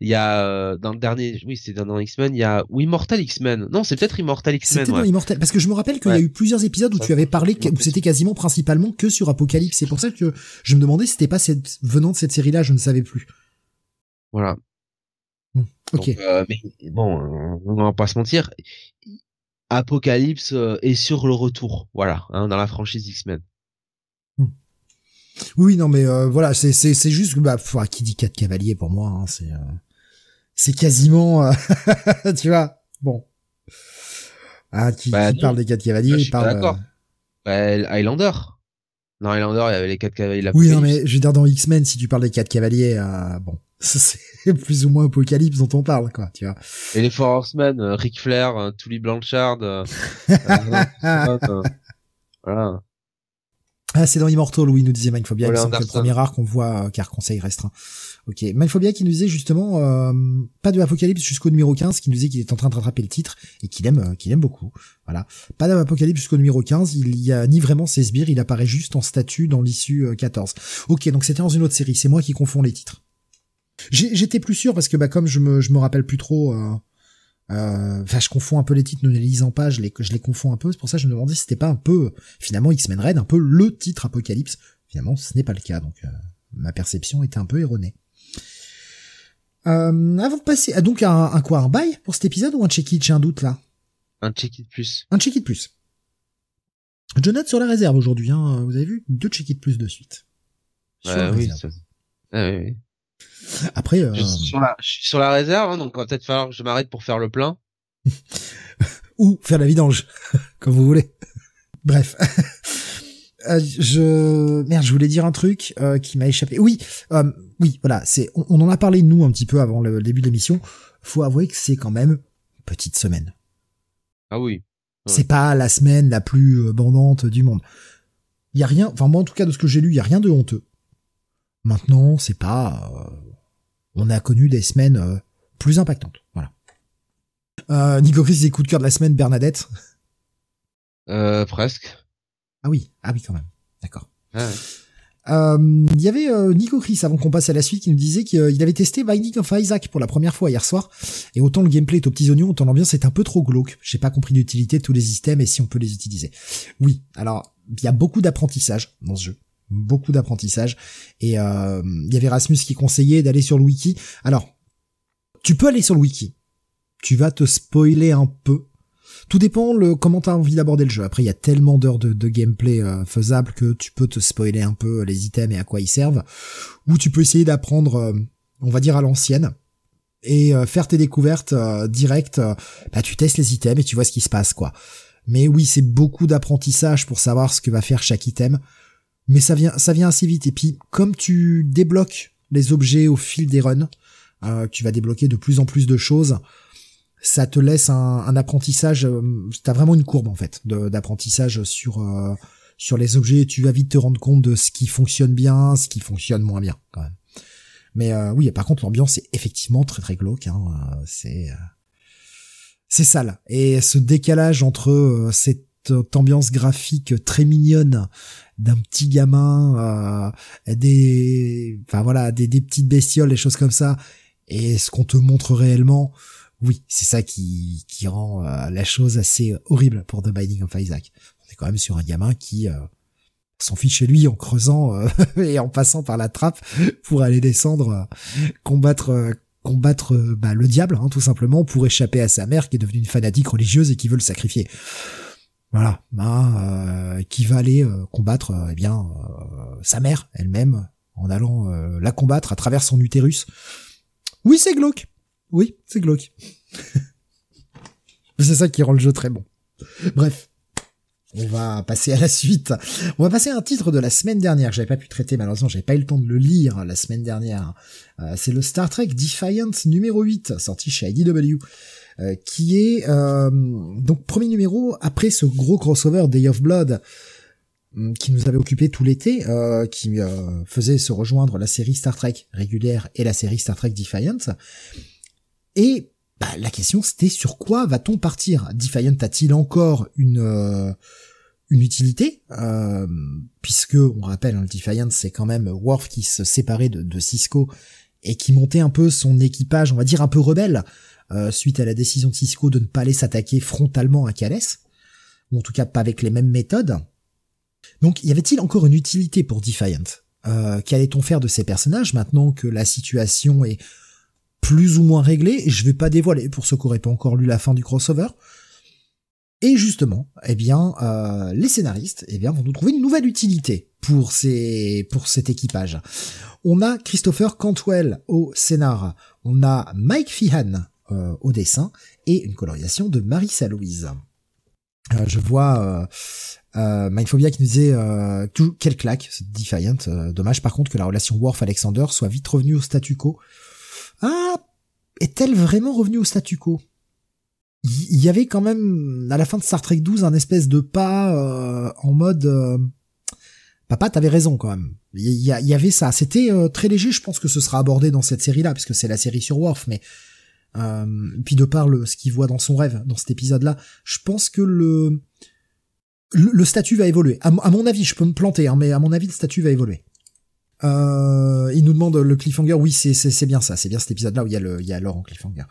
Speaker 2: il y a euh, dans le dernier, oui, c'est dans, X-Men, il y a ou Immortal X-Men. Non, c'est peut-être Immortal X-Men.
Speaker 1: C'était dans Immortal, parce que je me rappelle qu'il y a eu plusieurs épisodes où tu avais parlé, où c'était quasiment principalement que sur Apocalypse. C'est pour ça que je me demandais si c'était pas cette, venant de cette série-là, je ne savais plus.
Speaker 2: Voilà.
Speaker 1: Hmm, ok.
Speaker 2: Euh, mais bon, on va pas se mentir. Apocalypse euh, est sur le retour, voilà, hein, dans la franchise X-Men.
Speaker 1: Hmm. Oui, non, mais euh, voilà, c'est c'est c'est juste bah qui dit quatre cavaliers pour moi, hein, c'est euh, c'est quasiment, (laughs) tu vois, bon. Ah, qui, bah, parle des quatre cavaliers, bah, il parle.
Speaker 2: D'accord. Bah, Highlander. Dans Highlander, il y avait les quatre cavaliers.
Speaker 1: Oui, non, mais je veux dire dans X-Men, si tu parles des quatre cavaliers, bon, (laughs) c'est plus ou moins Apocalypse dont on parle, quoi, tu vois.
Speaker 2: Et les Four Horsemen, euh, Ric Flair, euh, Tully Blanchard, euh, (laughs) voilà.
Speaker 1: Ah, c'est dans Immortal, oui, nous disait Mindphobia. C'est le premier arc qu'on voit, car conseil restreint. Ok. Mindphobia qui nous disait justement, pas de Apocalypse jusqu'au numéro 15, qui nous disait qu'il est en train de rattraper le titre, et qu'il aime, qu'il aime beaucoup. Voilà. Pas d'Apocalypse jusqu'au numéro 15, il y a ni vraiment ses sbires, il apparaît juste en statut dans l'issue 14. Ok, donc c'était dans une autre série, c'est moi qui confonds les titres. J'étais plus sûr parce que bah comme je me je me rappelle plus trop. Euh, euh, enfin, je confonds un peu les titres, ne les lisant pas, je les, je les confonds un peu. C'est pour ça que je me demandais si c'était pas un peu, finalement, X-Men Red, un peu le titre Apocalypse. Finalement, ce n'est pas le cas, donc euh, ma perception était un peu erronée. Euh, avant de passer, ah, donc un, un quoi, un bail pour cet épisode ou un check-it? J'ai un doute là.
Speaker 2: Un check-it plus.
Speaker 1: Un check-it plus. Note sur la réserve aujourd'hui, hein, vous avez vu Deux check-it plus de suite.
Speaker 2: Sur oui, ça... ah, oui, oui.
Speaker 1: Après, euh...
Speaker 2: je, suis sur la, je suis sur la réserve, hein, donc va peut-être falloir que je m'arrête pour faire le plein. (laughs)
Speaker 1: Ou faire la vidange, (laughs) comme vous voulez. Bref. (laughs) Euh, je merde, je voulais dire un truc euh, qui m'a échappé. Oui, euh, oui, voilà, c'est on, on, en a parlé nous un petit peu avant le début de l'émission. Faut avouer que c'est quand même une petite semaine.
Speaker 2: Ah oui.
Speaker 1: C'est pas la semaine la plus bandante du monde. Il y a rien, enfin moi en tout cas de ce que j'ai lu, il y a rien de honteux. Maintenant, c'est pas on a connu des semaines euh, plus impactantes. Voilà. Euh, Nico Chris, des coups de cœur de la semaine, Bernadette (laughs)
Speaker 2: euh, Presque.
Speaker 1: Ah oui, ah oui quand même. D'accord. Euh, il y avait Nico Chris avant qu'on passe à la suite qui nous disait qu'il avait testé Binding of Isaac pour la première fois hier soir et autant le gameplay est aux petits oignons autant l'ambiance est un peu trop glauque. J'ai pas compris l'utilité de tous les systèmes et si on peut les utiliser. Oui, alors il y a beaucoup d'apprentissage dans ce jeu beaucoup d'apprentissage. Et euh, il y avait Rasmus qui conseillait d'aller sur le wiki. Alors, tu peux aller sur le wiki. Tu vas te spoiler un peu. Tout dépend le comment t'as envie d'aborder le jeu. Après, il y a tellement d'heures de, gameplay euh, faisable que tu peux te spoiler un peu les items et à quoi ils servent. Ou tu peux essayer d'apprendre, euh, on va dire à l'ancienne, et faire tes découvertes directes. bah, tu testes les items et tu vois ce qui se passe, quoi. Mais oui, c'est beaucoup d'apprentissage pour savoir ce que va faire chaque item mais ça vient, ça vient assez vite. Et puis, comme tu débloques les objets au fil des runs, euh, tu vas débloquer de plus en plus de choses. Ça te laisse un, apprentissage. Euh, T'as vraiment une courbe en fait d'apprentissage sur euh, sur les objets. Tu vas vite te rendre compte de ce qui fonctionne bien, ce qui fonctionne moins bien quand. Mais euh, oui, par contre, l'ambiance est effectivement très très glauque. Hein. C'est c'est sale. Et ce décalage entre cette ambiance graphique très mignonne d'un petit gamin, euh, des, enfin voilà, des, des petites bestioles, des choses comme ça, et ce qu'on te montre réellement, oui, c'est ça qui, qui rend euh, la chose assez horrible pour The Binding of Isaac. On est quand même sur un gamin qui euh, s'en fiche chez lui en creusant (laughs) et en passant par la trappe pour aller descendre, combattre combattre bah, le diable, hein, tout simplement, pour échapper à sa mère qui est devenue une fanatique religieuse et qui veut le sacrifier. Voilà, bah, qui va aller euh, combattre euh, eh bien sa mère elle-même en allant la combattre à travers son utérus. Oui, c'est glauque. Oui, c'est glauque. (laughs) c'est ça qui rend le jeu très bon. Bref. On va passer à la suite. On va passer à un titre de la semaine dernière. J'avais pas pu traiter, malheureusement, j'avais pas eu le temps de le lire la semaine dernière. c'est le Star Trek Defiant numéro 8, sorti chez IDW. Euh, qui est euh, donc premier numéro après ce gros crossover Day of Blood hum, qui nous avait occupé tout l'été, euh, qui faisait se rejoindre la série Star Trek régulière et la série Star Trek Defiant. Et bah, la question c'était sur quoi va-t-on partir? Defiant a-t-il encore une euh, une utilité? Euh, puisque on rappelle hein, le Defiant c'est quand même Worf qui se séparait de, de, Cisco et qui montait un peu son équipage on va dire un peu rebelle euh, suite à la décision de Cisco de ne pas aller s'attaquer frontalement à Calais ou en tout cas pas avec les mêmes méthodes donc y avait-il encore une utilité pour Defiant? Euh, Qu'allait-on faire de ces personnages maintenant que la situation est plus ou moins réglée? Je vais pas dévoiler pour ceux qui n'auraient pas encore lu la fin du crossover. Et justement, eh bien, euh, les scénaristes, eh bien, vont nous trouver une nouvelle utilité pour ces, pour cet équipage. On a Christopher Cantwell au scénar, on a Mike Feehan euh, au dessin et une colorisation de Marissa Louise. Euh, je vois euh, Mindphobia qui nous disait euh, tout, quelle claque, c'est Defiant. Euh, dommage par contre que la relation Worf-Alexander soit vite revenue au statu quo. Ah, est-elle vraiment revenue au statu quo? Il y, avait quand même à la fin de Star Trek 12 un espèce de pas euh, en mode euh, papa t'avais raison quand même. Il y, y, avait ça. C'était très léger. Je pense que ce sera abordé dans cette série-là puisque c'est la série sur Worf, mais puis de par le, ce qu'il voit dans son rêve dans cet épisode-là, je pense que le le, statut va évoluer. À, mon avis, je peux me planter, hein, mais à mon avis, le statut va évoluer. Euh, il nous demande le cliffhanger. Oui, c'est c'est bien ça. C'est bien cet épisode-là où il y a le il y a Laure en cliffhanger.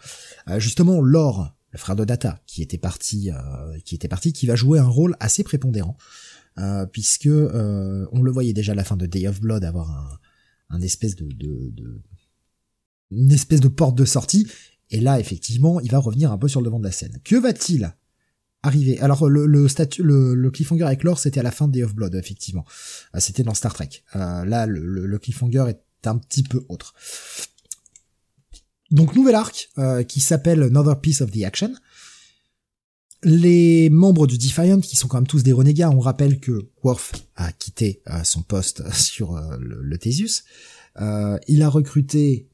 Speaker 1: Euh, justement, Laure, le frère de Data, qui était parti, euh, qui était parti, qui va jouer un rôle assez prépondérant, euh, puisque euh, on le voyait déjà à la fin de Day of Blood avoir un, un espèce de, de une espèce de porte de sortie. Et là, effectivement, il va revenir un peu sur le devant de la scène. Que va-t-il arrivé. Alors le, le statut, le, le, cliffhanger avec Lore, c'était à la fin de Day of Blood, effectivement. Euh, c'était dans Star Trek. Euh, là, le, le, cliffhanger est un petit peu autre. Donc nouvel arc euh, qui s'appelle Another Piece of the Action. Les membres du Defiant, qui sont quand même tous des renégats, on rappelle que Worf a quitté son poste (laughs) sur le, le, Theseus. il a recruté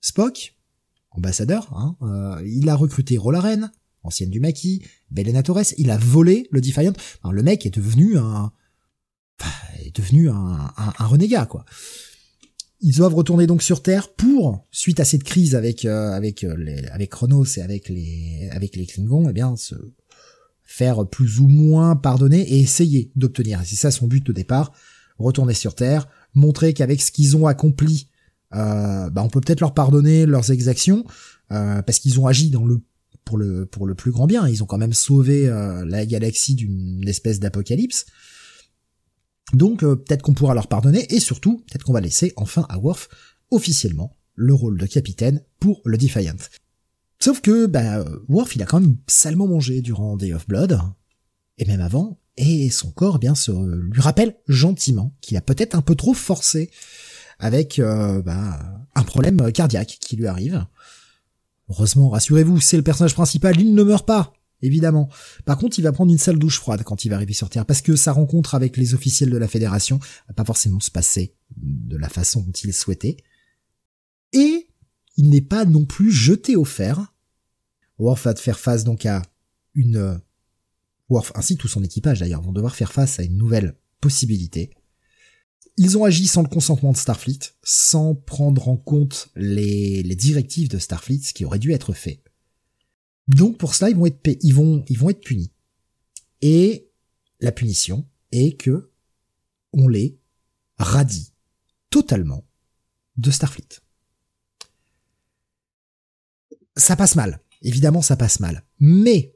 Speaker 1: Spock, ambassadeur. Hein, il a recruté Rolaren, ancienne du maquis, Belena Torres, il a volé le Defiant. le mec est devenu un, est devenu un, un, renégat quoi. Ils doivent retourner donc sur Terre pour, suite à cette crise avec euh, avec euh, les, avec Chronos et avec les avec les Klingons, eh bien se faire plus ou moins pardonner et essayer d'obtenir. C'est ça son but de départ, retourner sur Terre, montrer qu'avec ce qu'ils ont accompli, euh, bah on peut peut-être leur pardonner leurs exactions euh, parce qu'ils ont agi pour le plus grand bien. Ils ont quand même sauvé euh, la galaxie d'une espèce d'apocalypse. Donc euh, peut-être qu'on pourra leur pardonner et surtout peut-être qu'on va laisser enfin à Worf officiellement le rôle de capitaine pour le Defiant. Sauf que bah Worf il a quand même salement mangé durant Day of Blood et même avant et son corps bien se lui rappelle gentiment qu'il a peut-être un peu trop forcé avec euh, bah, un problème cardiaque qui lui arrive. Heureusement, rassurez-vous, c'est le personnage principal, il ne meurt pas, évidemment. Par contre, il va prendre une sale douche froide quand il va arriver sur Terre, parce que sa rencontre avec les officiels de la Fédération va pas forcément se passer de la façon dont il souhaitait. Et il n'est pas non plus jeté au fer. Worf va faire face donc à une... Worf ainsi tout son équipage d'ailleurs vont devoir faire face à une nouvelle possibilité. Ils ont agi sans le consentement de Starfleet, sans prendre en compte les, directives de Starfleet, ce qui aurait dû être fait. Donc pour cela, ils vont être, ils vont, ils vont être punis. Et la punition est que on les radie totalement de Starfleet. Ça passe mal. Évidemment, ça passe mal. Mais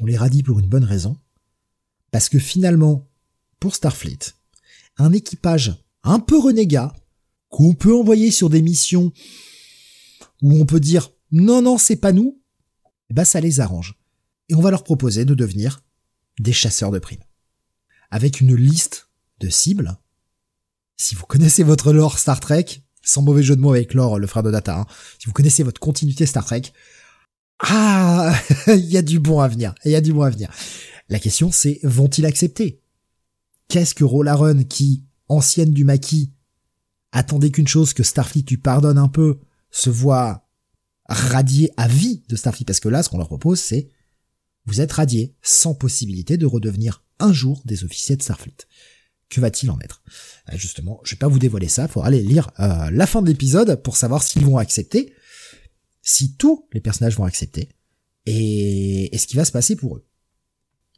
Speaker 1: on les radie pour une bonne raison. Parce que finalement, pour Starfleet, un équipage un peu renégat qu'on peut envoyer sur des missions où on peut dire non non c'est pas nous, bah ça les arrange. Et on va leur proposer de devenir des chasseurs de primes. Avec une liste de cibles. Si vous connaissez votre lore Star Trek, sans mauvais jeu de mots avec lore, le frère de Data, hein, si vous connaissez votre continuité Star Trek, ah, (laughs) il y a du bon à venir, il y a du bon à venir. La question c'est, vont-ils accepter Qu'est-ce que Rolaren qui, ancienne du maquis, attendait qu'une chose que Starfleet lui pardonne un peu, se voit radié à vie de Starfleet? Parce que là, ce qu'on leur propose, c'est vous êtes radié sans possibilité de redevenir un jour des officiers de Starfleet. Que va-t-il en être? Euh, Justement, je vais pas vous dévoiler ça, il faudra aller lire euh, la fin de l'épisode pour savoir s'ils vont accepter. si tous les personnages vont accepter et, et ce qui va se passer pour eux.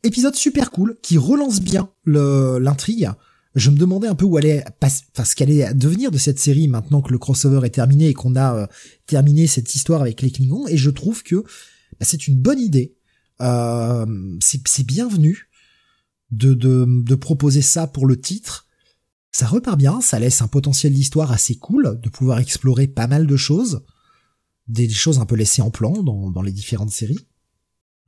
Speaker 1: Épisode super cool qui relance bien l'intrigue. Je me demandais un peu où allait enfin ce qu'allait devenir de cette série maintenant que le crossover est terminé et qu'on a euh, terminé cette histoire avec les Klingons et je trouve que bah, c'est une bonne idée. Euh, c'est bienvenu de, de, de proposer ça pour le titre. Ça repart bien, ça laisse un potentiel d'histoire assez cool, de pouvoir explorer pas mal de choses, des choses un peu laissées en plan dans, dans les différentes séries.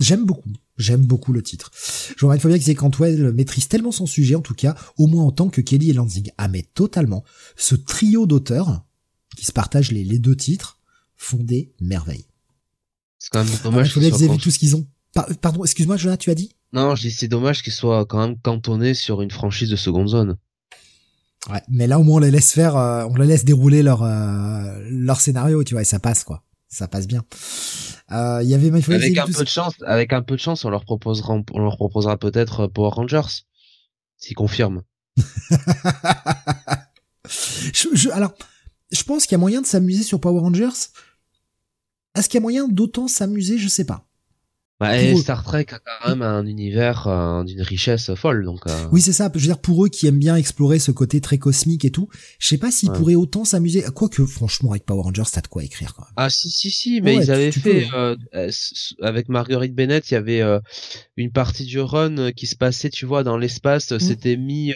Speaker 1: J'aime beaucoup, j'aime beaucoup le titre. Je il faut bien que Cantwell maîtrise tellement son sujet, en tout cas, au moins en tant que Kelly et Lansing. Ah mais totalement. Ce trio d'auteurs, qui se partagent les, les deux titres, font des merveilles.
Speaker 2: C'est quand même dommage.
Speaker 1: il faut bien qu'ils aient vu tout ce qu'ils ont? pardon, excuse-moi, Jonah, tu as dit?
Speaker 2: Non, je dis c'est dommage qu'ils soient quand même cantonnés sur une franchise de seconde zone.
Speaker 1: Ouais, mais là au moins on les laisse faire, euh, on les laisse dérouler leur euh, leur scénario, tu vois, et ça passe quoi, ça passe bien. Euh, il y avait
Speaker 2: avec un peu de chance, avec un peu de chance, on leur proposera, on leur proposera peut-être Power Rangers, s'ils confirment. (laughs)
Speaker 1: je, je, alors, je pense qu'il y a moyen de s'amuser sur Power Rangers. Est-ce qu'il y a moyen d'autant s'amuser? Je sais pas.
Speaker 2: Bah, et Star Trek a quand même un univers euh, d'une richesse folle, donc. Euh...
Speaker 1: Oui, c'est ça. Je veux dire, pour eux qui aiment bien explorer ce côté très cosmique et tout, je sais pas s'ils pourraient autant s'amuser. Quoique, franchement, avec Power Rangers, t'as de quoi écrire quand même.
Speaker 2: Ah si, si, si, mais ils avaient fait euh, euh avec Marguerite Bennett, il y avait euh, une partie du run qui se passait, tu vois, dans l'espace. Mm. C'était mi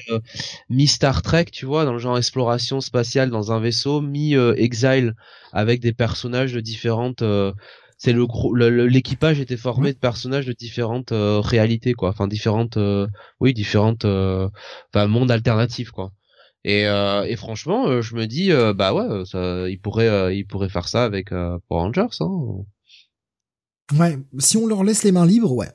Speaker 2: mi Star Trek, tu vois, dans le genre exploration spatiale dans un vaisseau, mi Exile avec des personnages de différentes c'est le gros l'équipage était formé de personnages de différentes euh, réalités quoi. Enfin différentes euh, oui différentes euh, enfin mondes alternatifs quoi. Et, et franchement je me dis bah ouais ça il pourrait il pourrait faire ça avec Power Rangers hein.
Speaker 1: ouais si on leur laisse les mains libres ouais.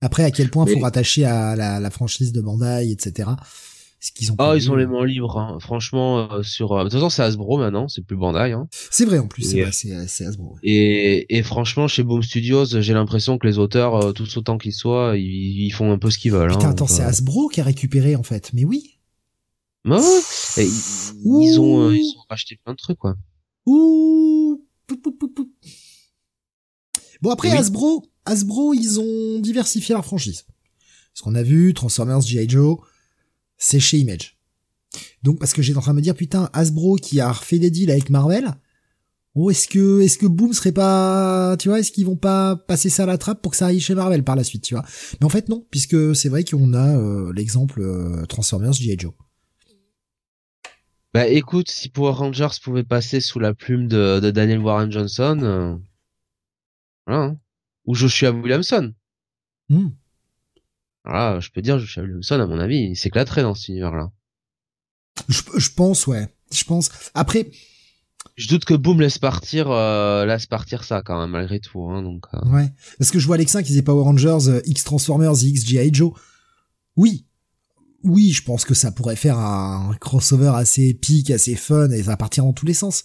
Speaker 1: Après à quel point faut rattacher à la, la franchise de Bandai etc
Speaker 2: qu'ils ont. Ah, ils ont les mains libres. Hein. Franchement, euh, sur. Euh, de toute façon, c'est Hasbro maintenant, c'est plus Bandai. Hein.
Speaker 1: C'est vrai en plus, c'est c'est Hasbro.
Speaker 2: Et, et franchement, chez Boom Studios, j'ai l'impression que les auteurs, euh, tous autant qu'ils soient, ils, font un peu ce qu'ils veulent.
Speaker 1: Putain,
Speaker 2: hein,
Speaker 1: attends, c'est Hasbro qui a récupéré en fait. Mais oui.
Speaker 2: Bah ils, ils, ont ils ont racheté plein de trucs quoi.
Speaker 1: Ouh. Bon après Hasbro, Hasbro, ils ont diversifié leur franchise. Ce qu'on a vu, Transformers, G.I. Joe c'est chez Image. Donc parce que j'étais en train de me dire putain Hasbro qui a refait des deals avec Marvel, oh est-ce que est-ce que Boom serait pas tu vois est-ce qu'ils vont pas passer ça à la trappe pour que ça aille chez Marvel par la suite tu vois mais en fait non puisque c'est vrai qu'on a euh, l'exemple euh, Transformers G.I. Joe
Speaker 2: bah écoute si Power Rangers pouvait passer sous la plume de, Daniel Warren Johnson euh, voilà hein. ou Joshua Williamson hmm. Voilà, je peux dire, Joshua Williamson, à mon avis, il s'éclaterait dans cet univers-là.
Speaker 1: Je, je, pense, ouais. Je pense. Après.
Speaker 2: Je doute que Boom laisse partir, euh, laisse partir ça quand même malgré tout, hein, donc. Euh.
Speaker 1: Ouais. Parce que je vois Alexin qui disait Power Rangers, euh, X Transformers, X G.I. Joe. Oui. Oui, je pense que ça pourrait faire un crossover assez épique, assez fun, et ça va partir dans tous les sens.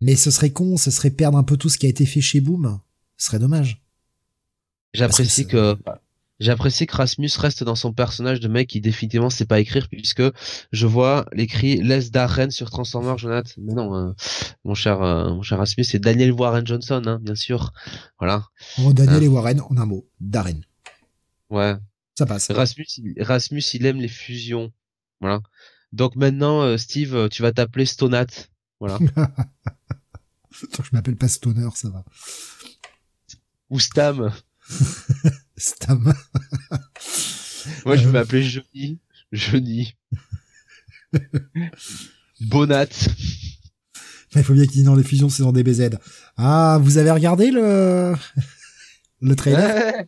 Speaker 1: Mais ce serait con, ce serait perdre un peu tout ce qui a été fait chez Boom. Ce serait dommage.
Speaker 2: J'apprécie que, J'apprécie que Rasmus reste dans son personnage de mec qui définitivement sait pas écrire puisque je vois l'écrit Les Darren sur Transformers Jonathan. Mais non, euh, mon cher euh, mon cher Rasmus, c'est Daniel Warren Johnson, hein, bien sûr. Voilà.
Speaker 1: Oh, Daniel euh. et Warren en un mot. Darren.
Speaker 2: Ouais.
Speaker 1: Ça passe.
Speaker 2: Rasmus, il, Rasmus, il aime les fusions. Voilà. Donc maintenant, Steve, tu vas t'appeler Stonat. Voilà. (laughs)
Speaker 1: je m'appelle pas Stoner, ça va.
Speaker 2: Ou Stam. (laughs)
Speaker 1: Stam.
Speaker 2: Moi, je vais m'appeler Johnny. Johnny. Bonat.
Speaker 1: Il faut bien qu'il dise dans les fusions, c'est dans des BZ. Ah, vous avez regardé le (laughs) le trailer?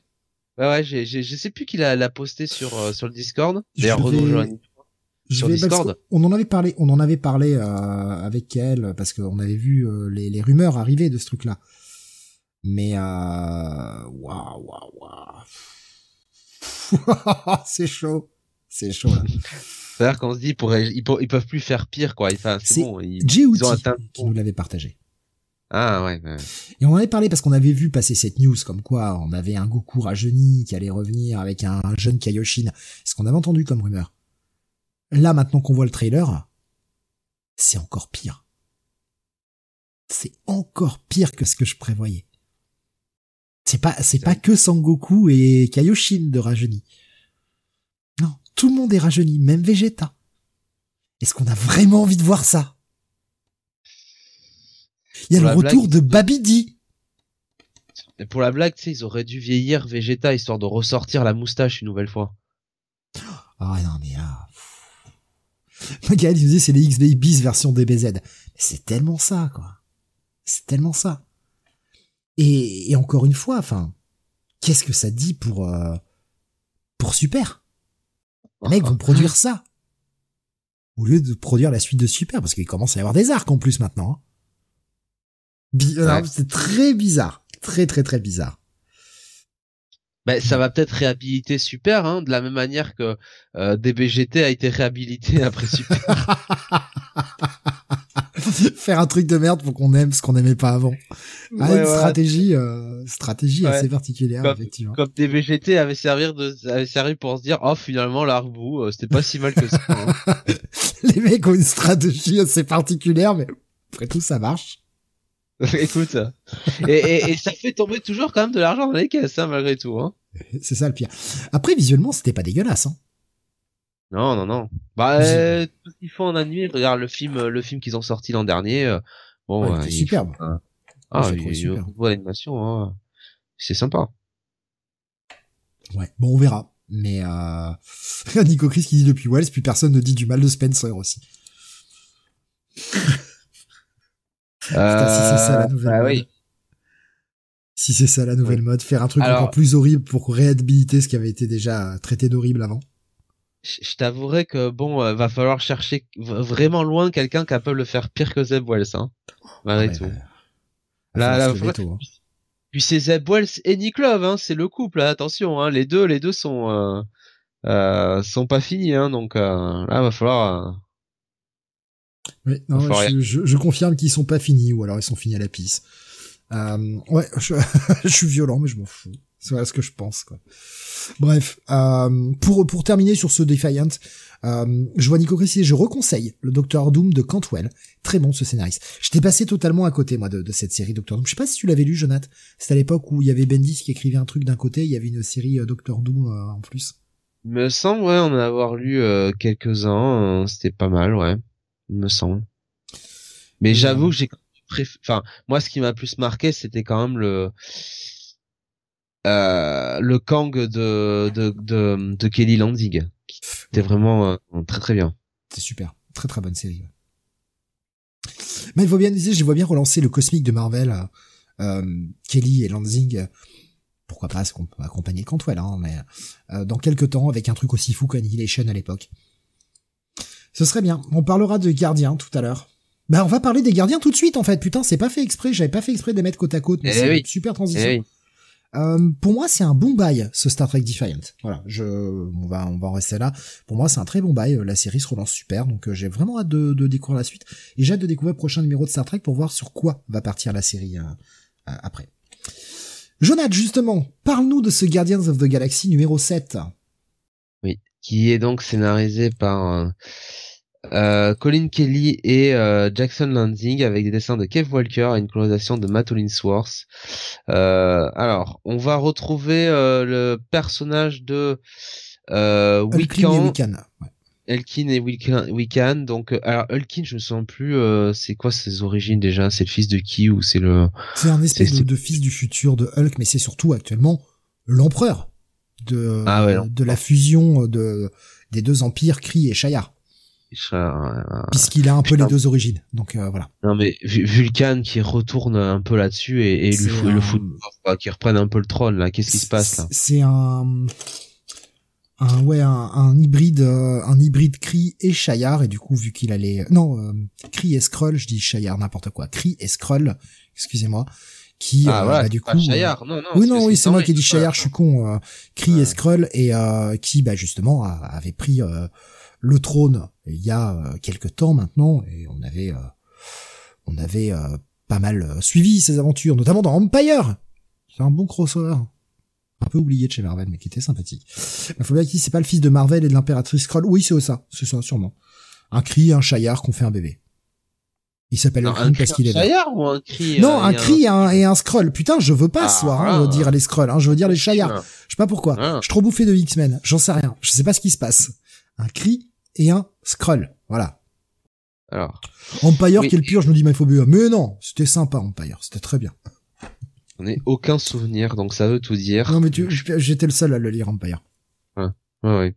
Speaker 2: Ouais, ouais, j'ai, je sais plus qui l'a, posté sur euh, sur le Discord. D'ailleurs, vais...
Speaker 1: sur Discord. On en avait parlé, on en avait parlé euh, avec elle parce qu'on avait vu euh, les, les rumeurs arriver de ce truc-là. Mais euh... waouh, waouh, waouh. (laughs) c'est chaud. C'est chaud là.
Speaker 2: C'est-à-dire qu'on se dit ils, ils, peuvent plus faire pire quoi. Enfin, c'est bon.
Speaker 1: Ils, ils ont atteint... qui nous l'avait partagé.
Speaker 2: Ah ouais, ouais.
Speaker 1: Et on en avait parlé parce qu'on avait vu passer cette news comme quoi on avait un Goku rajeuni qui allait revenir avec un jeune Kaioshin. Ce qu'on avait entendu comme rumeur? Là maintenant qu'on voit le trailer, c'est encore pire. c'est encore pire que ce que je prévoyais. C'est pas, c'est pas que Sangoku et Kaioshin de rajeuni. Non, tout le monde est rajeuni, même Vegeta. Est-ce qu'on a vraiment envie de voir ça? Il y a le retour de Babidi.
Speaker 2: Pour la blague, tu sais, ils auraient dû vieillir Vegeta histoire de ressortir la moustache une nouvelle fois.
Speaker 1: Ah non mais là... Magal, il disait c'est les X-Babies version DBZ. C'est tellement ça, quoi. C'est tellement ça. Et, encore une fois, enfin, qu'est-ce que ça dit pour euh, pour Super? Les mecs vont produire ça au lieu de produire la suite de Super, parce qu'il commence à y avoir des arcs en plus maintenant. Hein. C'est très bizarre, très très très bizarre.
Speaker 2: Ben, ça va peut-être réhabiliter Super, hein, de la même manière que euh, DBGT a été réhabilité après Super. (laughs) (laughs)
Speaker 1: Faire un truc de merde pour qu'on aime ce qu'on n'aimait pas avant. Ah, une stratégie, euh, stratégie assez particulière, effectivement.
Speaker 2: Comme DBGT avait servi de, avait servi pour se dire, oh, finalement, l'arbre, euh, c'était pas si mal que ça. Hein. (laughs)
Speaker 1: Les mecs ont une stratégie assez particulière, mais après tout, ça marche. (laughs)
Speaker 2: Écoute, et, et, ça fait tomber toujours quand même de l'argent dans les caisses, hein, malgré tout. Hein.
Speaker 1: C'est ça le pire. Après, visuellement, c'était pas dégueulasse. Hein.
Speaker 2: Non, non, non. Bah, euh, tout ce qu'ils font en animé, regarde le film, le film qu'ils ont sorti l'an dernier. Euh, bon,
Speaker 1: ouais, euh, superbe.
Speaker 2: ah, il y a une l'animation, hein. c'est sympa.
Speaker 1: Ouais, bon, on verra. Mais euh... (laughs) Nico Chris qui dit depuis Wells, puis personne ne dit du mal de Spencer aussi.
Speaker 2: Putain, si c'est ça la nouvelle bah, mode. Oui.
Speaker 1: Si c'est ça la nouvelle mode, faire un truc encore plus horrible pour réhabiliter ce qui avait été déjà traité d'horrible avant.
Speaker 2: Je t'avouerai que bon, euh, va falloir chercher vraiment loin quelqu'un capable de faire pire que Zeb Wells, hein. Malgré tout.
Speaker 1: Bah, là, là, hein.
Speaker 2: Puis c'est Zeb Wells et Nick Love, hein, c'est le couple, hein, attention, hein, les deux, les deux sont euh, euh, sont pas finis, hein, donc euh, là va falloir. Euh,
Speaker 1: oui, non, je, je, confirme qu'ils sont pas finis, ou alors ils sont finis à la pisse. Euh, ouais, je, (laughs) je, suis violent, mais je m'en fous. C'est voilà ce que je pense, quoi. Bref, euh, pour pour terminer sur ce Defiant, euh, je vois Nico je reconseille le Docteur Doom de Cantwell. Très bon ce scénariste. J'étais passé totalement à côté moi de, de cette série Docteur Doom. Je sais pas si tu l'avais lu, Jonathan. C'était à l'époque où il y avait Bendis qui écrivait un truc d'un côté, il y avait une série euh, Docteur Doom euh, en plus.
Speaker 2: me semble ouais, on a avoir lu quelques-uns. C'était pas mal, ouais. Il me semble. Mais j'avoue que j'ai enfin moi ce qui m'a plus marqué c'était quand même le euh, le Kang de, de, de, de Kelly Lanzig. C'était vraiment euh, très très bien.
Speaker 1: C'est super. Très très bonne série. Mais il faut bien je vois bien relancer le cosmique de Marvel, euh, Kelly et Lanzing. Pourquoi pas, qu'on peut accompagner Cantwell, hein, mais euh, dans quelques temps avec un truc aussi fou qu'Annihilation à l'époque. Ce serait bien. On parlera de Gardiens tout à l'heure. Bah on va parler des Gardiens tout de suite en fait. Putain, c'est pas fait exprès. J'avais pas fait exprès de les mettre côte à côte, mais eh c'est super transition. Eh euh, pour moi, c'est un bon bail, ce Star Trek Defiant. Voilà, je, on va, on va en rester là. Pour moi, c'est un très bon bail. La série se relance super, donc euh, j'ai vraiment hâte de, découvrir la suite. Et j'ai hâte de découvrir le prochain numéro de Star Trek pour voir sur quoi va partir la série euh, après. Jonathan, justement, parle-nous de ce Guardians of the Galaxy numéro 7.
Speaker 2: Oui, qui est donc scénarisé par Colin Kelly et euh, Jackson Lansing avec des dessins de Kev Walker et une colonisation de Matt Hollingsworth. Euh, alors, on va retrouver le personnage de euh, Wiccan. Elkin et Wiccan. Donc, alors Elkin, je me souviens plus. c'est quoi ses origines déjà? C'est le fils de qui ou c'est le
Speaker 1: C'est un espèce de, fils du futur de Hulk, mais c'est surtout actuellement l'empereur de ah de la fusion de des deux empires, Kree et Shayar. Puisqu'il a un peu les deux origines, donc euh, voilà.
Speaker 2: Non mais Vulcan qui retourne un peu là-dessus et, et le, le foot qui reprenne un peu le trône là. Qu'est-ce qui se passe là
Speaker 1: C'est un un ouais un, hybride euh, un hybride Kree et Shayar et du coup vu qu'il allait non euh, et Skrull je dis Shayar n'importe quoi Kree et Skrull excusez-moi qui
Speaker 2: ah, voilà, bah,
Speaker 1: du coup
Speaker 2: Shayar. non non
Speaker 1: oui non oui c'est moi qui ai dit Shayar je suis con euh, Kree et Skrull et qui bah justement avait pris le trône il y a euh, quelques temps maintenant et on avait euh, on avait euh, pas mal suivi ses aventures, notamment dans Empire. C'est un bon crossover. Un peu oublié de chez Marvel, mais qui était sympathique. Il faut bien dire c'est pas le fils de Marvel et de l'impératrice Skrull. Oui, c'est ça, c'est ça, sûrement. Un cri, un chaillard qu'on fait un bébé. Il s'appelle Hulkling parce qu'il est vert.
Speaker 2: ou un cri
Speaker 1: Non,
Speaker 2: euh,
Speaker 1: un cri et un, et un scroll. Putain, je veux pas
Speaker 2: Ah,
Speaker 1: ce soir hein,
Speaker 2: ah.
Speaker 1: dire les scrolls. Hein, je veux dire les.
Speaker 2: Ah.
Speaker 1: Je sais pas pourquoi.
Speaker 2: Ah.
Speaker 1: Je suis trop bouffé de X-Men. J'en sais rien. Je sais pas ce qui se passe. Un cri et un scroll. Voilà.
Speaker 2: Alors,
Speaker 1: Empire,
Speaker 2: Oui.
Speaker 1: quel pur, je me dis, mais il faut mieux. Mais non, c'était sympa, Empire. C'était très bien.
Speaker 2: on n'ai aucun souvenir, donc ça veut tout dire.
Speaker 1: Non, mais tu, j'étais le seul à le lire, Empire.
Speaker 2: Ouais, ouais.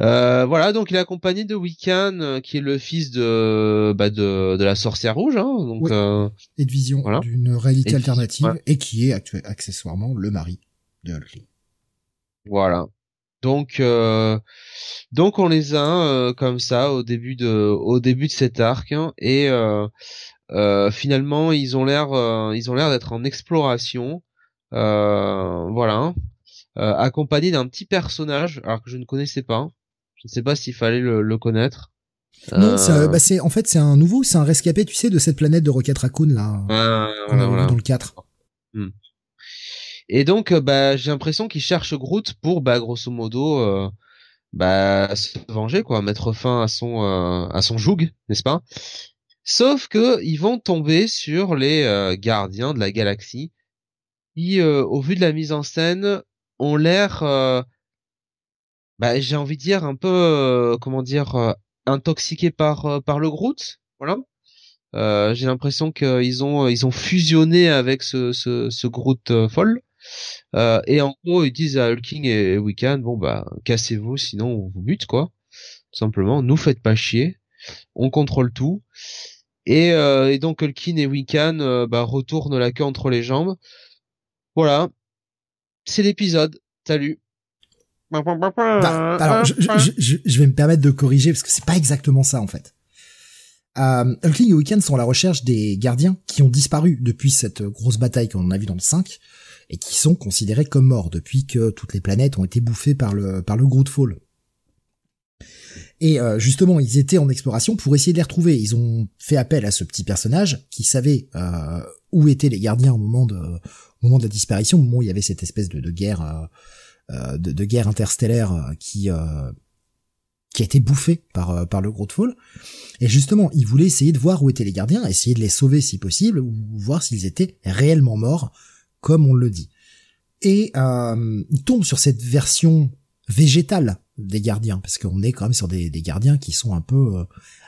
Speaker 2: Euh, voilà, donc il est accompagné de Wiccan, euh, qui est le fils de bah, de, de la sorcière rouge, hein, donc
Speaker 1: Oui.
Speaker 2: euh,
Speaker 1: Et de vision
Speaker 2: Voilà.
Speaker 1: d'une réalité
Speaker 2: Et
Speaker 1: alternative
Speaker 2: ouais.
Speaker 1: et qui est accessoirement le mari de Hulkling.
Speaker 2: voilà. Donc euh, donc on les a euh, comme ça au début de au début de cet arc hein, et euh, euh, finalement ils ont l'air euh, ils ont l'air d'être en exploration, euh, voilà, euh, accompagné d'un petit personnage alors que je ne connaissais pas. Je ne sais pas s'il fallait le, le connaître.
Speaker 1: Non,
Speaker 2: Euh,
Speaker 1: c'est, bah, c'est, en fait, c'est un nouveau, c'est un rescapé, tu sais, de cette planète de Rocket Raccoon, là.
Speaker 2: euh,
Speaker 1: qu'on
Speaker 2: voilà,
Speaker 1: a
Speaker 2: voilà.
Speaker 1: dans le 4.
Speaker 2: Et donc, euh, bah, j'ai l'impression qu'ils cherchent Groot pour, bah, grosso modo, euh, bah, se venger, quoi, mettre fin à son, euh, à son joug, n'est-ce pas? Sauf que ils vont tomber sur les gardiens de la galaxie, qui, au vu de la mise en scène, ont l'air, bah, j'ai envie de dire un peu, comment dire, intoxiqués par, par le Groot, voilà. J'ai l'impression qu'ils ont, ils ont fusionné avec ce, ce, ce Groot folle. Euh, et en gros, ils disent à Hulking et Wiccan, bon bah, cassez-vous, sinon on vous bute, quoi. Tout simplement, nous faites pas chier, on contrôle tout. Et, euh, donc Hulking et Wiccan euh, bah, retournent la queue entre les jambes. Voilà, c'est l'épisode. Salut.
Speaker 1: Bah, alors, je, vais me permettre de corriger parce que c'est pas exactement ça en fait. Euh, et Wiccan sont à la recherche des gardiens qui ont disparu depuis cette grosse bataille qu'on a vue dans le 5 et qui sont considérés comme morts depuis que toutes les planètes ont été bouffées par le par le Grootfall. Et euh, justement, ils étaient en exploration pour essayer de les retrouver. Ils ont fait appel à ce petit personnage qui savait euh, où étaient les gardiens au moment de moment de la disparition, au moment où il y avait cette espèce de, guerre euh, euh, de, guerre interstellaire euh, qui qui a été bouffée par par le Grootfall. Et justement, ils voulaient essayer de voir où étaient les gardiens, essayer de les sauver si possible, ou voir s'ils étaient réellement morts, comme on le dit. Et euh, ils tombent sur cette version végétale des gardiens, parce qu'on est quand même sur des, des gardiens qui sont un peu euh,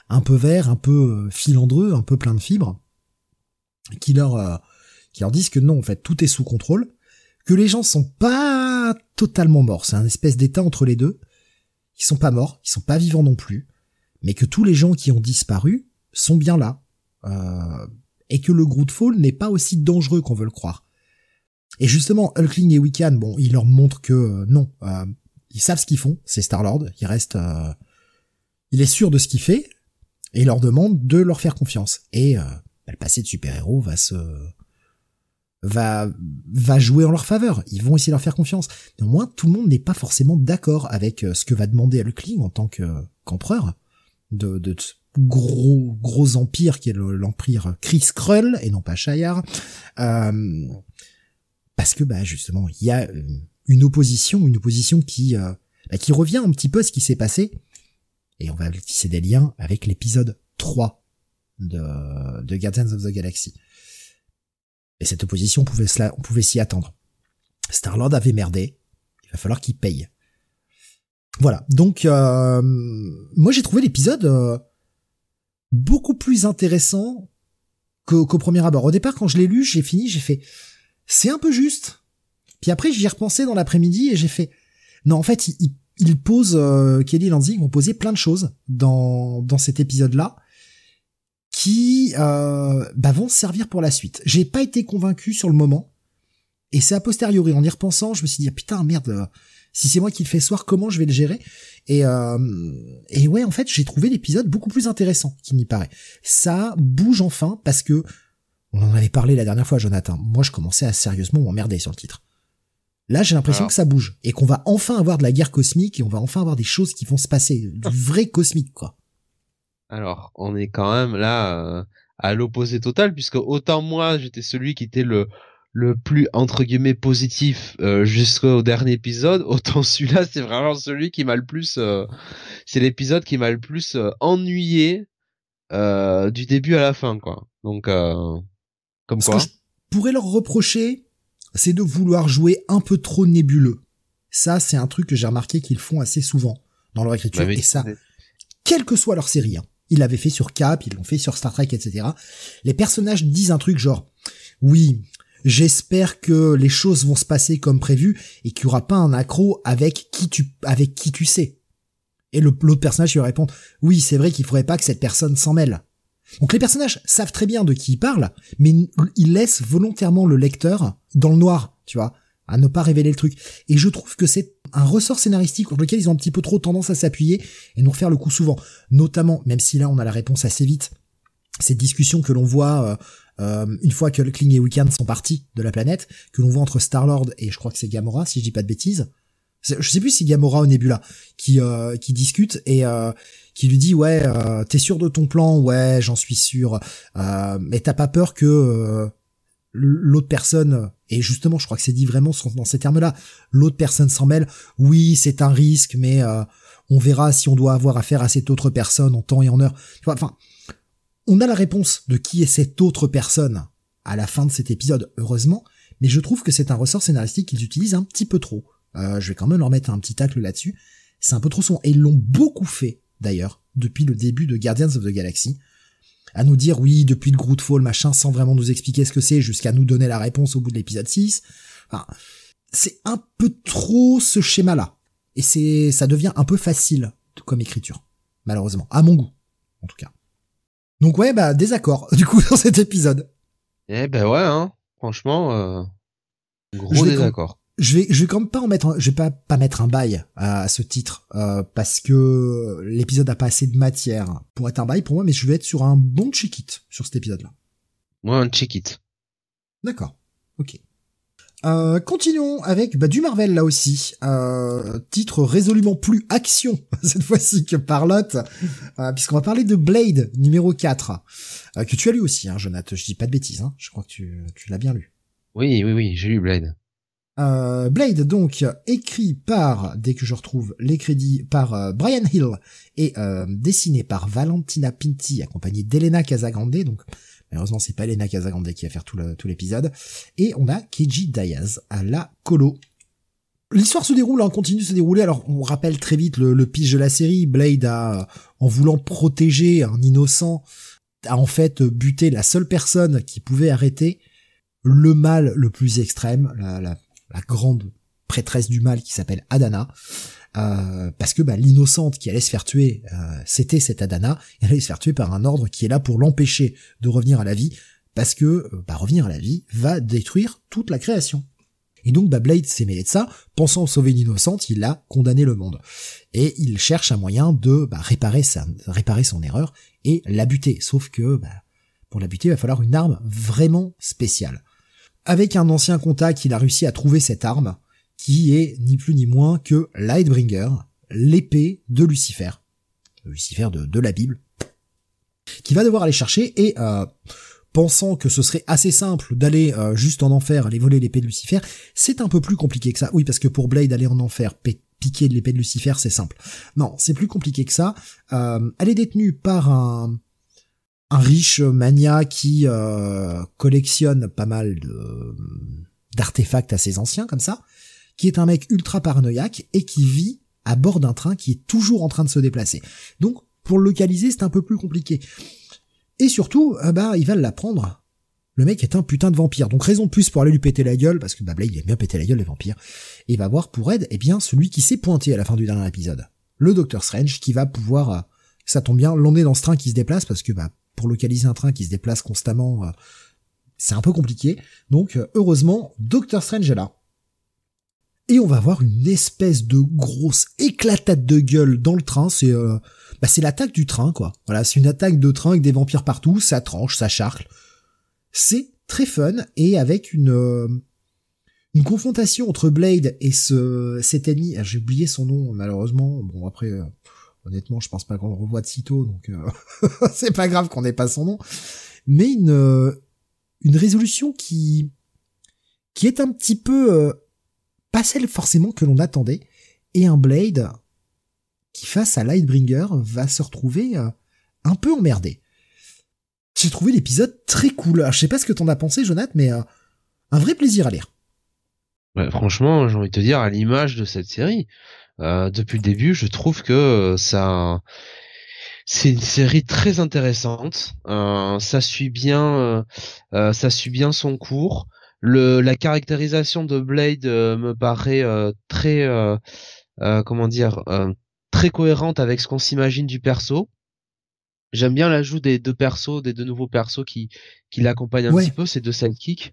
Speaker 1: un peu verts, un peu euh, filandreux, un peu plein de fibres, qui leur euh, qui leur disent que non, en fait, tout est sous contrôle, que les gens sont pas totalement morts, c'est un espèce d'état entre les deux. Ils sont pas morts, ils sont pas vivants non plus, mais que tous les gens qui ont disparu sont bien là, euh, et que le Grootfall n'est pas aussi dangereux qu'on veut le croire. Et justement, Hulkling et Wiccan, bon, ils leur montrent que euh, non, euh, ils savent ce qu'ils font, c'est Star-Lord, il reste, euh, il est sûr de ce qu'il fait, et il leur demande de leur faire confiance. Et euh, le passé de super-héros va se va va jouer en leur faveur. Ils vont essayer de leur faire confiance. Néanmoins, tout le monde n'est pas forcément d'accord avec euh, ce que va demander Hulkling en tant que qu'empereur de, de ce gros gros empire qui est le- l'empire Chris Krull et non pas Shire. Euh, parce que bah justement, il y a euh, une opposition, une opposition qui euh, bah, qui revient un petit peu à ce qui s'est passé et on va tisser des liens avec l'épisode 3 de, de Guardians of the Galaxy. Et cette opposition, on pouvait, cela, on pouvait s'y attendre. Star-Lord avait merdé, il va falloir qu'il paye. Voilà, donc euh, moi j'ai trouvé l'épisode beaucoup plus intéressant qu'au premier abord. Au départ, quand je l'ai lu, j'ai fini, j'ai fait c'est un peu juste. Puis après, j'y ai repensé dans l'après-midi et j'ai fait non, en fait, il, il- pose euh, Kelly et Lansing ont posé plein de choses dans dans cet épisode-là qui euh, bah, vont servir pour la suite. J'ai pas été convaincu sur le moment, et c'est a posteriori, en y repensant, je me suis dit ah, putain merde, euh, si c'est moi qui le fais soir, comment je vais le gérer? Et euh, et ouais, en fait, j'ai trouvé l'épisode beaucoup plus intéressant qu'il n'y paraît. Ça bouge enfin parce que on en avait parlé la dernière fois, Jonathan. Moi, je commençais à sérieusement m'emmerder sur le titre. Là, j'ai l'impression que ça bouge et qu'on va enfin avoir de la guerre cosmique et on va enfin avoir des choses qui vont se passer, du vrai cosmique quoi.
Speaker 2: Alors, on est quand même là euh, à l'opposé total, puisque autant moi j'étais celui qui était le le plus entre guillemets positif euh, jusqu'au dernier épisode, (laughs) autant celui-là c'est vraiment celui qui m'a le plus, euh, c'est l'épisode qui m'a le plus ennuyé du début à la fin, quoi. Donc, comme
Speaker 1: Ce
Speaker 2: quoi.
Speaker 1: que je pourrais leur reprocher, c'est de vouloir jouer un peu trop nébuleux. Ça, c'est un truc que j'ai remarqué qu'ils font assez souvent dans leur écriture.
Speaker 2: Bah,
Speaker 1: et ça, quelle que soit leur série. Hein. Ils l'avaient fait sur Cap, ils l'ont fait sur Star Trek, etc. Les personnages disent un truc genre, oui, j'espère que les choses vont se passer comme prévu et qu'il y aura pas un accro avec qui tu, avec qui tu sais. Et le- l'autre personnage lui répond, oui, c'est vrai qu'il faudrait pas que cette personne s'en mêle. Donc les personnages savent très bien de qui ils parlent, mais ils laissent volontairement le lecteur dans le noir, tu vois, à ne pas révéler le truc. Et je trouve que c'est un ressort scénaristique sur lequel ils ont un petit peu trop tendance à s'appuyer et nous refaire le coup souvent. Notamment, même si là on a la réponse assez vite, cette discussion que l'on voit euh, euh, une fois que Kling et Weekend sont partis de la planète, que l'on voit entre Star-Lord et je crois que c'est Gamora, si je dis pas de bêtises. Je sais plus si Gamora ou Nebula qui euh, qui discutent et euh, qui lui dit ouais euh, t'es sûr de ton plan? Ouais j'en suis sûr. Euh, mais t'as pas peur que euh, l'autre personne et justement je crois que c'est dit vraiment dans ces termes-là l'autre personne s'en mêle. Oui c'est un risque mais euh, on verra si on doit avoir affaire à cette autre personne en temps et en heure. Enfin on a la réponse de qui est cette autre personne à la fin de cet épisode heureusement mais je trouve que c'est un ressort scénaristique qu'ils utilisent un petit peu trop je vais quand même leur mettre un petit tacle là-dessus. C'est un peu trop souvent et ils l'ont beaucoup fait d'ailleurs depuis le début de Guardians of the Galaxy à nous dire oui depuis le Grootfall machin sans vraiment nous expliquer ce que c'est jusqu'à nous donner la réponse au bout de l'épisode 6 enfin, c'est un peu trop ce schéma là et c'est ça devient un peu facile comme écriture malheureusement. À mon goût en tout cas. Donc ouais bah désaccord (laughs) du coup dans cet épisode.
Speaker 2: Eh ben ouais, hein. Franchement, euh, gros désaccord.
Speaker 1: Je vais je vais quand même pas en mettre un- je vais pas pas mettre un bail à, à ce titre euh, parce que l'épisode a pas assez de matière pour être un bail pour moi mais je vais être sur un bon check it sur cet épisode là
Speaker 2: Moi, un check it.
Speaker 1: D'accord. Ok. Euh, continuons avec bah, du Marvel là aussi. Euh, titre résolument plus action (laughs) cette fois-ci que Parlotte, euh, puisqu'on va parler de Blade numéro 4, euh, que tu as lu aussi, hein, Jonathan. Je dis pas de bêtises, hein. je crois que tu, tu l'as bien lu.
Speaker 2: Oui, oui, oui, j'ai lu Blade.
Speaker 1: Euh, Blade donc écrit par, dès que je retrouve les crédits, par euh, Brian Hill et euh, dessiné par Valentina Pinti, accompagné d'Elena Casagrande, donc malheureusement c'est pas Elena Casagrande qui va faire tout l'épisode, et on a Keiji Diaz à la colo. L'histoire se déroule, hein, continue de se dérouler, alors on rappelle très vite le, le pitch de la série, Blade a, en voulant protéger un innocent, a en fait buté la seule personne qui pouvait arrêter le mal le plus extrême, la la grande prêtresse du mal qui s'appelle Adana, euh, parce que bah, l'innocente qui allait se faire tuer, euh, c'était cette Adana, elle allait se faire tuer par un ordre qui est là pour l'empêcher de revenir à la vie, parce que euh, bah, revenir à la vie va détruire toute la création. Et donc bah, Blade s'est mêlé de ça, pensant sauver une innocente, il a condamné le monde. Et il cherche un moyen de bah, réparer, sa, réparer son erreur et la buter. Sauf que bah, pour la buter, il va falloir une arme vraiment spéciale avec un ancien contact, il a réussi à trouver cette arme, qui est ni plus ni moins que Lightbringer, l'épée de Lucifer. Lucifer de, la Bible. Qui va devoir aller chercher et, euh, pensant que ce serait assez simple d'aller euh, juste en enfer, aller voler l'épée de Lucifer, c'est un peu plus compliqué que ça. Oui, parce que pour Blade, aller en enfer, pi- piquer de l'épée de Lucifer, c'est simple. Non, c'est plus compliqué que ça. Euh, elle est détenue par un, un riche mania qui euh, collectionne pas mal de d'artefacts assez anciens comme ça, qui est un mec ultra paranoïaque et qui vit à bord d'un train qui est toujours en train de se déplacer. Donc pour le localiser, c'est un peu plus compliqué. Et surtout, euh, bah il va l'apprendre. Le mec est un putain de vampire. Donc raison de plus pour aller lui péter la gueule parce que bah Blade il aime bien péter la gueule les vampires. Et il va voir pour aide eh bien celui qui s'est pointé à la fin du dernier épisode. Le Docteur Strange qui va pouvoir euh, ça tombe bien, l'emmener dans ce train qui se déplace parce que bah pour localiser un train qui se déplace constamment, euh, c'est un peu compliqué. Donc euh, heureusement, Doctor Strange est là. Et on va avoir une espèce de grosse éclatade de gueule dans le train. C'est euh, bah, l'attaque du train, quoi. Voilà, c'est une attaque de train avec des vampires partout, ça tranche, ça charcle. C'est très fun et avec une une confrontation entre Blade et ce cet ennemi. ah, J'ai oublié son nom malheureusement. Bon après. Honnêtement, je pense pas qu'on le revoie de sitôt, donc euh, (laughs) c'est pas grave qu'on n'ait pas son nom. Mais une euh, une résolution qui qui est un petit peu euh, pas celle forcément que l'on attendait, et un Blade qui face à Lightbringer va se retrouver un peu emmerdé. j'ai trouvé l'épisode très cool. je sais pas ce que t'en as pensé, Jonathan, mais euh, un vrai plaisir à lire.
Speaker 2: Franchement, j'ai envie de te dire, à l'image de cette série, euh, depuis le début, je trouve que ça, c'est une série très intéressante. ça suit bien, ça suit bien son cours. Le, la caractérisation de Blade me paraît très, comment dire, très cohérente avec ce qu'on s'imagine du perso. J'aime bien l'ajout des deux persos, des deux nouveaux persos qui qui l'accompagnent un petit peu, ces deux sidekicks.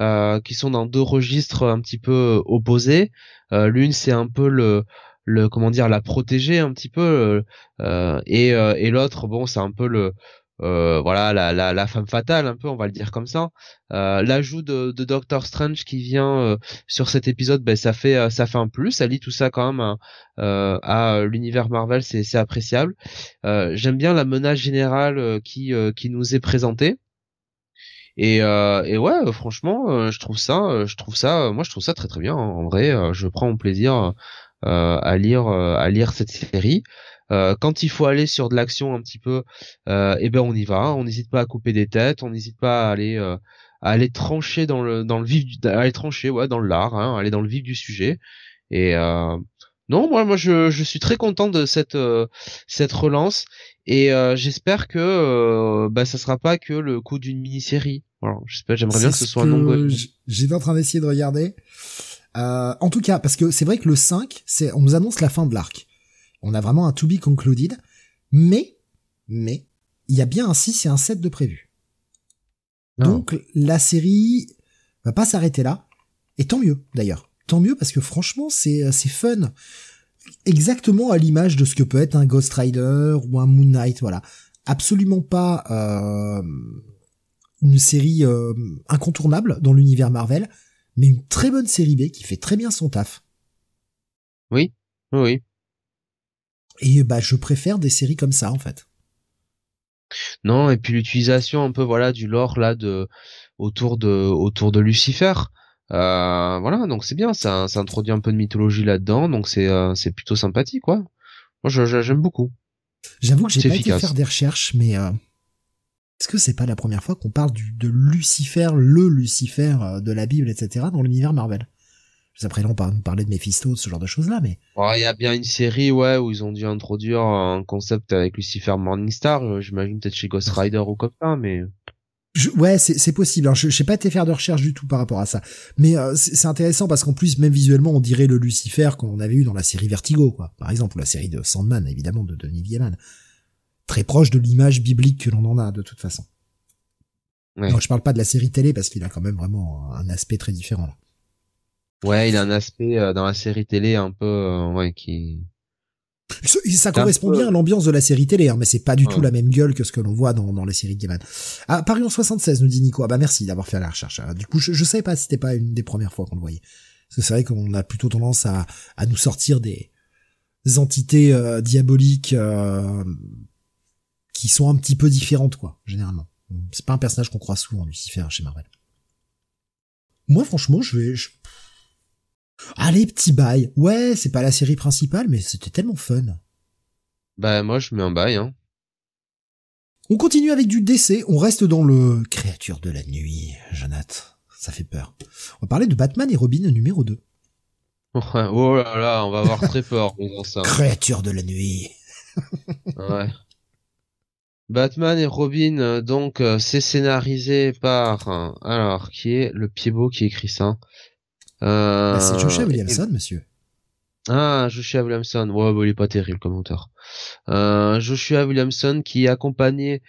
Speaker 2: Euh, qui sont dans deux registres un petit peu opposés. Euh, L'une c'est un peu le le comment dire la protéger un petit peu euh, et euh, l'autre bon c'est un peu le euh, voilà la, la, femme fatale un peu on va le dire comme ça. Euh, l'ajout de, de, Doctor Strange qui vient euh, sur cet épisode ben ça fait ça fait un plus. Ça lit tout ça quand même à l'univers Marvel c'est c'est appréciable. J'aime bien la menace générale qui qui nous est présentée et, et ouais franchement je trouve ça je trouve ça moi je trouve ça très très bien en vrai je prends mon plaisir à lire à lire cette série euh, quand il faut aller sur de l'action un petit peu, euh, eh ben on y va. On n'hésite pas à couper des têtes, on n'hésite pas à aller euh, à aller trancher dans le dans le vif, du, à aller trancher ouais dans le lard, hein, aller dans le vif du sujet. Et euh, non, moi moi je, je suis très content de cette cette relance et j'espère que bah ça sera pas que le coup d'une mini-série. Voilà, j'espère j'aimerais bien que ce soit un nombre.
Speaker 1: J'étais en train d'essayer de regarder. en tout cas, parce que c'est vrai que le 5, c'est on nous annonce la fin de l'arc. On a vraiment un to be concluded. Mais, mais, il y a bien un 6 et un 7 de prévu. Donc, la série va pas s'arrêter là. Et tant mieux, d'ailleurs. Tant mieux parce que franchement, c'est, c'est fun. Exactement à l'image de ce que peut être un Ghost Rider ou un Moon Knight, voilà. Absolument pas euh, une série euh, incontournable dans l'univers Marvel, mais une très bonne série B qui fait très bien son taf.
Speaker 2: Oui, oui.
Speaker 1: Et bah je préfère des séries comme ça en fait.
Speaker 2: Non, et puis l'utilisation un peu voilà du lore là de autour de autour de Lucifer. Euh, voilà, donc c'est bien, ça, ça introduit un peu de mythologie là-dedans, donc c'est euh, c'est plutôt sympathique quoi. Moi j'aime beaucoup.
Speaker 1: J'avoue que j'ai pas été faire des recherches, mais euh, est-ce que c'est pas la première fois qu'on parle du, de Lucifer, le Lucifer de la Bible, etc. dans l'univers Marvel? Après, on parlait de Mephisto, ce genre de choses-là, mais.
Speaker 2: Il y a bien une série, ouais, où ils ont dû introduire un concept avec Lucifer Morningstar, j'imagine peut-être chez Ghost Rider ou comme ça, mais.
Speaker 1: Ouais, c'est possible. Hein. Je n'ai pas été faire de recherche du tout par rapport à ça, mais euh, c'est intéressant parce qu'en plus, même visuellement, on dirait le Lucifer qu'on avait eu dans la série Vertigo, quoi. Par exemple, la série de Sandman, évidemment, de Denis Gaiman. Très proche de l'image biblique que l'on en a, de toute façon. Ouais. Non, je parle pas de la série télé parce qu'il a quand même vraiment un aspect très différent là.
Speaker 2: Ouais, il a un aspect euh, dans la série télé un peu, euh, ouais, qui.
Speaker 1: Ça, correspond bien à l'ambiance de la série télé, hein, mais c'est pas du tout la même gueule que ce que l'on voit dans, dans les séries Gaiman. Ah, Paris en 76, nous dit Nico. Ah bah merci d'avoir fait la recherche. Ah, du coup, je, je savais pas si c'était pas une des premières fois qu'on le voyait. Parce que c'est vrai qu'on a plutôt tendance à, à nous sortir des, entités euh, diaboliques qui sont un petit peu différentes, quoi, généralement. C'est pas un personnage qu'on croit souvent, Lucifer, chez Marvel. Moi, franchement, je vais... Je Allez, petit bail. Ouais, c'est pas la série principale, mais c'était tellement fun.
Speaker 2: Bah, moi, je mets un bail, hein.
Speaker 1: On continue avec du décès. On reste dans le créature de la nuit, Jonathan. Ça fait peur. On va parler de Batman et Robin numéro 2.
Speaker 2: oh là là, on va avoir très peur (laughs) ça.
Speaker 1: Créature de la nuit.
Speaker 2: ouais. Batman et Robin, euh, donc, euh, c'est scénarisé par, euh, alors, qui est le pied beau qui écrit ça?
Speaker 1: Bah, c'est Joshua Williamson, monsieur.
Speaker 2: Ah, Joshua Williamson. Ouais, bah, il est pas terrible comme auteur. Euh, Joshua Williamson qui est accompagné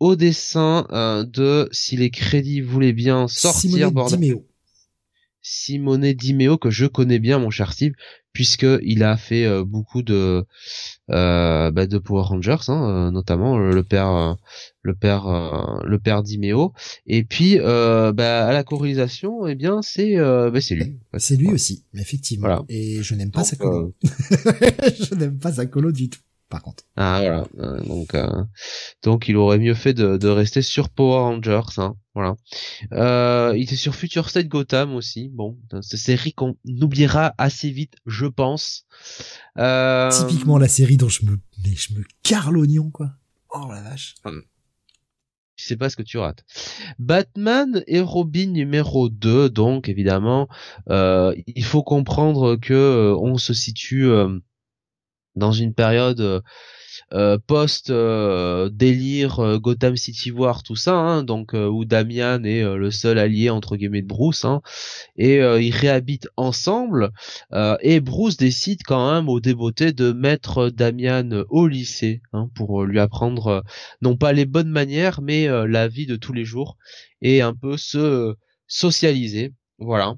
Speaker 2: au dessin euh, de, si les crédits voulaient bien sortir,
Speaker 1: Simone Dimeo.
Speaker 2: Simone Dimeo que je connais bien, mon cher Steve, puisque il a fait euh, beaucoup de euh, bah, de Power Rangers, hein, euh, notamment le père le père le père Dimeo. Et puis bah, à la chorélisation, eh bien c'est bah, c'est lui.
Speaker 1: C'est lui aussi, effectivement. Et je n'aime pas sa colo. (laughs) je n'aime pas sa colo du tout par contre.
Speaker 2: Ah voilà, euh, donc euh, donc il aurait mieux fait de, de rester sur Power Rangers, hein, voilà. Euh, il était sur Future State Gotham aussi. Bon, c'est série qu'on oubliera assez vite, je pense.
Speaker 1: Euh... Typiquement la série dont je me mais je me carre l'oignon quoi. Oh la vache. Hum.
Speaker 2: tu sais pas ce que tu rates. Batman et Robin numéro 2, donc évidemment, euh, il faut comprendre que euh, on se situe euh, dans une période euh, post euh, délire euh, Gotham City War tout ça hein, donc où Damian est le seul allié entre guillemets de Bruce hein, et ils réhabitent ensemble et Bruce décide quand même au débeauté de mettre Damian au lycée hein, pour lui apprendre non pas les bonnes manières mais la vie de tous les jours et un peu se socialiser voilà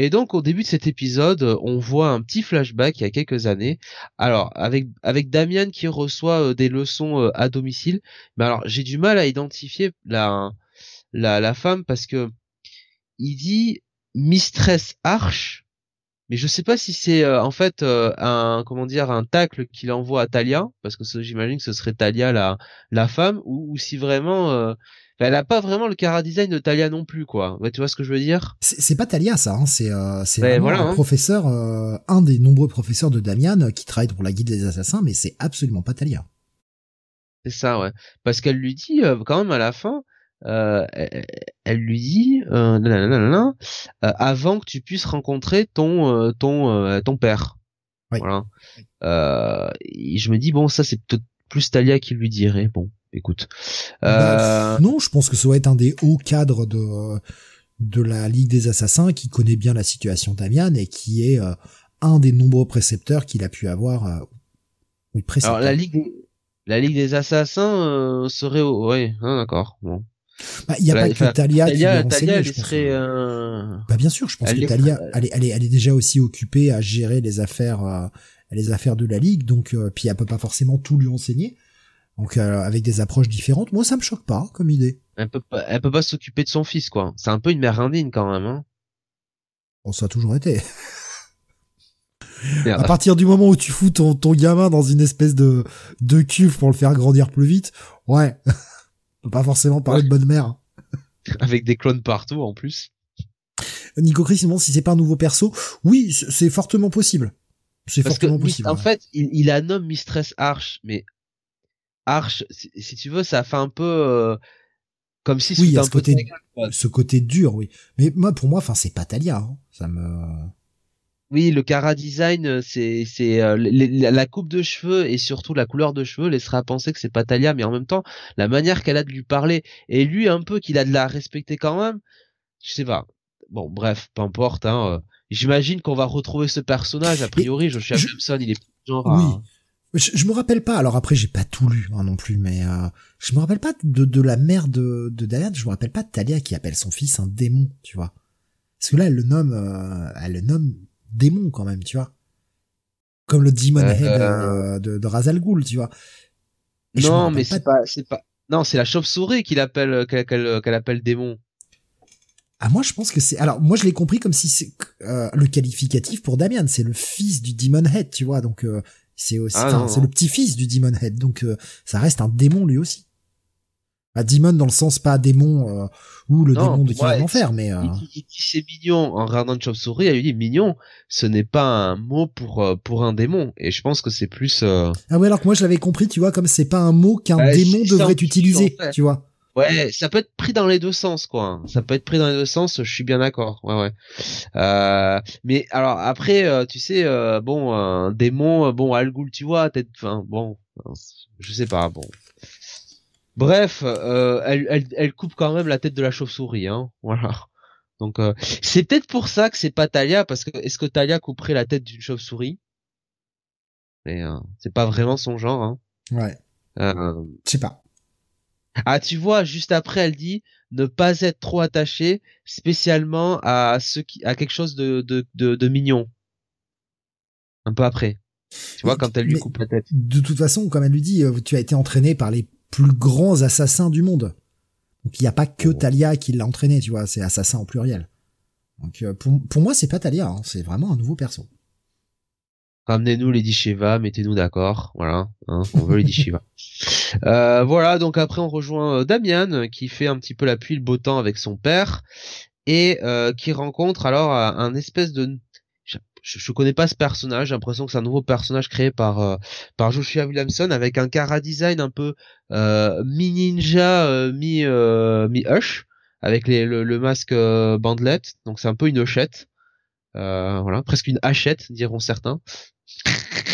Speaker 2: et donc au début de cet épisode, on voit un petit flashback il y a quelques années. Alors avec avec Damian qui reçoit euh, des leçons euh, à domicile. Mais alors j'ai du mal à identifier la la la femme parce que il dit Mistress Arch, mais je sais pas si c'est euh, en fait un comment dire un tacle qu'il envoie à Talia parce que j'imagine que ce serait Talia la la femme ou, ou si vraiment elle a pas vraiment le cara design de Talia non plus, quoi. Ouais, tu vois ce que je veux dire?
Speaker 1: C'est pas Talia, ça. Hein. C'est euh, c'est un hein. professeur, euh, un des nombreux professeurs de Damian euh, qui travaille pour la guide des assassins, mais c'est absolument pas Talia.
Speaker 2: C'est ça, ouais. Parce qu'elle lui dit euh, quand même à la fin, elle, lui dit avant que tu puisses rencontrer ton ton ton père. Voilà. je me dis bon, ça c'est peut-être plus Talia qui lui dirait. Bon écoute.
Speaker 1: Bah, euh... non, je pense que ça doit être un des hauts cadres de de la Ligue des Assassins qui connaît bien la situation d'Amian et qui est euh, un des nombreux précepteurs qu'il a pu avoir. Euh,
Speaker 2: oui. Alors la Ligue, la Ligue des Assassins euh, serait, oui, hein, d'accord. Bon.
Speaker 1: Bah, il n'y a pas que Talia, qui est Talia, je serait, Bah, bien sûr, je pense que Talia, elle est, elle, est, elle est déjà aussi occupée à gérer les affaires, les affaires de la Ligue, donc, puis elle peut pas forcément tout lui enseigner. Donc euh, avec des approches différentes, moi ça me choque pas comme idée.
Speaker 2: Elle peut pas, elle peut pas s'occuper de son fils quoi. C'est un peu une mère indigne quand même. Hein.
Speaker 1: Bon, ça a toujours été. (laughs) à partir du moment où tu fous ton, ton gamin dans une espèce de, de cuve pour le faire grandir plus vite, ouais, (laughs) peut pas forcément parler de bonne mère. (laughs)
Speaker 2: Avec des clones partout en plus.
Speaker 1: Nico Chris demande si c'est pas un nouveau perso. Oui, c'est fortement possible. C'est fortement possible.
Speaker 2: En fait, il, il a nommé Mistress Arch, mais Arch, si, tu veux, ça fait un peu euh, comme si
Speaker 1: oui, un ce côté, ce côté dur, oui. Mais moi, pour moi, enfin, c'est pas Talia. Hein. Ça me.
Speaker 2: Oui, le cara design, euh, c'est c'est euh, la coupe de cheveux et surtout la couleur de cheveux laissera penser que c'est pas Talia, mais en même temps, la manière qu'elle a de lui parler et lui un peu qu'il a de la respecter quand même, je sais pas. Bon, bref, peu importe. Hein, J'imagine qu'on va retrouver ce personnage. A priori, Joshua je... il est genre. Oui.
Speaker 1: Je, me rappelle pas. Alors après, j'ai pas tout lu hein, non plus, mais euh, je me rappelle pas de, de la mère de, de Diane. Je me rappelle pas de Talia qui appelle son fils un démon, tu vois. Parce que là, elle le nomme, euh, elle le nomme démon quand même, tu vois. Comme le Demon euh, Head euh, de, de Razal Ghul, tu vois.
Speaker 2: non, mais c'est pas, c'est pas. Non, c'est la chauve-souris qu'il appelle, qu'elle appelle démon.
Speaker 1: Ah moi je pense que c'est alors moi je l'ai compris comme si c'est le qualificatif pour Damian c'est le fils du Demon Head tu vois donc c'est aussi, ah, c'est le petit-fils du Demon Head, donc euh, ça reste un démon lui aussi. Un démon dans le sens pas démon euh, ou le démon de qui va l'enfer, mais. Euh...
Speaker 2: Il, dit c'est mignon en regardant une chauve-souris, il dit mignon. Ce n'est pas un mot pour euh, pour un démon, et je pense que c'est plus.
Speaker 1: Ah ouais, alors que moi je l'avais compris, tu vois, comme c'est pas un mot qu'un démon devrait utiliser, tu vois.
Speaker 2: Ouais, ça peut être pris dans les deux sens, quoi. Ça peut être pris dans les deux sens. Je suis bien d'accord. Ouais, ouais. Euh, mais alors après, tu sais, bon, un démon, bon, Algoul, tu vois, peut-être, enfin, bon, je sais pas, bon. Bref, elle, elle, elle, coupe quand même la tête de la chauve-souris, hein. Voilà. Donc, c'est peut-être pour ça que c'est pas Talia, parce que est-ce que Talia couperait la tête d'une chauve-souris? Mais c'est pas vraiment son genre, hein.
Speaker 1: Ouais. Je sais pas.
Speaker 2: Ah, tu vois, juste après, elle dit ne pas être trop attaché, spécialement à ce qui, à quelque chose de, de, de, mignon. Un peu après. Tu vois, quand elle lui coupe la tête.
Speaker 1: De toute façon, comme elle lui dit, euh, tu as été entraîné par les plus grands assassins du monde. Donc il n'y a pas que oh. Talia qui l'a entraîné, tu vois, c'est assassin en pluriel. Donc euh, pour, pour moi, c'est pas Talia, hein, c'est vraiment un nouveau perso.
Speaker 2: Ramenez-nous Lady Shiva, mettez-nous d'accord, voilà, hein, on veut Lady Shiva. (laughs) Euh, voilà, donc après on rejoint euh, Damian qui fait un petit peu la pluie le beau temps avec son père et euh, qui rencontre alors un espèce de je, je connais pas ce personnage. J'ai l'impression que c'est un nouveau personnage créé par euh, par Joshua Williamson avec un cara design un peu euh, mi ninja, euh, mi mi Hush avec les, le, le masque bandlet. Donc c'est un peu une hochette. voilà, presque une hachette diront certains. (laughs)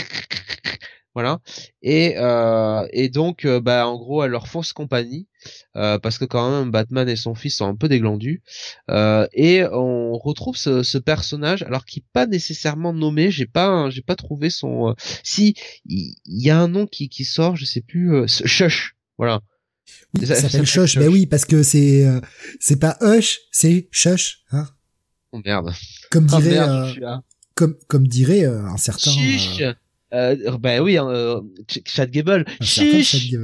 Speaker 2: voilà. Et euh, et donc euh, bah en gros elle leur fausse compagnie euh, parce que quand même Batman et son fils sont un peu déglandus euh, et on retrouve ce, ce, personnage alors qui pas nécessairement nommé. J'ai pas j'ai pas trouvé son euh, si il y, a un nom qui qui sort je sais plus euh, Shush. Voilà.
Speaker 1: Oui, ça s'appelle Shush. Ben oui parce que c'est c'est pas Hush c'est Shush hein.
Speaker 2: Oh merde.
Speaker 1: Comme oh, dirait comme comme dirait un certain
Speaker 2: euh, ben oui, hein, euh, Chad Gable.
Speaker 1: Chiche.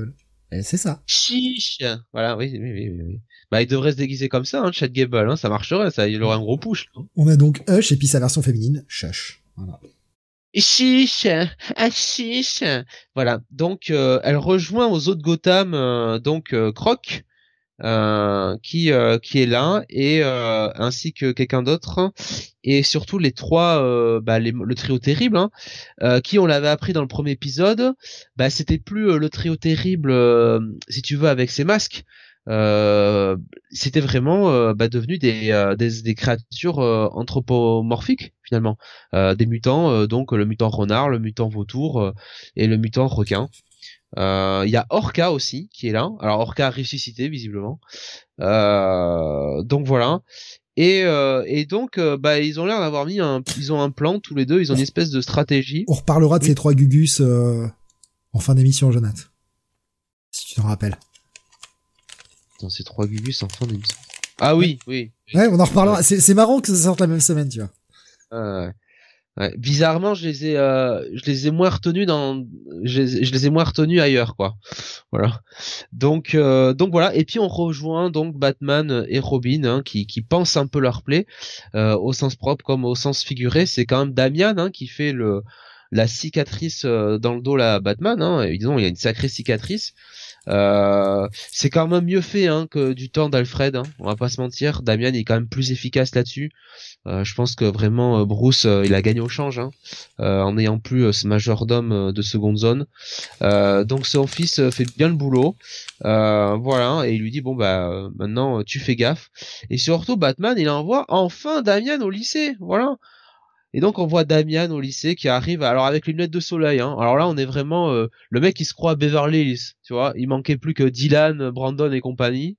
Speaker 1: C'est ça.
Speaker 2: Chiche. Voilà, oui, oui, oui, oui. Bah, il devrait se déguiser comme ça, hein, Chad Gable, hein, ça marcherait, ça, il aurait un gros push.
Speaker 1: On a donc Hush et puis sa version féminine, Shush. Voilà.
Speaker 2: Chiche, ah, chiche. Voilà. Donc, euh, elle rejoint aux autres Gotham, euh, donc Croc, euh, qui euh, qui est là et euh, ainsi que quelqu'un d'autre. Et surtout les trois bah, le trio terrible hein, qui on l'avait appris dans le premier épisode bah c'était plus le trio terrible si tu veux avec ses masques. C'était vraiment bah, devenu des, des, des créatures anthropomorphiques finalement. Des mutants donc le mutant renard le mutant vautour et le mutant requin il y a Orca aussi qui est là. Alors Orca a ressuscité visiblement. Euh, donc voilà. Et, euh, et donc bah ils ont l'air d'avoir mis un ils ont un plan tous les deux. Ils ont une espèce de stratégie.
Speaker 1: On reparlera de ces trois Gugus en fin d'émission, Jonathan. Si tu t'en rappelles.
Speaker 2: Dans ces trois Gugus en fin d'émission. Ah oui, oui.
Speaker 1: Ouais, on en reparlera. C'est marrant que ça sorte la même semaine, tu vois.
Speaker 2: Ouais. Bizarrement, je les ai, euh, je les ai moins retenus dans, je, les ai moins retenus ailleurs, quoi. Voilà. Donc, euh, donc voilà. Et puis on rejoint donc Batman et Robin, hein, qui, qui pensent un peu leur plaie, euh, au sens propre comme au sens figuré. C'est quand même Damian hein, qui fait le la cicatrice euh, dans le dos là Batman. Hein. Il y a une sacrée cicatrice. Euh, c'est quand même mieux fait hein, que du temps d'Alfred. Hein, on va pas se mentir. Damian est quand même plus efficace là-dessus. Euh, je pense que vraiment euh, Bruce, il a gagné au change hein, en n'ayant plus ce majordome de seconde zone. donc son fils fait bien le boulot. voilà, et il lui dit bon bah maintenant tu fais gaffe. Et surtout Batman, il envoie enfin Damian au lycée. Voilà. Et donc on voit Damian au lycée qui arrive, alors avec les lunettes de soleil. Hein. Alors là on est vraiment euh, le mec qui se croit à Beverly Hills, tu vois. Il manquait plus que Dylan, Brandon et compagnie.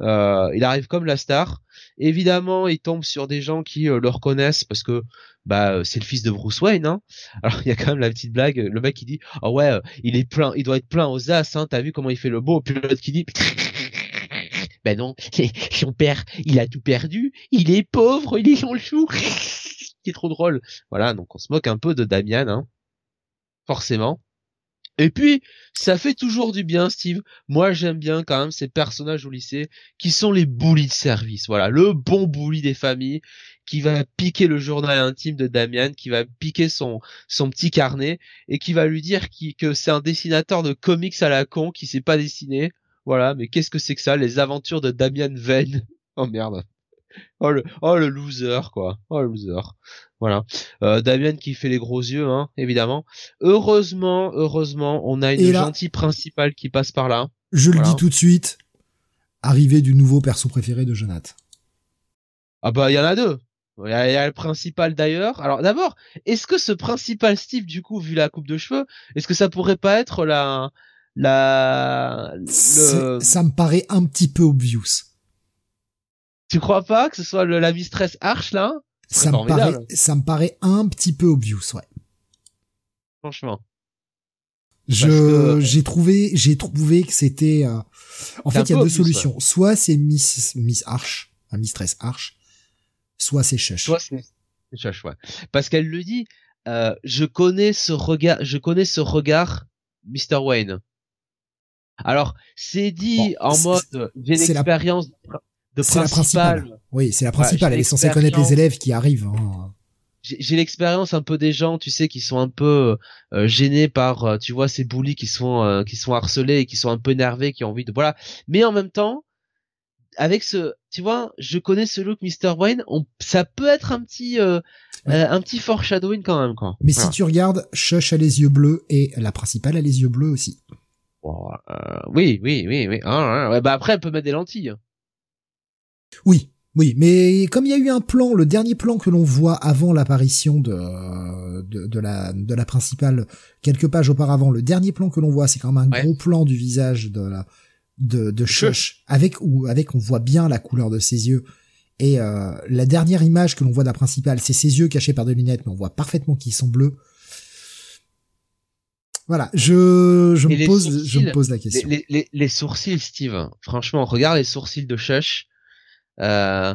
Speaker 2: Euh, il arrive comme la star. Évidemment, il tombe sur des gens qui euh, le reconnaissent parce que bah c'est le fils de Bruce Wayne. Hein. (laughs) Alors il y a quand même la petite blague, le mec qui dit oh ouais, il est plein, il doit être plein aux as. Hein. T'as vu comment il fait le beau Puis l'autre qui dit (laughs) ben non, (laughs) son père, il a tout perdu, il est pauvre, il est son chou qui est trop drôle. Voilà, donc on se moque un peu de Damian, hein, forcément. Et puis, ça fait toujours du bien, Steve. Moi, j'aime bien quand même ces personnages au lycée qui sont les bullies de service. Voilà, le bon bully des familles qui va piquer le journal intime de Damian, qui va piquer son son petit carnet et qui va lui dire que c'est un dessinateur de comics à la con qui sait pas dessiner. Voilà, mais qu'est-ce que c'est que ça, les aventures de Damian Venn (laughs) Oh merde oh le oh le loser quoi. Oh le loser. Voilà. Euh, Damien qui fait les gros yeux hein évidemment. Heureusement heureusement on a une gentille principale qui passe par là.
Speaker 1: Je le dis tout de suite. Arrivée du nouveau perso préféré de Jonathan.
Speaker 2: Ah bah il y en a deux. Il y, a, le principal d'ailleurs. Alors d'abord, est-ce que ce principal Steve, du coup, vu la coupe de cheveux, est-ce que ça pourrait pas être la la
Speaker 1: le... Ça me paraît un petit peu obvious.
Speaker 2: Tu crois pas que ce soit le, la mistress Arch là?
Speaker 1: Ça me, paraît, ça me paraît un petit peu obvious, ouais.
Speaker 2: Franchement.
Speaker 1: Je j'ai trouvé j'ai trouvé que c'était euh, en fait il y a deux solutions. Soit c'est Miss Miss Arch, un Mistress Arch, soit c'est Shush.
Speaker 2: Soit c'est Shush, ouais. Parce qu'elle le dit euh, je connais ce regard je connais ce regard Mr Wayne. Alors, c'est dit en mode j'ai l'expérience
Speaker 1: c'est la principale. Oui, c'est la principale. Elle est censée connaître les élèves qui arrivent. Hein.
Speaker 2: J'ai l'expérience un peu des gens, tu sais, qui sont un peu euh, gênés par, euh, tu vois, ces bullies qui sont euh, qui sont harcelés et qui sont un peu énervés, qui ont envie de voilà. Mais en même temps, avec ce, tu vois, je connais ce look Mr. Wayne, on, ça peut être un petit, euh, euh, un petit foreshadowing quand même, quoi.
Speaker 1: Mais si tu regardes, Shush a les yeux bleus et la principale a les yeux bleus aussi.
Speaker 2: Euh, oui, oui, oui, oui. Ah, ouais, bah après, elle peut mettre des lentilles.
Speaker 1: Oui, oui, mais comme il y a eu un plan, le dernier plan que l'on voit avant l'apparition de, de, de, la, de la principale, quelques pages auparavant, le dernier plan que l'on voit, c'est quand même un gros plan du visage de la de, de Shush, avec où avec on voit bien la couleur de ses yeux. Et euh, la dernière image que l'on voit de la principale, c'est ses yeux cachés par des lunettes, mais on voit parfaitement qu'ils sont bleus. Voilà, je, je me pose, je me pose la question.
Speaker 2: Les, les, les, sourcils, Steve. Franchement, regarde les sourcils de Shush euh,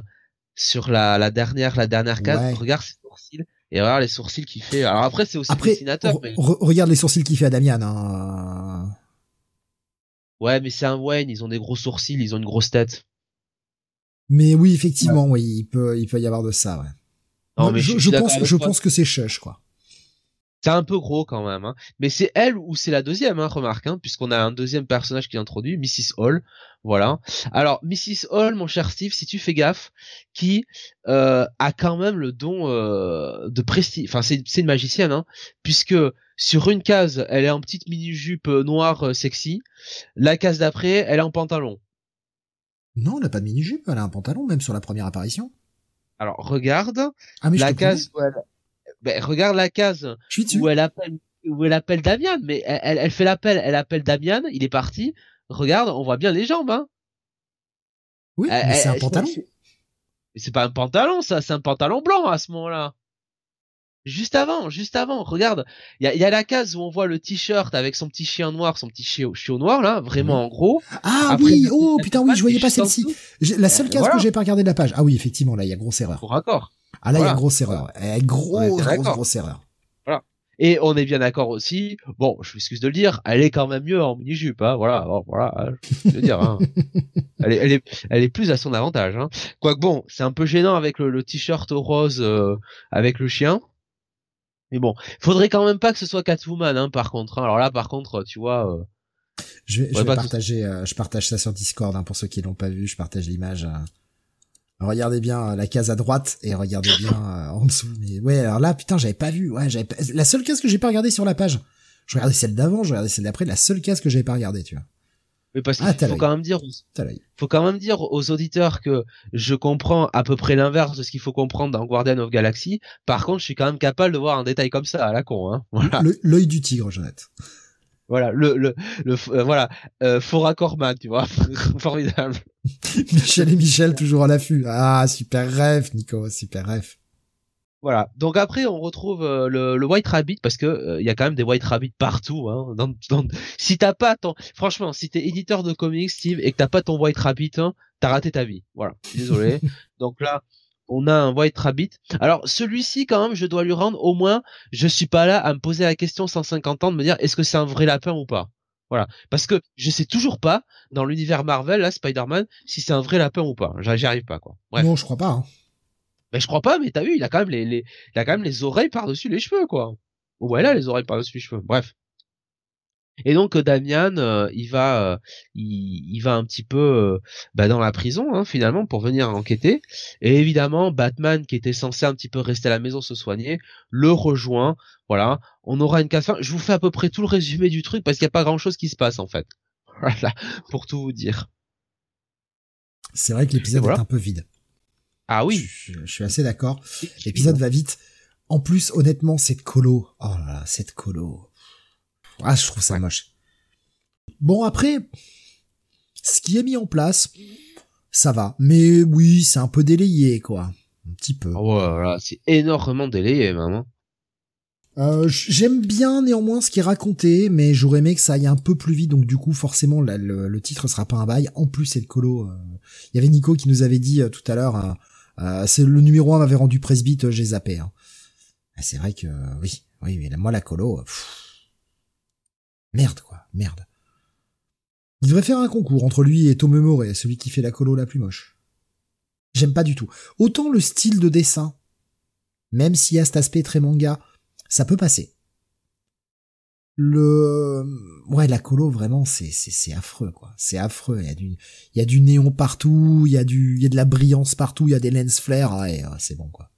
Speaker 2: sur la, la dernière, la dernière case. Regarde ses sourcils et regarde les sourcils qu'il fait. Alors après, c'est aussi
Speaker 1: après, dessinateur. Mais... regarde les sourcils qu'il fait à Damian. Hein.
Speaker 2: Ouais, mais c'est un Wayne. Ils ont des gros sourcils, ils ont une grosse tête.
Speaker 1: Mais oui, effectivement, oui, il peut, il peut y avoir de ça. Ouais. Non, mais je, je, pense, je pense que c'est Shush, quoi.
Speaker 2: C'est un peu gros quand même, hein. mais c'est elle ou c'est la deuxième, hein, remarque, hein, puisqu'on a un deuxième personnage qui est introduit, Mrs. Hall, voilà. Alors Mrs. Hall, mon cher Steve, si tu fais gaffe, qui euh, a quand même le don euh, de prestige, enfin c'est une magicienne, hein, puisque sur une case, elle est en petite mini jupe euh, noire sexy, la case d'après, elle est en pantalon.
Speaker 1: Non, elle n'a pas de mini jupe, elle a un pantalon même sur la première apparition.
Speaker 2: Alors regarde, ah, la case où elle ben, regarde la case où elle appelle où elle appelle Damian, mais elle, elle fait l'appel, elle appelle Damian, il est parti. Regarde, on voit bien les jambes, hein.
Speaker 1: Oui, mais c'est un pantalon.
Speaker 2: Mais c'est pas un pantalon, ça, c'est un pantalon blanc à ce moment-là. Juste avant, juste avant, regarde, il y a, y a, la case où on voit le t-shirt avec son petit chien noir, son petit chiot, chiot noir là, vraiment en gros.
Speaker 1: Ah oui, oh putain oui, je voyais pas celle-ci. La seule case que j'ai pas regardé de la page. Ah oui, effectivement, là il y a grosse erreur.
Speaker 2: Pour accord.
Speaker 1: Ah là, il y a grosse erreur. Eh, grosse, grosse, grosse erreur.
Speaker 2: Voilà. Et on est bien d'accord aussi. Bon, je m'excuse de le dire, elle est quand même mieux en mini jupe, hein. Voilà, voilà. Hein, je veux dire, hein. (laughs) elle, est, elle est, elle est plus à son avantage. Hein. Quoique bon, c'est un peu gênant avec le, le t-shirt rose euh, avec le chien. Mais bon, faudrait quand même pas que ce soit Catwoman, hein, par contre. Hein. Alors là, par contre, tu vois. Euh,
Speaker 1: je vais, je vais partager, euh, je partage ça sur Discord hein, pour ceux qui l'ont pas vu. Je partage l'image. Regardez bien euh, la case à droite et regardez bien euh, en dessous. Mais ouais, alors là, putain, j'avais pas vu. Ouais, j'avais la seule case que j'ai pas regardé sur la page. Je regardais celle d'avant, je regardais celle d'après. La seule case que j'avais pas regardé, tu vois.
Speaker 2: Mais parce ah, qu'il faut quand même dire, faut quand même dire aux auditeurs que je comprends à peu près l'inverse de ce qu'il faut comprendre dans Guardian of Galaxy. Par contre, je suis quand même capable de voir un détail comme ça à la con, hein. (laughs) Voilà.
Speaker 1: L'œil du tigre, Jeannette.
Speaker 2: Voilà, le, le, le euh, voilà, euh, faux raccord tu vois, (laughs) formidable. (laughs)
Speaker 1: Michel et Michel toujours à l'affût. Ah, super rêve, Nico, super rêve.
Speaker 2: Voilà. Donc après, on retrouve euh, le, le, White Rabbit parce que il y a quand même des White Rabbit partout. Hein, dans, dans... Si t'as pas ton, franchement, si t'es éditeur de comics, Steve, et que t'as pas ton White Rabbit, hein, t'as raté ta vie. Voilà. Désolé. (laughs) Donc là, on a un White Rabbit. Alors celui-ci quand même, je dois lui rendre au moins, je suis pas là à me poser la question 150 ans de me dire est-ce que c'est un vrai lapin ou pas? Voilà, parce que je sais toujours pas dans l'univers Marvel, là, Spider-Man, si c'est un vrai lapin ou pas. J'y arrive pas quoi.
Speaker 1: Non, je crois pas. Hein.
Speaker 2: Mais je crois pas, mais t'as vu, il a quand même les, les, il a quand même les oreilles par-dessus les cheveux quoi. Voilà les oreilles par-dessus les cheveux. Bref. Et donc euh, Damian, euh, il va, euh, il, va un petit peu bah, dans la prison hein, finalement pour venir enquêter. Et évidemment, Batman, qui était censé un petit peu rester à la maison se soigner, le rejoint. Voilà, on aura une case fin. Je vous fais à peu près tout le résumé du truc parce qu'il n'y a pas grand-chose qui se passe en fait. (laughs) Voilà, pour tout vous dire.
Speaker 1: C'est vrai que l'épisode est un peu vide.
Speaker 2: Ah oui.
Speaker 1: Je, suis assez d'accord. L'épisode va vite. En plus, honnêtement, cette colo. Oh là là, cette colo. Ah, je trouve ça moche. Bon, après, ce qui est mis en place, ça va. Mais oui, c'est un peu délayé, quoi. Un petit peu.
Speaker 2: Oh, voilà, c'est énormément délayé, maman.
Speaker 1: Euh, J'aime bien néanmoins ce qui est raconté, mais j'aurais aimé que ça aille un peu plus vite, donc du coup forcément le, titre sera pas un bail. En plus c'est le colo. Euh. Il y avait Nico qui nous avait dit euh, tout à l'heure, euh, c'est le numéro 1 m'avait rendu presbyte, j'ai zappé. Hein. Ah, c'est vrai que oui, oui, mais moi la colo. Merde, quoi, merde. Il devrait faire un concours entre lui et Tomemore, celui qui fait la colo la plus moche. J'aime pas du tout. Autant le style de dessin, même s'il y a cet aspect très manga, ça peut passer. le ouais la colo vraiment c'est c'est affreux quoi c'est affreux il y a du il y a du néon partout il y a du il y a de la brillance partout il y a des lens flares ouais, c'est bon quoi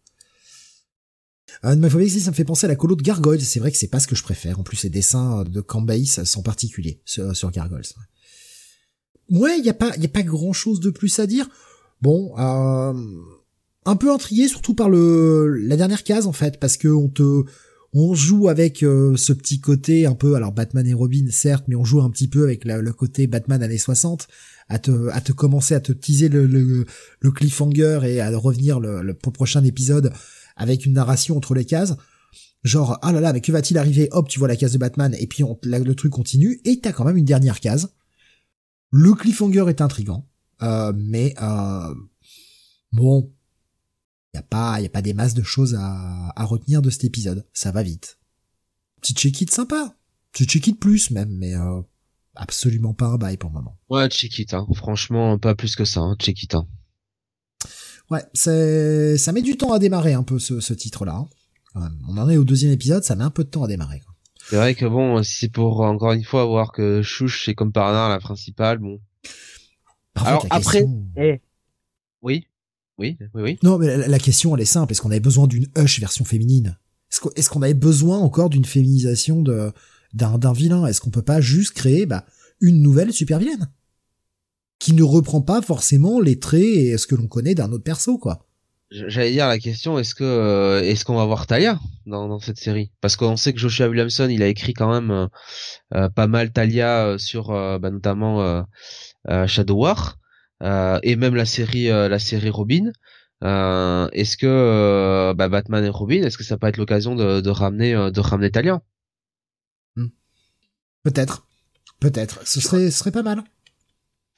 Speaker 1: euh, mais ça me fait penser à la colo de Gargoyles. C'est vrai que c'est pas ce que je préfère. En plus les dessins de Cambase sont particuliers sur, sur Gargoyles ouais. Il y a pas y a pas grand chose de plus à dire. Bon euh, un peu intrigué surtout par le la dernière case en fait parce que on te on joue avec euh, ce petit côté un peu, alors Batman et Robin certes, mais on joue un petit peu avec le côté Batman années 60, à te, à te commencer à te teaser le, le, cliffhanger et à revenir le, le prochain épisode avec une narration entre les cases. Genre, ah là là, mais que va-t-il arriver? Hop, tu vois la case de Batman, et puis on, le truc continue, et t'as quand même une dernière case. Le cliffhanger est intrigant, euh, mais euh, bon, y a pas, y a pas des masses de choses à, à retenir de cet épisode. Ça va vite. Petit check-it sympa. Petit check-it plus même, mais euh, absolument pas un bail pour le moment.
Speaker 2: Ouais, check-it, hein. franchement, pas plus que ça, hein. check-it. Hein.
Speaker 1: Ouais, c'est, ça met du temps à démarrer un peu ce, ce titre-là. Hein. On en est au deuxième épisode, ça met un peu de temps à démarrer.
Speaker 2: C'est vrai que bon, si c'est pour encore une fois voir que Chouche c'est comme par hasard la principale, bon. Alors après, eh. oui. Oui, oui, oui.
Speaker 1: Non, mais la, question, elle est simple. Est-ce qu'on avait besoin d'une Hush version féminine? Est-ce qu'on avait besoin encore d'une féminisation de d'un vilain? Est-ce qu'on peut pas juste créer bah, une nouvelle super vilaine? Qui ne reprend pas forcément les traits et ce que l'on connaît d'un autre perso, quoi
Speaker 2: J'allais dire la question, est-ce que euh, est-ce qu'on va voir Talia dans, dans cette série? Parce qu'on sait que Joshua Williamson, il a écrit quand même euh, euh, pas mal Talia sur bah, notamment Shadow War. Et même la série la série Robin. Est-ce que bah, Batman et Robin, est-ce que ça peut être l'occasion de, de, ramener de ramener Talion
Speaker 1: hmm. Peut-être, peut-être. Ce serait ce serait pas mal.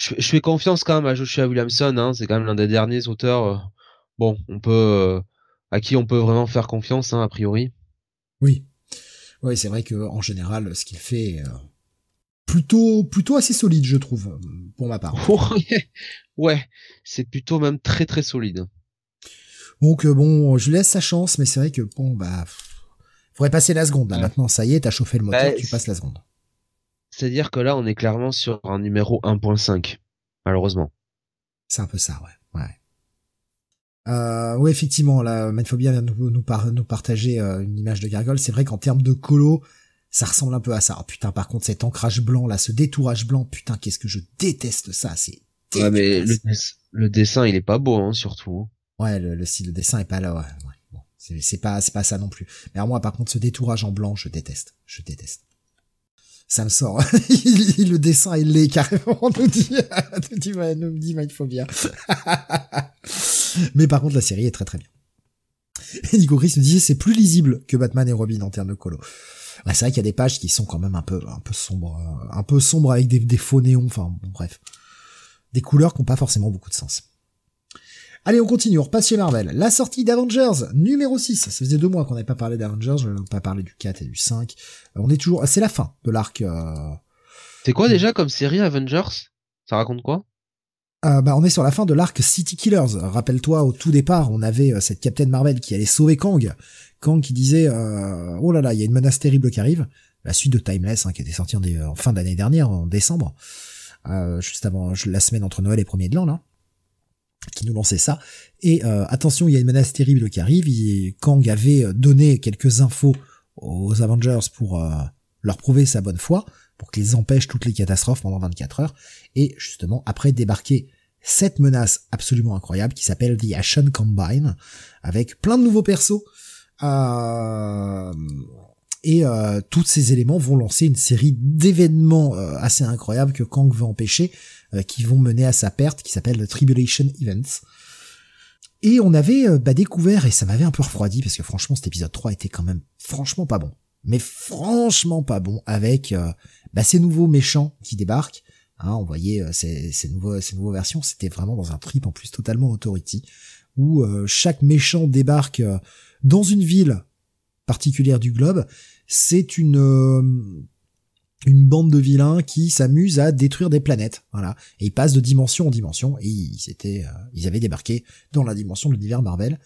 Speaker 2: Je, je, fais confiance quand même à Joshua Williamson. Hein, c'est quand même l'un des derniers auteurs. bon, on peut à qui on peut vraiment faire confiance hein, a priori.
Speaker 1: Oui, oui, c'est vrai que en général, ce qu'il fait, plutôt plutôt assez solide je trouve pour ma part. (laughs)
Speaker 2: ouais, c'est plutôt même très très solide.
Speaker 1: Donc euh, bon, je laisse sa chance mais c'est vrai que bon bah faudrait passer la seconde là maintenant ça y est, t'as chauffé le moteur, bah, tu passes la seconde.
Speaker 2: C'est-à-dire que là on est clairement sur un numéro 1.5 malheureusement.
Speaker 1: C'est un peu ça ouais. Ouais. Euh, oui, effectivement, la Manphobia vient nous, nous, nous partager euh, une image de Gargoyle. C'est vrai qu'en termes de colo, ça ressemble un peu à ça. Oh, putain, par contre, cet ancrage blanc là, ce détourage blanc, putain, qu'est-ce que je déteste ça. C'est
Speaker 2: ouais, mais le, dessin, il est pas beau, hein, surtout.
Speaker 1: Ouais, le, style de dessin est pas là. Ouais, Bon, c'est pas, c'est pas ça non plus. Mais alors moi, par contre, ce détourage en blanc, je déteste. Je déteste. Ça me sort. (laughs) le dessin il l'est carrément. Nous dit, (laughs) nous dit, nous dit mais par contre, la série est très très bien. Et Nico Chris nous disait, c'est plus lisible que Batman et Robin en termes de colo. C'est vrai qu'il y a des pages qui sont quand même un peu, un peu sombres, un peu sombres avec des, des faux néons, enfin, bref. Des couleurs qui n'ont pas forcément beaucoup de sens. Allez, on continue, on repasse chez Marvel. La sortie d'Avengers, numéro 6. Ça faisait deux mois qu'on n'avait pas parlé d'Avengers, je n'avais pas parlé du 4 et du 5. Euh, on est toujours, c'est la fin de l'arc, euh...
Speaker 2: C'est quoi déjà comme série Avengers? Ça raconte quoi?
Speaker 1: Euh, bah, on est sur la fin de l'arc City Killers. Rappelle-toi, au tout départ, on avait cette Captain Marvel qui allait sauver Kang, Kang qui disait euh, oh là là, il y a une menace terrible qui arrive. La suite de Timeless, hein, qui était sortie en, fin d'année dernière, en décembre, euh, juste avant la semaine entre Noël et premier de l'an là, qui nous lançait ça. Et euh, attention, il y a une menace terrible qui arrive. Kang avait donné quelques infos aux Avengers pour leur prouver sa bonne foi, pour qu'ils empêchent toutes les catastrophes pendant 24 heures. Et justement, après débarquer cette menace absolument incroyable qui s'appelle The Ashen Combine, avec plein de nouveaux persos euh, et euh, tous ces éléments vont lancer une série d'événements euh, assez incroyables que Kang veut empêcher, qui vont mener à sa perte, qui s'appelle Tribulation Events. Et on avait bah, découvert, et ça m'avait un peu refroidi, parce que franchement cet épisode 3 était quand même franchement pas bon. Mais franchement pas bon, avec bah, ces nouveaux méchants qui débarquent. Hein, on voyait ces, ces, nouveaux, ces nouveaux versions, c'était vraiment dans un trip en plus totalement authority, où chaque méchant débarque dans une ville particulière du globe, c'est une euh, une bande de vilains qui s'amusent à détruire des planètes, voilà. Et ils passent de dimension en dimension, et ils étaient, euh, ils avaient débarqué dans la dimension de l'univers Marvel.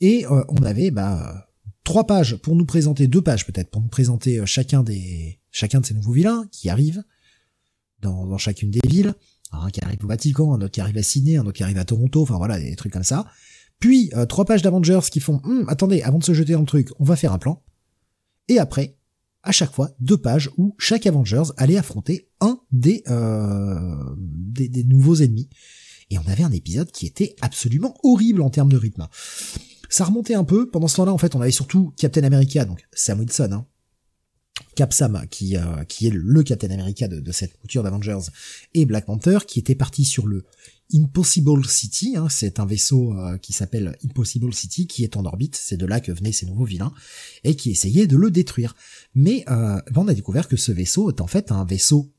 Speaker 1: Et euh, on avait bah trois pages pour nous présenter, deux pages peut-être, pour nous présenter chacun des chacun de ces nouveaux vilains qui arrivent dans, dans chacune des villes. Un qui arrive au Vatican, un autre qui arrive à Sydney, un autre qui arrive à Toronto, enfin voilà, des trucs comme ça. Puis trois pages d'Avengers qui font hum, attendez, avant de se jeter dans le truc, on va faire un plan. Et après, à chaque fois, deux pages où chaque Avengers allait affronter un des, euh, des, nouveaux ennemis. Et on avait un épisode qui était absolument horrible en termes de rythme. Ça remontait un peu. Pendant ce temps-là, en fait, on avait surtout Captain America, donc Sam Wilson, hein, Cap Sam, qui, euh, qui est le Captain America de, cette mouture d'Avengers, et Black Panther, qui était parti sur le Impossible City, hein, c'est un vaisseau euh, qui s'appelle Impossible City, qui est en orbite, c'est de là que venaient ces nouveaux vilains, et qui essayait de le détruire. Mais euh, on a découvert que ce vaisseau est en fait un vaisseau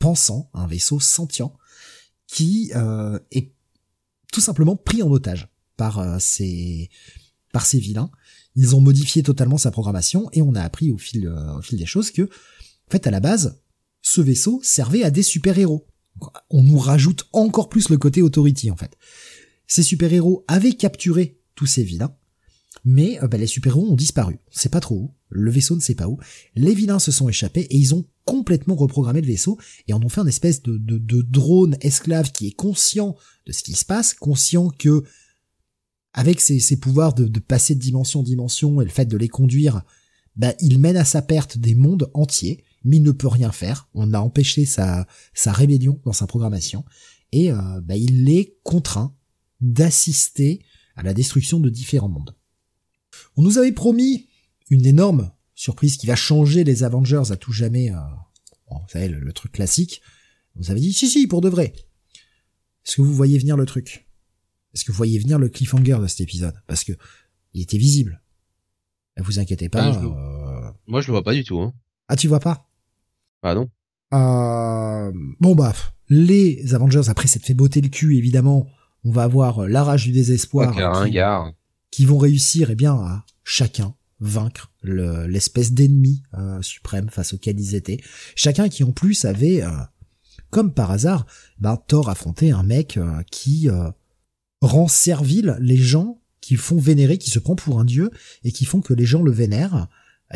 Speaker 1: pensant, un vaisseau sentient, qui euh, est tout simplement pris en otage par euh, ces par ces vilains. Ils ont modifié totalement sa programmation et on a appris au fil au fil des choses que en fait à la base ce vaisseau servait à des super-héros on nous rajoute encore plus le côté authority en fait. Ces super-héros avaient capturé tous ces vilains, mais euh, bah, les super-héros ont disparu. C'est pas trop où, le vaisseau ne sait pas où. Les vilains se sont échappés et ils ont complètement reprogrammé le vaisseau et en ont fait un espèce de, de, drone esclave qui est conscient de ce qui se passe, conscient que avec ses, pouvoirs de, passer de dimension en dimension et le fait de les conduire, bah, il mène à sa perte des mondes entiers mais il ne peut rien faire. On a empêché sa, sa rébellion dans sa programmation et euh, bah, il est contraint d'assister à la destruction de différents mondes. On nous avait promis une énorme surprise qui va changer les Avengers à tout jamais. Euh, vous savez, le, truc classique. On nous avait dit, si, si, pour de vrai. Est-ce que vous voyez venir le truc? Est-ce que vous voyez venir le cliffhanger de cet épisode? Parce que il était visible. Vous inquiétez pas.
Speaker 2: Ah, euh, Moi, je le vois pas du tout. Hein.
Speaker 1: Ah, tu vois pas?
Speaker 2: Ah non.
Speaker 1: Euh... Bon bah, les Avengers après s'être fait botter le cul évidemment, on va avoir euh, la rage du désespoir
Speaker 2: qui,
Speaker 1: qui, vont réussir eh bien à chacun vaincre l'espèce d'ennemi euh, suprême face auquel ils étaient. Chacun qui en plus avait, euh, comme par hasard, bah, Thor affrontait un mec qui rend servile les gens qui font vénérer, qui se prend pour un dieu et qui font que les gens le vénèrent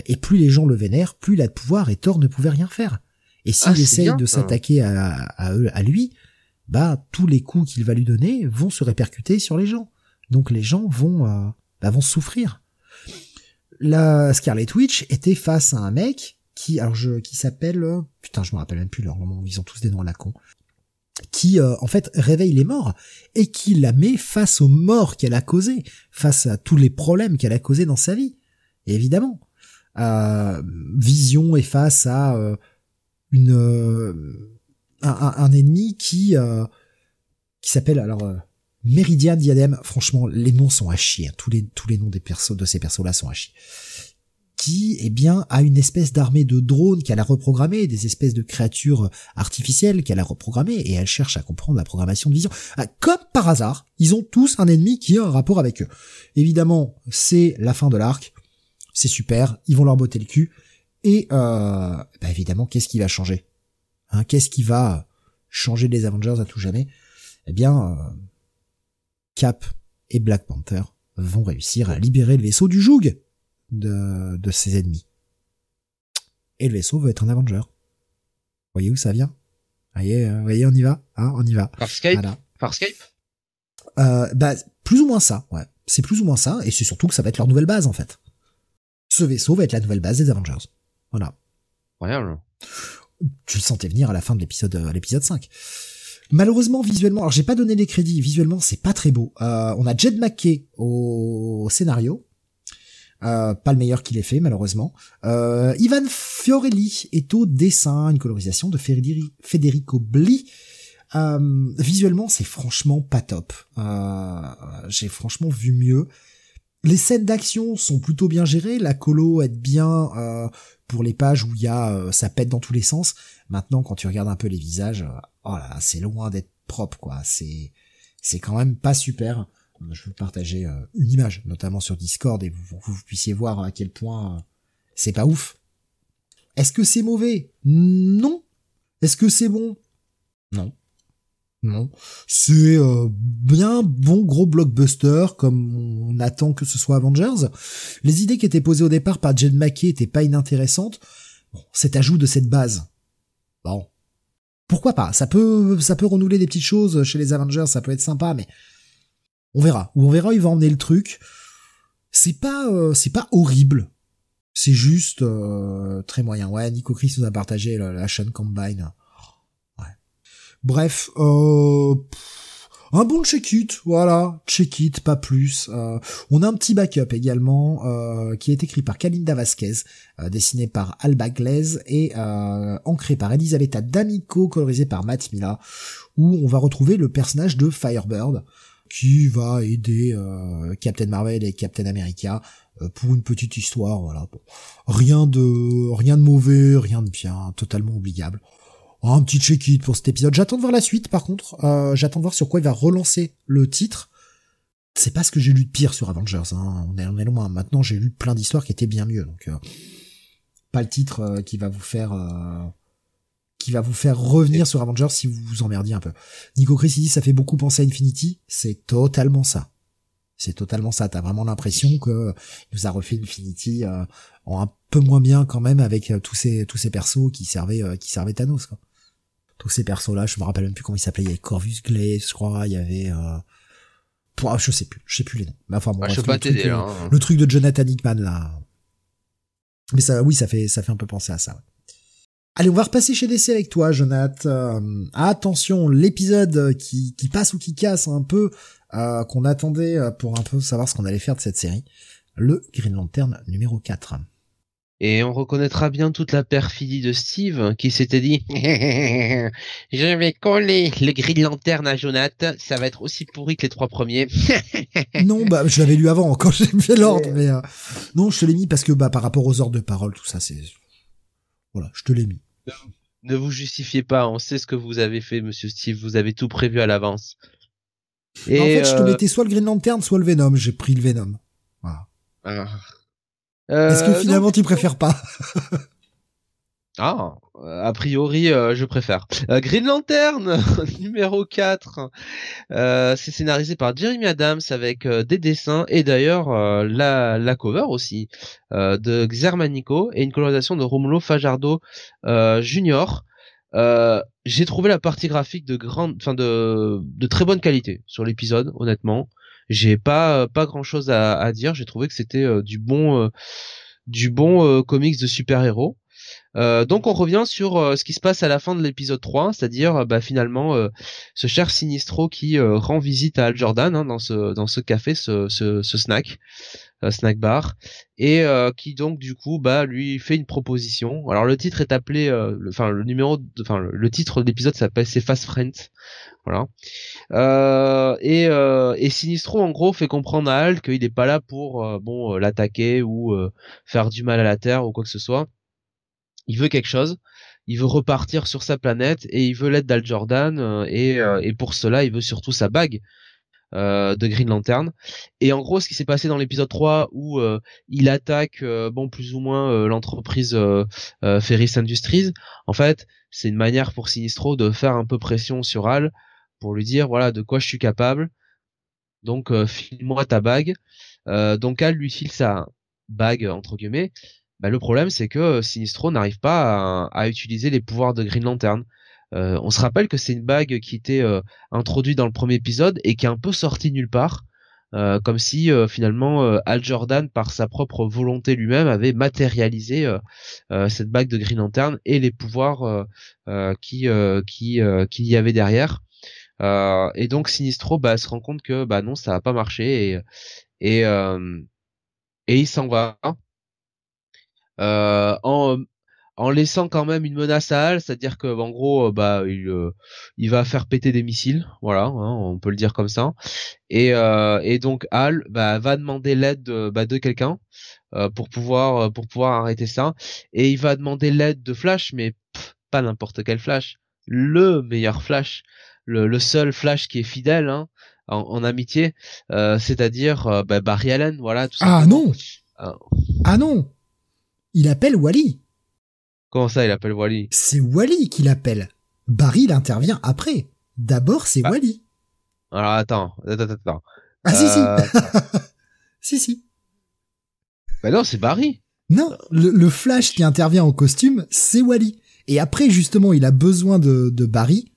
Speaker 1: et plus les gens le vénèrent, plus il a de pouvoir et Thor ne pouvait rien faire. Et s'il ah, essaye de s'attaquer à, à, à, lui, bah tous les coups qu'il va lui donner vont se répercuter sur les gens. Donc les gens vont euh, bah, vont souffrir. La Scarlet Witch était face à un mec qui alors je qui s'appelle euh, putain je me rappelle même plus leur nom ils ont tous des noms à la con qui euh, en fait réveille les morts et qui la met face aux morts qu'elle a causés, face à tous les problèmes qu'elle a causés dans sa vie. Et évidemment, euh, Vision est face à euh, une euh, un, un, ennemi qui qui s'appelle alors Meridian Diadem. Franchement, les noms sont à chier. Hein. Tous les tous les noms des persos de ces persos là sont à chier qui, eh bien, a une espèce d'armée de drones qu'elle a reprogrammé, des espèces de créatures artificielles qu'elle a reprogrammées, et elle cherche à comprendre la programmation de vision. Ah, comme par hasard, ils ont tous un ennemi qui a un rapport avec eux. Évidemment, c'est la fin de l'arc c'est super, ils vont leur botter le cul. Et euh, bah évidemment, qu'est-ce qui va changer? Hein, Qu'est-ce qui va changer les Avengers à tout jamais? Eh bien, euh, Cap et Black Panther vont réussir à libérer le vaisseau du joug de, de ses ennemis. Et le vaisseau veut être un Avenger. Voyez où ça vient? Voyez, euh, voyez, on y va, hein, on y va.
Speaker 2: Par Skype? Par Skype?
Speaker 1: Euh, Bah, plus ou moins ça, ouais. C'est plus ou moins ça, et c'est surtout que ça va être leur nouvelle base, en fait ce vaisseau va être la nouvelle base des Avengers. Voilà. Tu le sentais venir à la fin de l'épisode, à l'épisode 5. Malheureusement, visuellement, alors j'ai pas donné les crédits, visuellement c'est pas très beau. Euh, on a Jed McKay au scénario, euh, pas le meilleur qu'il ait fait malheureusement. Euh, Ivan Fiorelli est au dessin, une colorisation de Federico Bli. visuellement, c'est franchement pas top. j'ai franchement vu mieux. Les scènes d'action sont plutôt bien gérées, la colo aide bien euh, pour les pages où il y a euh, ça pète dans tous les sens. Maintenant, quand tu regardes un peu les visages, euh, oh là, c'est loin d'être propre, quoi. C'est c'est quand même pas super. Je vais partager une image, notamment sur Discord, et vous, vous, puissiez voir à quel point c'est pas ouf. Est-ce que c'est mauvais? Non. Est-ce que c'est bon? Non. Non, c'est euh, bien bon gros blockbuster comme on attend que ce soit Avengers. Les idées qui étaient posées au départ par Jen McKay étaient pas inintéressantes. Bon, cet ajout de cette base, bon, pourquoi pas? Ça peut, ça peut renouveler des petites choses chez les Avengers, ça peut être sympa, mais on verra. Ou on verra, il va emmener le truc. C'est pas, euh, c'est pas horrible. C'est juste euh, très moyen. Ouais, Nico Chris nous a partagé la, Sean Combine. Bref, euh, un bon check-it, voilà, check-it, pas plus. Euh, on a un petit backup également euh, qui est écrit par Kalinda Vasquez, euh, dessiné par Alba Glaze et ancré par Elisabetta D'Amico, colorisé par Matt Mila, où on va retrouver le personnage de Firebird qui va aider Captain Marvel et Captain America pour une petite histoire, voilà. Rien de rien de mauvais, rien de bien, totalement oubliable un petit check-it pour cet épisode. J'attends de voir la suite, par contre. Euh, j'attends de voir sur quoi il va relancer le titre. C'est pas ce que j'ai lu de pire sur Avengers. Hein. On, est, on est loin. Maintenant, j'ai lu plein d'histoires qui étaient bien mieux. Donc, euh, pas le titre euh, qui va vous faire qui va vous faire revenir sur Avengers si vous vous emmerdiez un peu. Nico Chris dit ça fait beaucoup penser à Infinity. C'est totalement ça. C'est totalement ça. T'as vraiment l'impression que il nous a refait Infinity en un peu moins bien quand même avec tous ces tous ces persos qui servaient qui servaient Thanos tous ces persos-là, je me rappelle même plus comment ils s'appelaient, il y avait Corvus Glaive, je crois, il y avait... Euh... Pour, je sais plus, je sais plus les noms. Mais enfin, bon,
Speaker 2: bah, je
Speaker 1: le,
Speaker 2: truc,
Speaker 1: euh,
Speaker 2: hein.
Speaker 1: le truc de Jonathan Hickman, là. Mais ça, oui, ça fait, ça fait un peu penser à ça. Ouais. Allez, on va repasser chez DC avec toi, Jonathan. Euh, attention, l'épisode qui, qui passe ou qui casse un peu, euh, qu'on attendait pour un peu savoir ce qu'on allait faire de cette série. Le Green Lantern numéro 4.
Speaker 2: Et on reconnaîtra bien toute la perfidie de Steve qui s'était dit (laughs) Je vais coller le gris de lanterne à Jonathan, ça va être aussi pourri que les trois premiers. (laughs)
Speaker 1: non, bah je l'avais lu avant quand (laughs) j'ai fait l'ordre, mais euh, non, je te l'ai mis parce que bah par rapport aux ordres de parole, tout ça, c'est voilà, je te l'ai mis.
Speaker 2: Ne vous justifiez pas, on sait ce que vous avez fait, Monsieur Steve, vous avez tout prévu à l'avance.
Speaker 1: Et en fait, je te euh, mettais soit le Green Lantern, soit le Venom. J'ai pris le Venom. Voilà. Ah. Est-ce que euh, finalement tu préfères pas
Speaker 2: Ah, a priori, euh, je préfère. Euh, Green Lantern, (laughs) numéro 4. c'est scénarisé par Jeremy Adams avec des dessins et d'ailleurs la, la cover aussi de Xermanico et une colorisation de Romulo Fajardo Junior. J'ai trouvé la partie graphique de grande, enfin de, de très bonne qualité sur l'épisode, honnêtement. J'ai pas pas grand chose à, à dire. J'ai trouvé que c'était euh, du bon euh, du bon euh, comics de super-héros. Euh, donc on revient sur ce qui se passe à la fin de l'épisode 3, c'est-à-dire bah, finalement ce cher Sinistro qui rend visite à Al Jordan hein, dans ce café, ce, snack, snack bar, et qui donc du coup bah lui fait une proposition. Alors le titre est appelé, enfin le, numéro, enfin le, titre de l'épisode s'appelle c'est Fast Friends, voilà. Euh, et, euh, et Sinistro en gros fait comprendre à Al qu'il n'est pas là pour euh, bon l'attaquer ou faire du mal à la Terre ou quoi que ce soit. Il veut quelque chose. Il veut repartir sur sa planète et il veut l'aide d'Al Jordan et, et pour cela il veut surtout sa bague de Green Lantern. Et en gros, ce qui s'est passé dans l'épisode 3 où il attaque bon plus ou moins l'entreprise Ferris Industries, en fait, c'est une manière pour Sinistro de faire un peu pression sur Al pour lui dire voilà de quoi je suis capable. Donc euh, file-moi ta bague. Euh, donc elle lui file sa bague entre guillemets. Bah, le problème c'est que euh, Sinistro n'arrive pas à, utiliser les pouvoirs de Green Lantern. on se rappelle que c'est une bague qui était introduite dans le premier épisode et qui est un peu sortie nulle part. comme si finalement Al Jordan par sa propre volonté lui-même avait matérialisé cette bague de Green Lantern et les pouvoirs qui qui qu'il y avait derrière euh, et donc Sinistro bah, se rend compte que bah non, ça va pas marcher et et, euh, il s'en va euh, en en laissant quand même une menace à Al, c'est-à-dire que en gros bah il il va faire péter des missiles, voilà, hein, on peut le dire comme ça. Et et donc Al bah, va demander l'aide de, bah, de quelqu'un pour pouvoir pour pouvoir arrêter ça et il va demander l'aide de Flash mais pas n'importe quel Flash, le meilleur Flash le, seul Flash qui est fidèle hein, en, amitié, euh, c'est-à-dire euh, bah, Barry Allen, voilà. Tout
Speaker 1: ah non ah non Il appelle Wally.
Speaker 2: Comment ça, il appelle Wally?
Speaker 1: C'est Wally qui l'appelle. Barry, il intervient après. D'abord, c'est
Speaker 2: Ah.
Speaker 1: Wally.
Speaker 2: Alors attends, attends, attends.
Speaker 1: Ah si
Speaker 2: Euh,
Speaker 1: si. (laughs) si si.
Speaker 2: Bah non, c'est Barry.
Speaker 1: Non, le, le Flash qui intervient en costume, c'est Wally. Et après, justement, il a besoin de, de Barry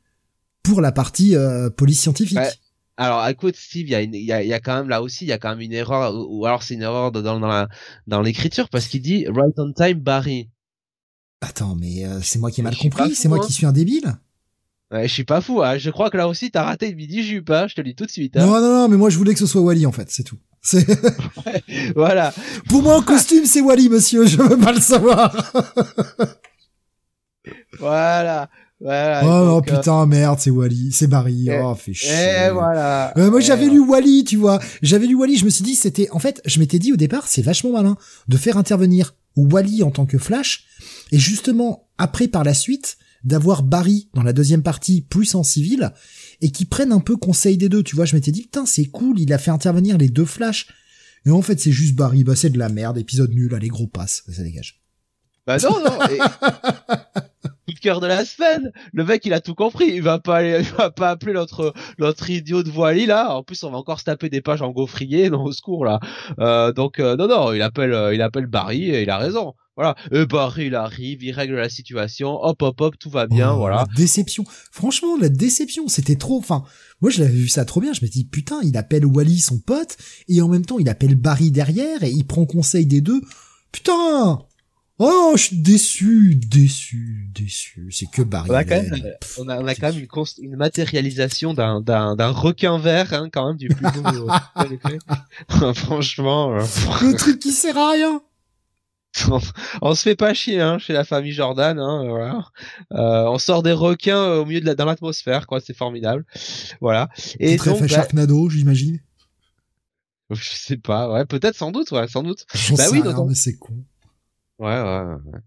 Speaker 1: pour la partie euh, police scientifique.
Speaker 2: Ouais. Alors, écoute, Steve, il y a, une- il y, a, il y a quand même là aussi, il y a quand même une erreur, ou, ou alors c'est une erreur dans, dans, la- dans l'écriture parce qu'il dit right on time Barry.
Speaker 1: Attends, mais euh, c'est moi qui ai mal compris, c'est moi
Speaker 2: hein.
Speaker 1: qui suis un débile?
Speaker 2: Ouais, je suis pas fou, hein. je crois que là aussi t'as raté le midi jupe, hein. je te le dis tout de suite. Hein.
Speaker 1: Non, non, non, mais moi je voulais que ce soit Wally en fait, c'est tout. C'est (laughs)
Speaker 2: Voilà.
Speaker 1: pour moi en costume, c'est Wally, monsieur. Je veux pas le savoir. (laughs)
Speaker 2: Voilà. Voilà.
Speaker 1: oh non,
Speaker 2: donc, euh,
Speaker 1: putain, merde, c'est Wally, c'est Barry.
Speaker 2: et-
Speaker 1: oh, fait chier.
Speaker 2: Et voilà.
Speaker 1: Euh, moi j'avais
Speaker 2: voilà.
Speaker 1: lu Wally, tu vois. J'avais lu Wally, je me suis dit c'était en fait, je m'étais dit au départ, c'est vachement malin de faire intervenir Wally en tant que Flash et justement après par la suite d'avoir Barry dans la deuxième partie plus en civil et qui prennent un peu conseil des deux, tu vois. Je m'étais dit putain, c'est cool, il a fait intervenir les deux Flash. Et en fait, c'est juste Barry, bah c'est de la merde, épisode nul, allez gros passe, ça dégage.
Speaker 2: Bah non, non. et- (laughs) cœur de la semaine. Le mec, il a tout compris. Il va pas aller, (laughs) il va pas appeler notre, notre idiot de Wally, là. En plus, on va encore se taper des pages en gaufrier, non, (laughs) au secours, là. Euh, donc, euh, non, non, il appelle, euh, il appelle Barry et il a raison. Voilà. Et Barry, il arrive, il règle la situation. Hop, hop, hop, tout va bien,
Speaker 1: Oh,
Speaker 2: voilà.
Speaker 1: La déception. Franchement, la déception, c'était trop. Enfin, moi, je l'avais vu ça trop bien. Je me dis, putain, il appelle Wally, son pote, et en même temps, il appelle Barry derrière, et il prend conseil des deux. Putain! Oh, je suis déçu, déçu, déçu. C'est que Barry.
Speaker 2: On a quand même, on a, on a quand même une, const- une matérialisation d'un, d'un, d'un requin vert, hein, quand même, du plus beau. (laughs) (laughs) Franchement, euh, (laughs)
Speaker 1: Le truc qui sert à rien.
Speaker 2: on, on se fait pas chier hein, chez la famille Jordan. Hein, voilà. Euh, on sort des requins euh, au milieu de la, dans l'atmosphère, quoi. C'est formidable. Voilà. Et
Speaker 1: très
Speaker 2: donc,
Speaker 1: fait
Speaker 2: bah,
Speaker 1: Sharknado, j'imagine.
Speaker 2: je sais pas. Ouais, peut-être, sans doute, ouais, sans doute. Bah oui,
Speaker 1: rien, mais c'est con.
Speaker 2: Ouais, ouais, ouais. ouais.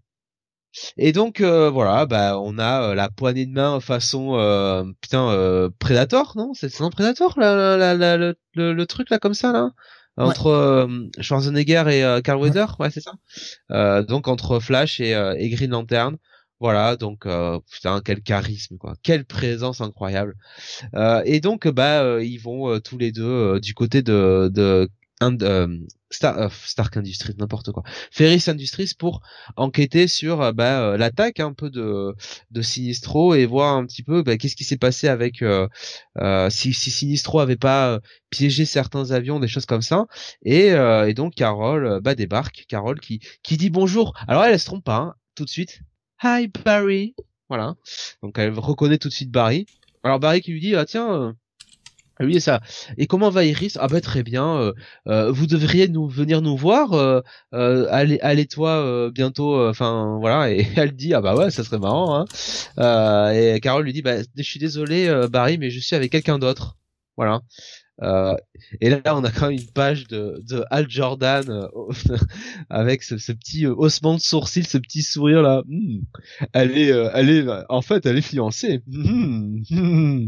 Speaker 2: Et donc euh, voilà, bah on a euh, la poignée de main façon euh, putain euh, Predator, non? C'est un Predator là, la- la- le, le, le truc là comme ça là? Entre euh, Schwarzenegger et euh, Carl Weathers, ouais c'est ça? Euh, donc entre Flash et, euh, et Green Lantern. Voilà, donc euh, putain quel charisme quoi, quelle présence incroyable. Euh, et donc bah euh, ils vont euh, tous les deux euh, du côté de de and- euh, Star, euh, Stark Industries, n'importe quoi. Ferris Industries pour enquêter sur euh, bah, l'attaque un peu de de Sinistro et voir un petit peu bah, qu'est-ce qui s'est passé avec si, si Sinistro avait pas piégé certains avions, des choses comme ça. Et, et donc Carol euh, bah, débarque, Carol qui qui dit bonjour. Alors elle, elle se trompe pas hein, tout de suite. Hi Barry. Voilà. Donc elle reconnaît tout de suite Barry. Alors Barry qui lui dit ah tiens euh, lui et ça. Et comment va Iris? Ah bah très bien. euh, euh, vous devriez nous venir nous voir. Euh, euh, allez, allez toi euh, bientôt. Enfin voilà. Et (laughs) elle dit ah bah ouais, ça serait marrant. Hein. Et Carole lui dit bah je suis désolé Barry, mais je suis avec quelqu'un d'autre. Voilà. Et là, on a quand même une page de, de Al Jordan (laughs) avec ce, ce petit haussement de sourcil, ce petit sourire là. Hmm. Elle est, elle est, en fait, elle est fiancée. Hmm. Hmm.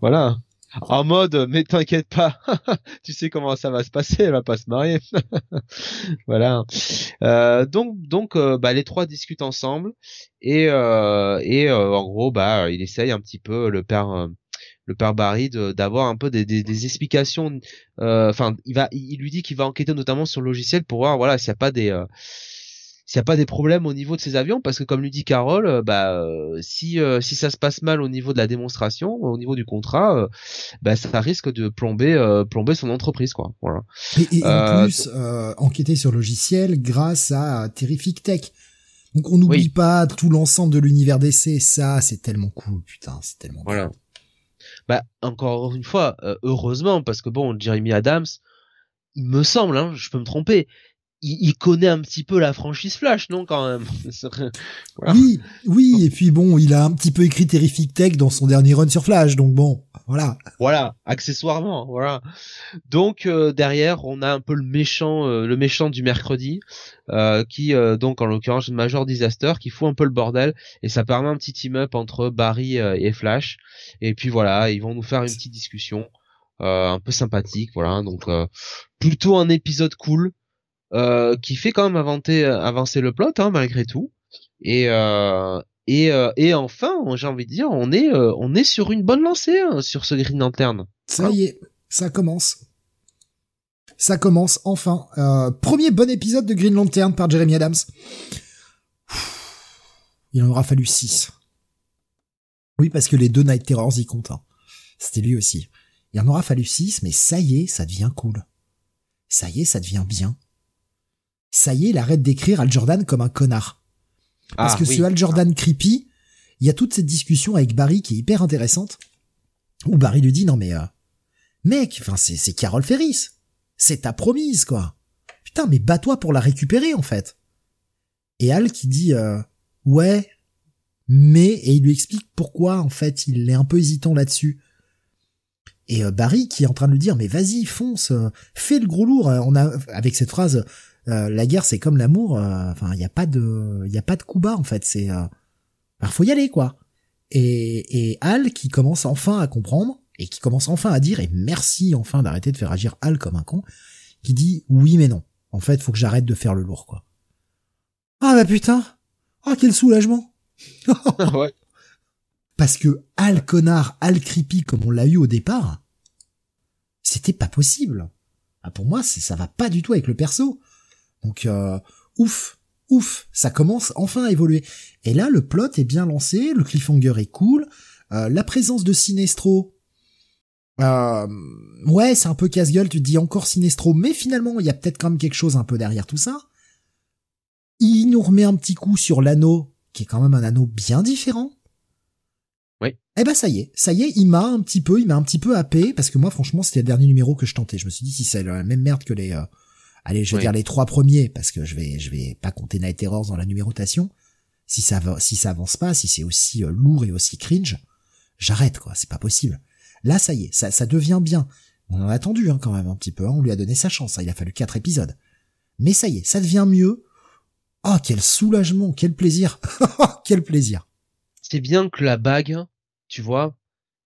Speaker 2: Voilà. En mode, mais t'inquiète pas, (laughs) tu sais comment ça va se passer, elle va pas se marier. (laughs) voilà. Euh, donc, donc, euh, bah, les trois discutent ensemble et euh, et euh, en gros, bah, il essaye un petit peu le père. euh, le père Barry d'avoir un peu des, des, des explications enfin il va il lui dit qu'il va enquêter notamment sur le logiciel pour voir voilà s'il n'y a pas des s'il y a pas des problèmes au niveau de ces avions parce que comme lui dit Carole euh, bah euh, si euh, si ça se passe mal au niveau de la démonstration au niveau du contrat bah ça risque de plomber plomber son entreprise quoi voilà
Speaker 1: Et, et en plus, enquêter sur logiciel grâce à Terrific Tech. Donc on n'oublie
Speaker 2: Oui.
Speaker 1: pas tout l'ensemble de l'univers d'essai. Ça, c'est tellement cool, putain, c'est tellement
Speaker 2: voilà bah encore une fois heureusement parce que bon Jeremy Adams il me semble hein, je peux me tromper il, il connaît un petit peu la franchise Flash non quand même? (laughs) Voilà.
Speaker 1: Oui, oui, et puis bon, il a un petit peu écrit Terrific Tech dans son dernier run sur Flash, donc bon, voilà.
Speaker 2: Voilà, accessoirement, voilà. Donc euh, derrière, on a un peu le méchant, euh, le méchant du mercredi, euh, qui euh, donc en l'occurrence Major Disaster, qui fout un peu le bordel et ça permet un petit team up entre Barry euh, et Flash. Et puis voilà, ils vont nous faire une petite discussion euh, un peu sympathique, voilà. Donc euh, plutôt un épisode cool euh, qui fait quand même avancer, avancer le plot hein, malgré tout. Et, euh, enfin, j'ai envie de dire, on est, on est sur une bonne lancée hein, sur ce Green Lantern.
Speaker 1: Ça y est, ça commence. Ça commence enfin. premier bon épisode de Green Lantern par Jeremy Adams. Il en aura fallu 6. Oui, parce que les deux Night Terrors y comptent. Hein. C'était lui aussi. Il en aura fallu 6, mais ça y est, ça devient cool. Ça y est, ça devient bien. Ça y est, il arrête d'écrire Al Jordan comme un connard. Parce ah, que ce Al Jordan creepy, il y a toute cette discussion avec Barry qui est hyper intéressante, où Barry lui dit non mais euh, mec, enfin c'est c'est Carol Ferris, c'est ta promise quoi. Putain mais bats-toi pour la récupérer en fait. Et Al qui dit euh, ouais, mais et il lui explique pourquoi en fait il est un peu hésitant là-dessus. Et euh, Barry qui est en train de lui dire mais vas-y fonce, fais le gros lourd. On a avec cette phrase la guerre c'est comme l'amour. Enfin il y a pas de il y a pas de coup bas en fait. C'est il faut y aller quoi. Et, et Al qui commence enfin à comprendre et qui commence enfin à dire et merci enfin d'arrêter de faire agir Al comme un con, qui dit oui mais non. En fait faut que j'arrête de faire le lourd quoi. Ah bah putain, ah, quel soulagement (laughs)
Speaker 2: ouais.
Speaker 1: Parce que Al connard, Al creepy comme on l'a eu au départ, c'était pas possible. Ah, pour moi, ça va pas du tout avec le perso. Donc, euh, ouf, ouf, ça commence enfin à évoluer. Et là, le plot est bien lancé, le cliffhanger est cool, euh, la présence de Sinestro, euh, ouais, c'est un peu casse-gueule, tu te dis encore Sinestro, mais finalement, il y a peut-être quand même quelque chose un peu derrière tout ça il nous remet un petit coup sur l'anneau, qui est quand même un anneau bien différent.
Speaker 2: Oui.
Speaker 1: Eh ben ça y est, ça y est, il m'a un petit peu, il m'a un petit peu happé, parce que moi franchement c'était le dernier numéro que je tentais. Je me suis dit si c'est la même merde que les, euh, allez je vais dire les trois premiers, parce que je vais je vais pas compter Night Terrors dans la numérotation. Si ça va, si ça avance pas, si c'est aussi euh, lourd et aussi cringe, j'arrête quoi, c'est pas possible. Là ça y est, ça ça devient bien. On en a attendu hein, quand même un petit peu, hein. on lui a donné sa chance, hein. il a fallu quatre épisodes. Mais ça y est, ça devient mieux. Ah, quel soulagement, quel plaisir, (laughs) quel plaisir.
Speaker 2: C'est bien que la bague, tu vois,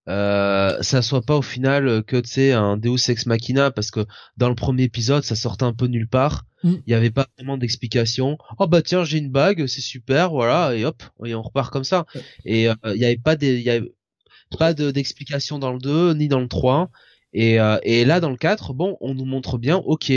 Speaker 2: euh, ça soit pas au final que tu sais un Deus ex machina parce que dans le premier épisode ça sortait un peu nulle part. Mm. Il y avait pas vraiment d'explication. Oh bah tiens j'ai une bague, c'est super, voilà et hop et on repart comme ça. Et euh, il y avait pas des, y avait pas d'explication dans le 2 ni dans le 3 et, euh, et là dans le 4 bon on nous montre bien ok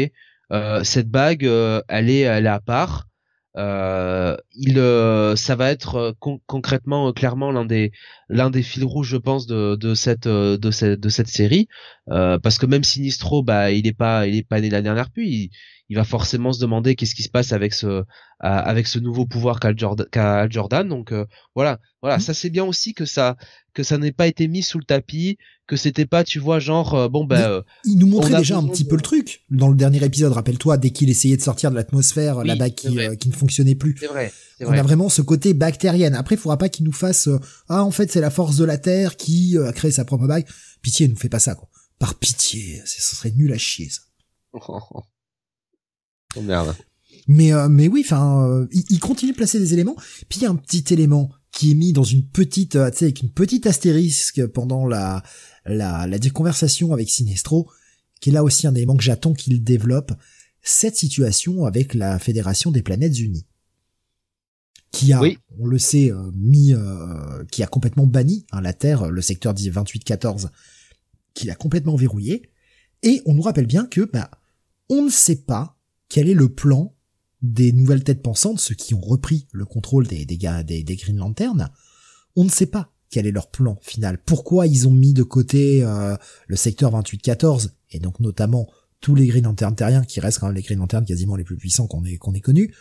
Speaker 2: euh, cette bague elle est elle est à part euh, il, euh, ça va être euh, concrètement, euh, clairement l'un des l'un des fils rouges, je pense, de, de cette de cette de cette série, parce que même Sinistro, bah, il est pas il est pas né la dernière pluie. Il, va forcément se demander qu'est-ce qui se passe avec ce avec ce nouveau pouvoir qu'a Jordan, Jordan. Donc voilà, voilà, mmh. ça c'est bien aussi que ça que ça n'ait pas été mis sous le tapis, que c'était pas, tu vois, genre euh, bon ben. Euh,
Speaker 1: il nous montrait déjà un petit peu le truc dans le dernier épisode. Rappelle-toi, dès qu'il essayait de sortir de l'atmosphère, la bague qui, euh, qui, ne fonctionnait plus.
Speaker 2: C'est vrai.
Speaker 1: On a vraiment ce côté bactérienne. Après, il faudra pas qu'il nous fasse ah en fait c'est la force de la terre qui a créé sa propre bague. Pitié, nous fait pas ça quoi. Par pitié, ce serait nul à chier ça. (laughs)
Speaker 2: oh merde.
Speaker 1: Mais mais oui, enfin, il, il, continue de placer des éléments. Puis il y a un petit élément qui est mis dans une petite, tu sais, avec une petite astérisque pendant la la, la conversation avec Sinestro, qui est là aussi un élément que j'attends qu'il développe, cette situation avec la Fédération des Planètes Unies. Qui a, on le sait, euh, mis, euh, qui a complètement banni hein, la Terre, le secteur 2814, qui l'a complètement verrouillé. Et on nous rappelle bien que, bah, on ne sait pas quel est le plan des nouvelles têtes pensantes, ceux qui ont repris le contrôle des, des, des, des Green Lanterns? On ne sait pas quel est leur plan final, pourquoi ils ont mis de côté euh, le secteur 2814 et donc notamment tous les Green Lanterns terriens qui restent quand même les Green Lanterns quasiment les plus puissants qu'on ait qu'on ait connus.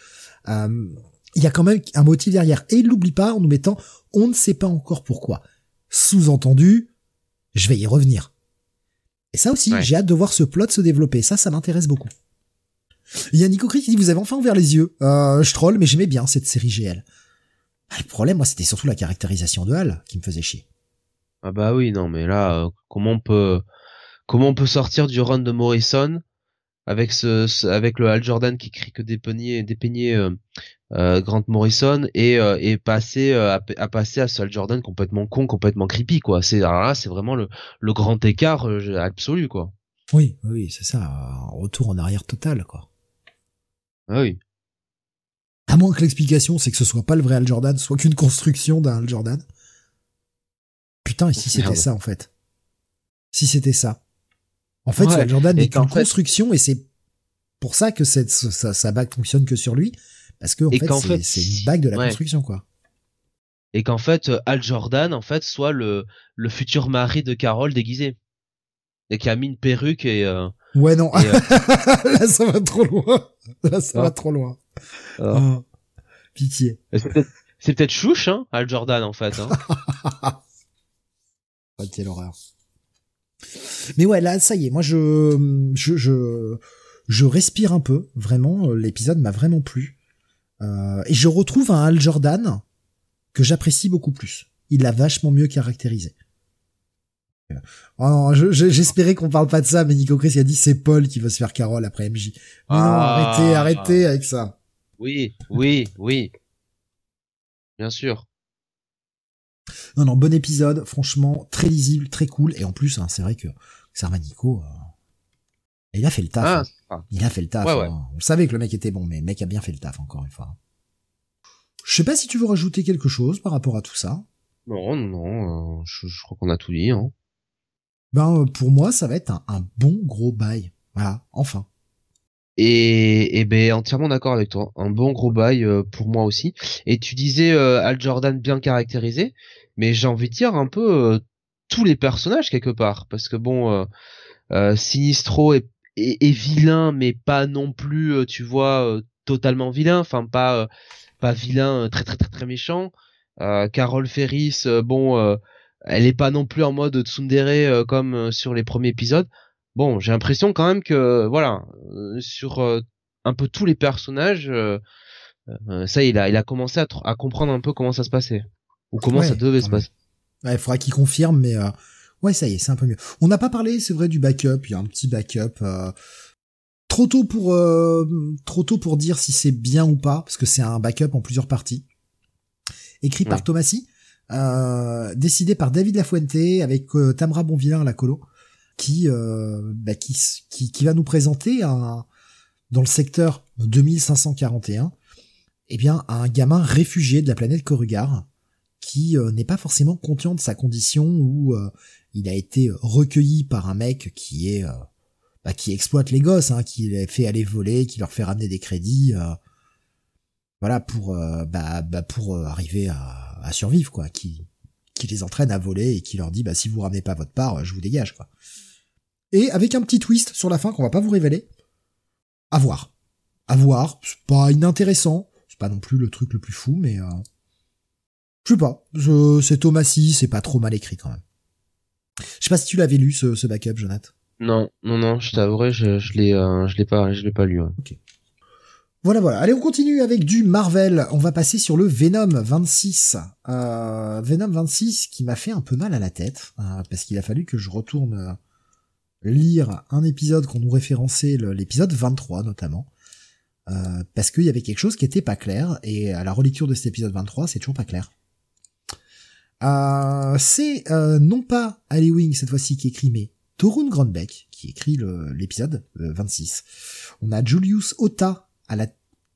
Speaker 1: Euh, il y a quand même un motif derrière et il l'oublie pas en nous mettant on ne sait pas encore pourquoi. Sous-entendu, je vais y revenir. Et ça aussi, j'ai hâte de voir ce plot se développer. Ça, ça m'intéresse beaucoup. Il y a Nico qui dit vous avez enfin ouvert les yeux. Euh, je troll, mais j'aimais bien cette série GL. Ah, le problème, moi, c'était surtout la caractérisation de Hal qui me faisait chier.
Speaker 2: Ah bah oui, non, mais là, euh, comment on peut, comment on peut sortir du run de Morrison avec ce, avec le Hal Jordan qui crie que dépeignait, dépeignait euh, euh, Grant Morrison et, et passer à, passer à ce Hal Jordan complètement con, complètement creepy, quoi. C'est là, c'est vraiment le, le grand écart absolu, quoi.
Speaker 1: Oui, oui, c'est ça. Un retour en arrière total, quoi.
Speaker 2: Ah oui.
Speaker 1: À moins que l'explication, c'est que ce soit pas le vrai Al Jordan, soit qu'une construction d'un Al Jordan. Putain, et si c'était ça, en fait? Si c'était ça. En fait, Al Jordan n'est qu'une construction, et c'est pour ça que cette, sa, sa bague fonctionne que sur lui, parce que en fait, c'est une bague de la construction, quoi.
Speaker 2: Et qu'en fait, Al Jordan, en fait, soit le, le futur mari de Carole déguisé. Et qui a mis une perruque et... Euh,
Speaker 1: ouais, non. Euh, (laughs) Là, ça va trop loin. Là, ça va ah. trop loin. Ah. Oh. Pitié.
Speaker 2: C'est peut-être chouche, hein, Al Jordan, en fait. Hein.
Speaker 1: oh, (laughs) quelle horreur. Mais ouais, là, ça y est, moi, je, je, je, je respire un peu. Vraiment, l'épisode m'a vraiment plu. Euh, et je retrouve un Al Jordan que j'apprécie beaucoup plus. Il l'a vachement mieux caractérisé. Oh, j'espérais qu'on parle pas de ça, mais Nico Chris a dit c'est Paul qui veut se faire Carole après MJ. Ah. arrêtez, arrêtez avec ça.
Speaker 2: Oui, oui, oui. Bien sûr.
Speaker 1: Non, non, bon épisode, franchement, très lisible, très cool, et en plus, hein, c'est vrai que Sarma Nico, euh, il a fait le taf. Ah, hein. Il a fait le taf. Hein. On savait que le mec était bon, mais le mec a bien fait le taf, encore une fois. Je sais pas si tu veux rajouter quelque chose par rapport à tout ça.
Speaker 2: Non, non, euh, je, crois qu'on a tout dit. Hein.
Speaker 1: Ben, pour moi, ça va être un, bon gros bail. Voilà, enfin.
Speaker 2: Et, et ben entièrement d'accord avec toi. Un bon gros bail euh, pour moi aussi. Et tu disais euh, Al Jordan bien caractérisé, mais j'ai envie de dire un peu tous les personnages quelque part, parce que bon, Sinistro est, est, vilain, mais pas non plus, tu vois, totalement vilain. Enfin, pas pas vilain, euh, très très très très méchant. Euh, Carole Ferris, euh, bon, elle est pas non plus en mode tsundere comme sur les premiers épisodes. Bon, j'ai l'impression quand même que voilà, sur un peu tous les personnages, ça il a il a commencé à, comprendre un peu comment ça se passait ou comment ça devait se passer.
Speaker 1: Ouais, il faudra qu'il confirme, mais ouais, ça y est, c'est un peu mieux. On n'a pas parlé, c'est vrai, du backup. Il y a un petit backup. Trop tôt pour euh, trop tôt pour dire si c'est bien ou pas, parce que c'est un backup en plusieurs parties. Écrit par Thomasy, euh, décidé par David Lafuente avec euh, Tamra Bonvillain la colo, qui, bah, qui, qui va nous présenter un dans le secteur 2541, eh bien un gamin réfugié de la planète Corrugar qui n'est pas forcément conscient de sa condition où il a été recueilli par un mec qui est bah, qui exploite les gosses, hein, qui les fait aller voler, qui leur fait ramener des crédits, euh, voilà pour euh, bah, bah, pour euh, arriver à, à, survivre quoi, qui qui les entraîne à voler et qui leur dit bah si vous ramenez pas votre part, je vous dégage quoi. Et avec un petit twist sur la fin qu'on va pas vous révéler, à voir, à voir, c'est pas inintéressant, c'est pas non plus le truc le plus fou, mais euh, je sais pas, c'est Thomasy, c'est pas trop mal écrit quand même. Je sais pas si tu l'avais lu ce, ce backup, Jonathan.
Speaker 2: Non, non, non, je t'avouerai, je, je l'ai, euh, je l'ai pas, je l'ai pas lu. Ok.
Speaker 1: Voilà, voilà. Allez, on continue avec du Marvel. On va passer sur le Venom 26. Euh, Venom 26 qui m'a fait un peu mal à la tête, euh, parce qu'il a fallu que je retourne euh, lire un épisode qu'on nous référençait, l'épisode 23 notamment, euh, parce qu'il y avait quelque chose qui était pas clair, et à la relecture de cet épisode 23, c'est toujours pas clair. c'est non pas Ali Wing cette fois-ci qui écrit, mais Torun Grandbeck, qui écrit l'épisode 26. On a Julius Ota à la,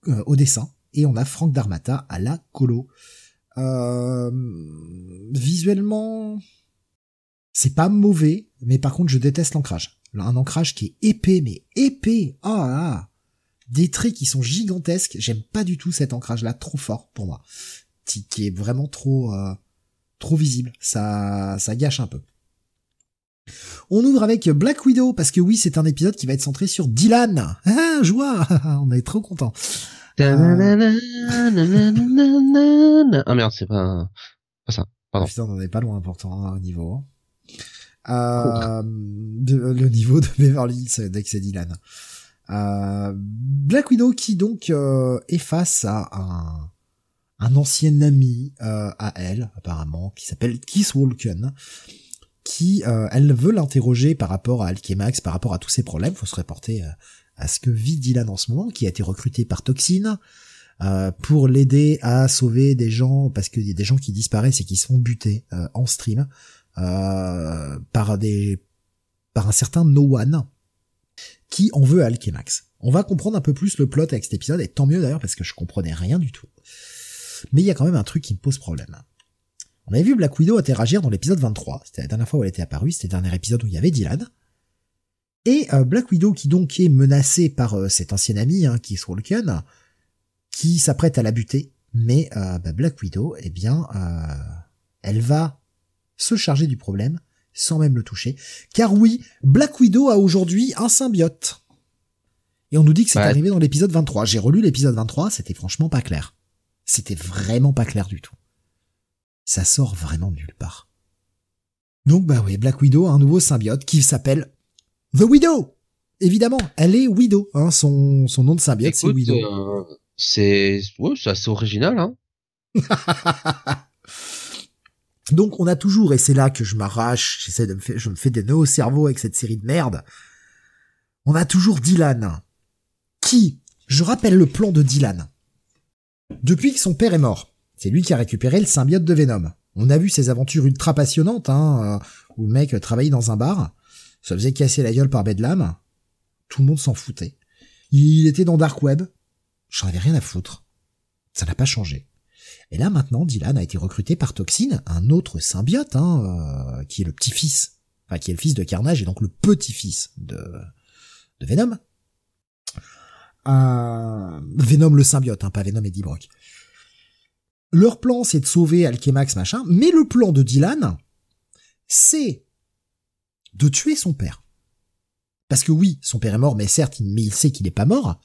Speaker 1: euh, au dessin, et on a Frank Darmata à la colo. Euh, visuellement, c'est pas mauvais, mais par contre, je déteste l'ancrage. Un ancrage qui est épais, mais épais. Ah, ah. des traits qui sont gigantesques. J'aime pas du tout cet ancrage-là, trop fort pour moi, qui, est vraiment trop, euh, trop visible. Ça, ça gâche un peu. On ouvre avec Black Widow parce que oui, c'est un épisode qui va être centré sur Dylan. (laughs) Ah, joie (laughs) On est trop content.
Speaker 2: Ah merde, c'est pas, pas ça. Pardon.
Speaker 1: Putain, on est pas loin pourtant au niveau. Euh, le niveau de Beverly dès que c'est Dylan. Euh, Black Widow qui donc euh, est face à un, un ancien ami euh, à elle apparemment qui s'appelle Keith Walken qui euh, elle veut l'interroger par rapport à Alchemax, par rapport à tous ses problèmes. Faut se reporter euh, à ce que vit Dylan en ce moment, qui a été recruté par Toxine euh, pour l'aider à sauver des gens, parce qu'il y a des gens qui disparaissent et qui se font buter en stream par des par un certain No One qui en veut à Alchemax. On va comprendre un peu plus le plot avec cet épisode, et tant mieux d'ailleurs parce que je comprenais rien du tout. Mais il y a quand même un truc qui me pose problème. On avait vu Black Widow interagir dans l'épisode 23, c'était la dernière fois où elle était apparue, c'était le dernier épisode où il y avait Dylan. Et euh, Black Widow qui donc est menacée par euh, cet ancien ami hein, qui est Swalken, qui s'apprête à la buter, mais euh, bah, Black Widow, eh bien, elle va se charger du problème sans même le toucher, car oui, Black Widow a aujourd'hui un symbiote. Et on nous dit que c'est arrivé dans l'épisode 23. J'ai relu l'épisode 23, c'était franchement pas clair. C'était vraiment pas clair du tout. Ça sort vraiment de nulle part. Donc bah oui, Black Widow a un nouveau symbiote qui s'appelle The Widow. Évidemment, elle est Widow, hein, son, son nom de symbiote c'est Widow.
Speaker 2: Euh, c'est ouais, c'est assez original hein. (laughs)
Speaker 1: Donc on a toujours, et c'est là que je m'arrache, j'essaie de me faire, je me fais des nœuds au cerveau avec cette série de merde. On a toujours Dylan, qui, je rappelle le plan de Dylan. Depuis que son père est mort, c'est lui qui a récupéré le symbiote de Venom. On a vu ses aventures ultra passionnantes, hein, euh, où le mec travaillait dans un bar, se faisait casser la gueule par Bedlam, tout le monde s'en foutait. Il était dans Dark Web, j'en avais rien à foutre. Ça n'a pas changé. Et là maintenant, Dylan a été recruté par Toxin, un autre symbiote, hein, euh, qui est le petit-fils, enfin qui est le fils de Carnage et donc le petit-fils de, de Venom. Euh, Venom le symbiote, hein, pas Venom et Brock. Leur plan, c'est de sauver Alchemax, machin, mais le plan de Dylan, c'est de tuer son père. Parce que oui, son père est mort, mais certes, mais il sait qu'il n'est pas mort.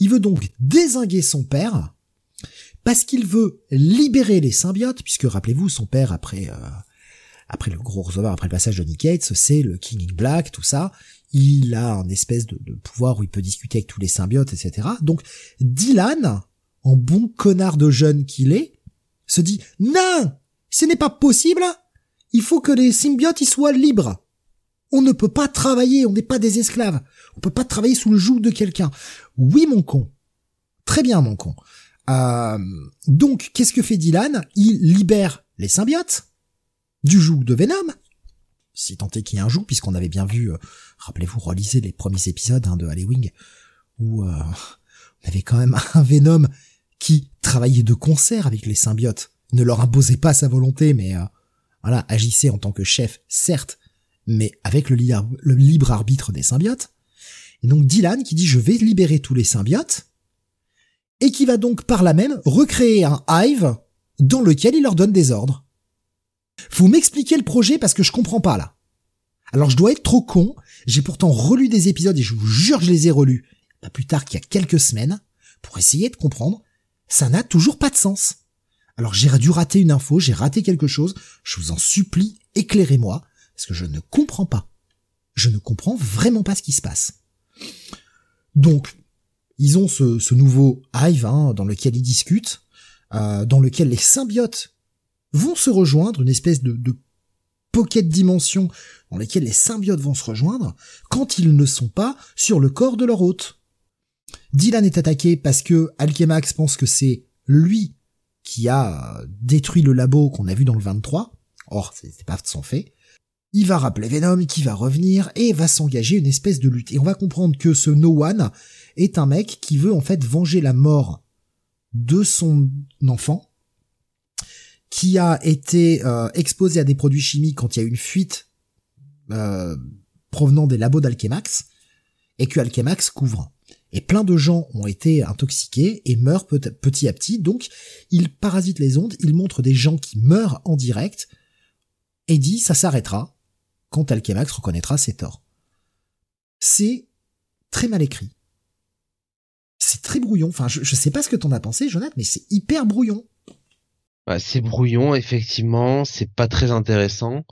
Speaker 1: Il veut donc désinguer son père parce qu'il veut libérer les symbiotes, puisque rappelez-vous, son père, après euh, après le gros recevoir, après le passage de Nick Gates, c'est le King in Black, tout ça. Il a un espèce de, pouvoir où il peut discuter avec tous les symbiotes, etc. Donc Dylan, en bon connard de jeune qu'il est, se dit non, ce n'est pas possible. Il faut que les symbiotes y soient libres. On ne peut pas travailler, on n'est pas des esclaves. On peut pas travailler sous le joug de quelqu'un. Oui, mon con. Très bien, mon con. Euh, donc, qu'est-ce que fait Dylan? Il libère les symbiotes du joug de Venom. Si tant est qu'il y ait un joug, puisqu'on avait bien vu, euh, rappelez-vous, relisez les premiers épisodes hein, de Halloween, où euh, on avait quand même (laughs) un Venom qui travaillait de concert avec les symbiotes, ne leur imposait pas sa volonté, mais voilà, agissait en tant que chef, certes, mais avec le, libre arbitre des symbiotes. Et donc Dylan qui dit je vais libérer tous les symbiotes, et qui va donc par là même recréer un hive dans lequel il leur donne des ordres. Vous m'expliquer le projet parce que je comprends pas là. Alors je dois être trop con, j'ai pourtant relu des épisodes et je vous jure je les ai relus, pas plus tard qu'il y a quelques semaines, pour essayer de comprendre, ça n'a toujours pas de sens. Alors j'ai dû rater une info, j'ai raté quelque chose, je vous en supplie, éclairez-moi, parce que je ne comprends pas. Je ne comprends vraiment pas ce qui se passe. Donc, ils ont ce, nouveau Hive hein, dans lequel ils discutent, euh, dans lequel les symbiotes vont se rejoindre, une espèce de, de pocket dimension dans lequel les symbiotes vont se rejoindre quand ils ne sont pas sur le corps de leur hôte. Dylan est attaqué parce que Alchemax pense que c'est lui qui a détruit le labo qu'on a vu dans le 23. Or, c'est pas son fait. Il va rappeler Venom qui va revenir et va s'engager une espèce de lutte. Et on va comprendre que ce No One est un mec qui veut en fait venger la mort de son enfant qui a été euh, exposé à des produits chimiques quand il y a une fuite euh, provenant des labos d'Alchemax et que Alchemax couvre. Et plein de gens ont été intoxiqués et meurent petit à petit. Donc, il parasite les ondes, il montre des gens qui meurent en direct et dit ça s'arrêtera quand Alchemax reconnaîtra ses torts. C'est très mal écrit. C'est très brouillon. Enfin, je, sais pas ce que t'en as pensé, Jonathan, mais c'est hyper brouillon.
Speaker 2: c'est brouillon, effectivement. C'est pas très intéressant.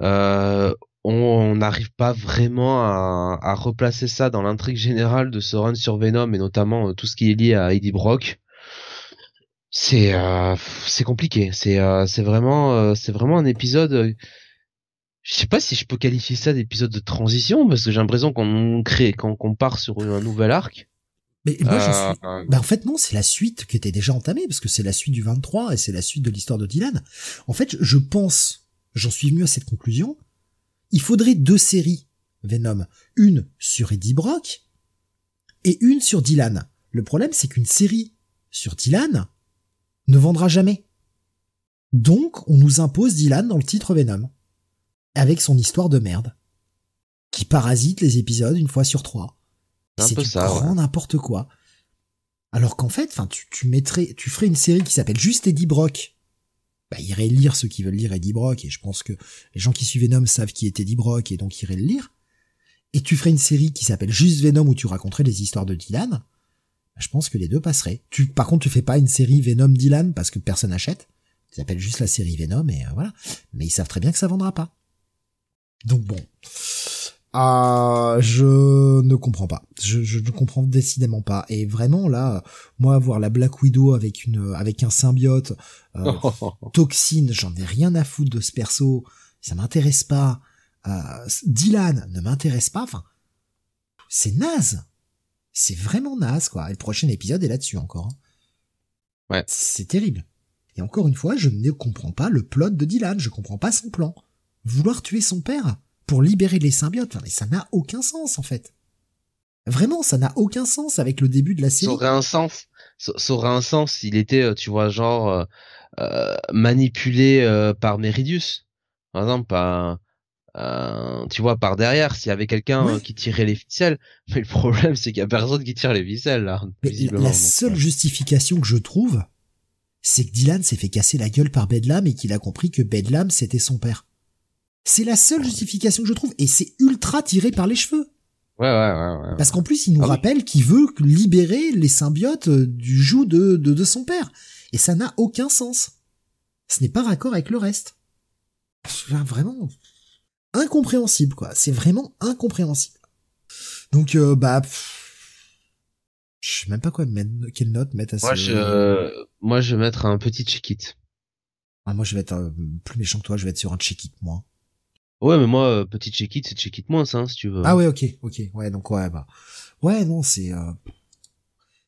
Speaker 2: Euh, on n'arrive pas vraiment à, replacer ça dans l'intrigue générale de ce run sur Venom et notamment euh, tout ce qui est lié à Eddie Brock. C'est euh, c'est compliqué. C'est c'est vraiment c'est vraiment un épisode je sais pas si je peux qualifier ça d'épisode de transition parce que j'ai l'impression qu'on crée quand qu'on part sur un nouvel arc.
Speaker 1: Mais moi, je suis... Euh, bah, en fait, non, c'est la suite qui était déjà entamée, parce que c'est la suite du 23 et c'est la suite de l'histoire de Dylan. En fait, je pense, j'en suis venu à cette conclusion, il faudrait deux séries Venom. Une sur Eddie Brock et une sur Dylan. Le problème, c'est qu'une série sur Dylan ne vendra jamais. Donc, on nous impose Dylan dans le titre Venom. Avec son histoire de merde. Qui parasite les épisodes une fois sur trois. C'est du ça, grand n'importe quoi. Alors qu'en fait, enfin, tu, tu mettrais, tu ferais une série qui s'appelle juste Eddie Brock. Bah, iraient lire ceux qui veulent lire Eddie Brock, et je pense que les gens qui suivent Venom savent qui est Eddie Brock, et donc iraient le lire. Et tu ferais une série qui s'appelle juste Venom où tu raconterais les histoires de Dylan. Bah, je pense que les deux passeraient. Tu, par contre, tu fais pas une série Venom Dylan parce que personne n'achète. Tu appelles juste la série Venom et euh, voilà. Mais ils savent très bien que ça vendra pas. Donc bon. Ah, je ne comprends pas. Je, ne comprends décidément pas. Et vraiment là, moi voir la Black Widow avec une avec un symbiote euh, (laughs) toxine, j'en ai rien à foutre de ce perso. Ça m'intéresse pas. Euh, Dylan ne m'intéresse pas. Enfin, c'est naze. C'est vraiment naze quoi. Et le prochain épisode est là-dessus encore. Hein.
Speaker 2: Ouais.
Speaker 1: C'est terrible. Et encore une fois, je ne comprends pas le plot de Dylan. Je comprends pas son plan. Vouloir tuer son père pour libérer les symbiotes. Mais ça n'a aucun sens, en fait. Vraiment, ça n'a aucun sens avec le début de la série.
Speaker 2: Ça aurait un sens. Ça, aurait un sens s'il était, euh, tu vois, genre euh, euh, manipulé par Meridius, par exemple, par, tu vois, par derrière, s'il y avait quelqu'un qui tirait les ficelles. Mais le problème, c'est qu'il y a personne qui tire les ficelles là.
Speaker 1: la seule justification que je trouve, c'est que Dylan s'est fait casser la gueule par Bedlam et qu'il a compris que Bedlam c'était son père. C'est la seule justification que je trouve, et c'est ultra tiré par les cheveux.
Speaker 2: Ouais, ouais, ouais. ouais.
Speaker 1: Parce qu'en plus, il nous ah rappelle qu'il veut libérer les symbiotes euh, du joug de, de, de son père. Et ça n'a aucun sens. Ce n'est pas raccord avec le reste. Vraiment incompréhensible, quoi. C'est vraiment incompréhensible. Donc, euh, bah, je sais même pas quoi mettre, quelle note mettre à
Speaker 2: moi, Je, moi, je vais mettre un petit check-it.
Speaker 1: Ah, moi, je vais être euh, plus méchant que toi, je vais être sur un check-it, moi.
Speaker 2: Ouais, mais moi, euh, petit check-it, c'est check-it moins, hein, si tu veux.
Speaker 1: Ah ouais, ok, ok, ouais, donc ouais, bah, ouais, non, c'est, euh...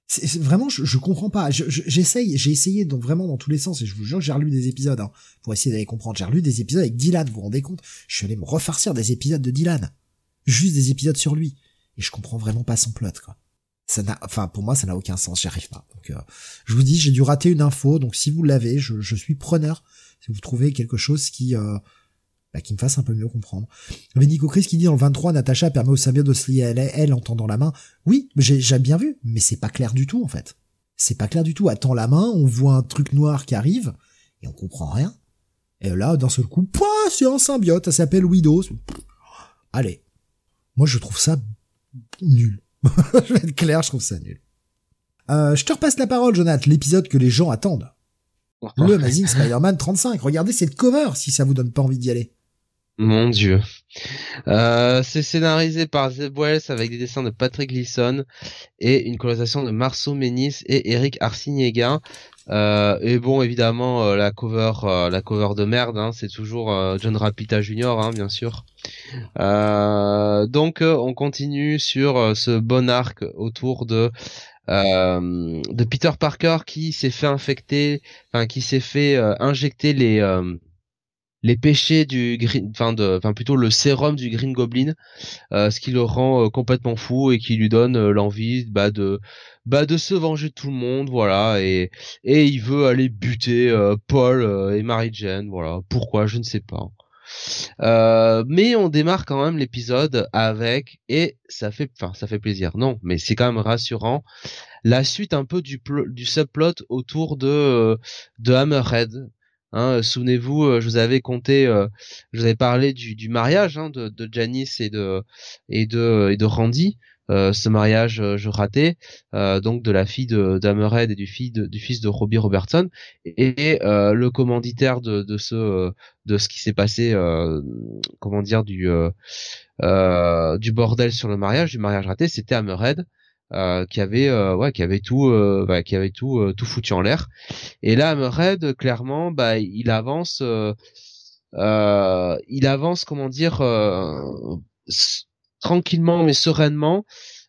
Speaker 1: c'est vraiment, je, je comprends pas. J'essaye, j'ai essayé donc vraiment dans tous les sens, et je vous jure, j'ai relu des épisodes hein, pour essayer d'aller comprendre. J'ai relu des épisodes avec Dylan, vous vous rendez compte? Je suis allé me refarcir des épisodes de Dylan, juste des épisodes sur lui, et je comprends vraiment pas son plot, quoi. Ça n'a, enfin, pour moi, ça n'a aucun sens. J'y arrive pas. Donc, euh, je vous dis, j'ai dû rater une info. Donc, si vous l'avez, je, je suis preneur. Si vous trouvez quelque chose qui euh, bah, qui me fasse un peu mieux comprendre. Nico Chris qui dit dans le 23, Natacha permet au symbiote de se lier à elle, elle en tendant la main. Oui, j'ai bien vu, mais c'est pas clair du tout en fait. C'est pas clair du tout. Attends la main, on voit un truc noir qui arrive et on comprend rien. Et là, d'un seul coup, pouah, c'est un symbiote, ça s'appelle Widow. Allez, moi je trouve ça nul. (laughs) je vais être clair, je trouve ça nul. Euh, je te repasse la parole, Jonathan, l'épisode que les gens attendent. Le Amazing Spider-Man 35. Regardez cette cover si ça vous donne pas envie d'y aller.
Speaker 2: Mon dieu. Euh, c'est scénarisé par Zeb Wells avec des dessins de Patrick Gleason et une colorisation de Marceau Ménis et Eric Arciniega. Euh, et bon, évidemment, euh, la cover, la cover de merde, hein, c'est toujours John Rapita Jr., hein, bien sûr. donc, on continue sur ce bon arc autour de de Peter Parker qui s'est fait infecter, enfin qui s'est fait injecter les les péchés du green, enfin de, enfin plutôt le sérum du Green Goblin, euh, ce qui le rend euh, complètement fou et qui lui donne euh, l'envie, bah de, bah de se venger de tout le monde, voilà, et et il veut aller buter Paul et Mary Jane, voilà. Pourquoi? Je ne sais pas. mais on démarre quand même l'épisode avec et ça fait, enfin ça fait plaisir, non, mais c'est quand même rassurant. La suite un peu du du subplot autour de de Hammerhead, Hein, souvenez-vous, euh, je vous avais compté, euh, je vous avais parlé du, mariage hein, de, Janice et de Randy. Euh, ce mariage je ratais donc de la fille d'Amered et du fils de, du fils de Robbie Robertson et, le commanditaire de, de ce de ce qui s'est passé comment dire du du bordel sur le mariage du mariage raté c'était Amered euh, qui avait euh, ouais qui avait tout euh, bah, qui avait tout tout foutu en l'air. Et là Red clairement bah il avance il avance comment dire tranquillement mais sereinement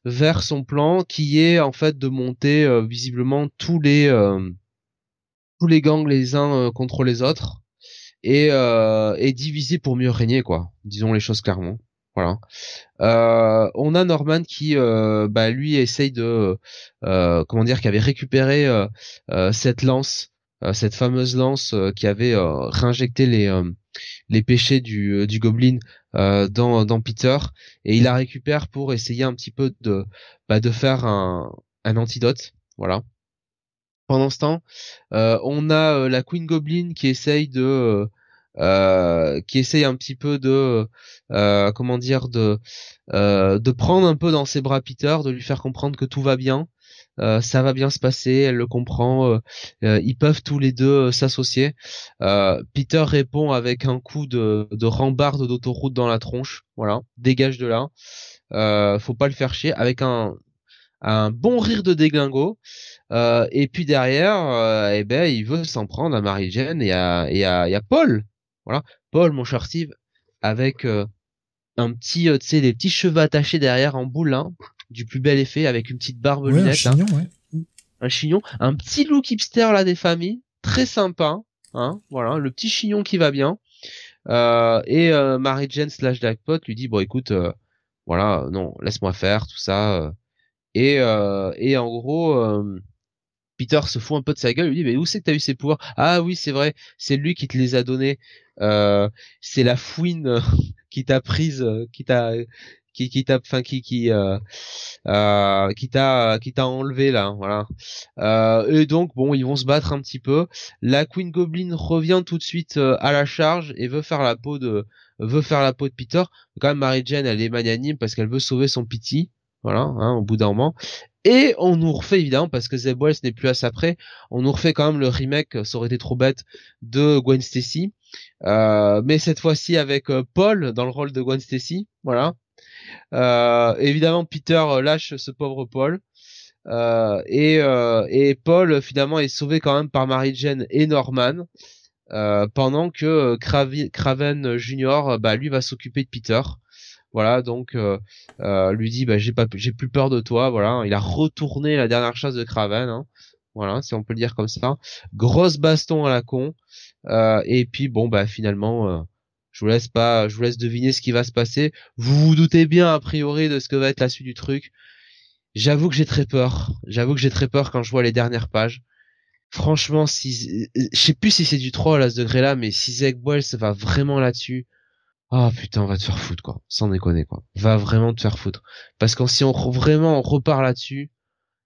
Speaker 2: vers son plan qui est en fait de monter visiblement tous les tous les gangs les uns contre les autres et et diviser pour mieux régner quoi. Disons les choses clairement Voilà. Euh, on a Norman qui, euh, bah, lui, essaye de, euh, comment dire, qui avait récupéré cette lance, cette fameuse lance qui avait réinjecté les les péchés du du Goblin dans dans Peter, et il la récupère pour essayer un petit peu de bah, de faire un un antidote. Voilà. Pendant ce temps, on a la Queen Goblin qui essaye de euh, qui essaye un petit peu de euh, comment dire de euh, de prendre un peu dans ses bras Peter, de lui faire comprendre que tout va bien, ça va bien se passer, elle le comprend, ils peuvent tous les deux s'associer. Peter répond avec un coup de, de rambarde d'autoroute dans la tronche, voilà, dégage de là. faut pas le faire chier avec un un bon rire de déglingo. et puis derrière, eh ben, il veut s'en prendre à Mary Jane et à, et à, et à Paul, voilà. Paul, mon cher Steve, avec euh, un petit, euh, tu sais, des petits cheveux attachés derrière en boule, hein, du plus bel effet, avec une petite barbe lunette. Un
Speaker 1: chignon, ouais.
Speaker 2: Un chignon, un petit look hipster là des familles, très sympa, hein, voilà, le petit chignon qui va bien. Euh, et euh, Mary Jane slash Jackpot lui dit bon écoute, voilà, non, laisse-moi faire tout ça. et et en gros Peter se fout un peu de sa gueule, lui dit mais où c'est que t'as eu ces pouvoirs? Ah oui c'est vrai, c'est lui qui te les a donnés. Euh, c'est la fouine euh, (laughs) qui t'a prise, euh, qui t'a qui qui t'a enfin qui qui euh, euh, qui t'a qui t'a enlevé là voilà. Euh, et donc bon ils vont se battre un petit peu. La Queen Goblin revient tout de suite à la charge et veut faire la peau de veut faire la peau de Peter. Quand même Mary Jane elle est magnanime parce qu'elle veut sauver son piti voilà hein, au bout d'un moment. Et on nous refait évidemment parce que Zeb Wells n'est plus à sa près, on nous refait quand même le remake, ça aurait été trop bête, de Gwen Stacy, euh, mais cette fois-ci avec euh, Paul dans le rôle de Gwen Stacy, voilà. Euh, évidemment Peter lâche ce pauvre Paul. et, et Paul finalement est sauvé quand même par Mary Jane et Norman pendant que Craven Junior bah lui va s'occuper de Peter voilà, donc euh, euh, lui dit bah j'ai pas j'ai plus peur de toi, voilà, il a retourné la dernière chasse de Craven, hein. voilà, si on peut le dire comme ça. Grosse baston à la con, euh, et puis bon bah finalement, je vous laisse pas, je vous laisse deviner ce qui va se passer. Vous vous doutez bien a priori de ce que va être la suite du truc. J'avoue que j'ai très peur. J'avoue que j'ai très peur quand je vois les dernières pages. Franchement, si je sais plus si c'est du troll à ce degré-là, mais si Zeg se va vraiment là-dessus, ah putain, va te faire foutre quoi, sans déconner quoi. Va vraiment te faire foutre. Parce que si on vraiment on repart là-dessus,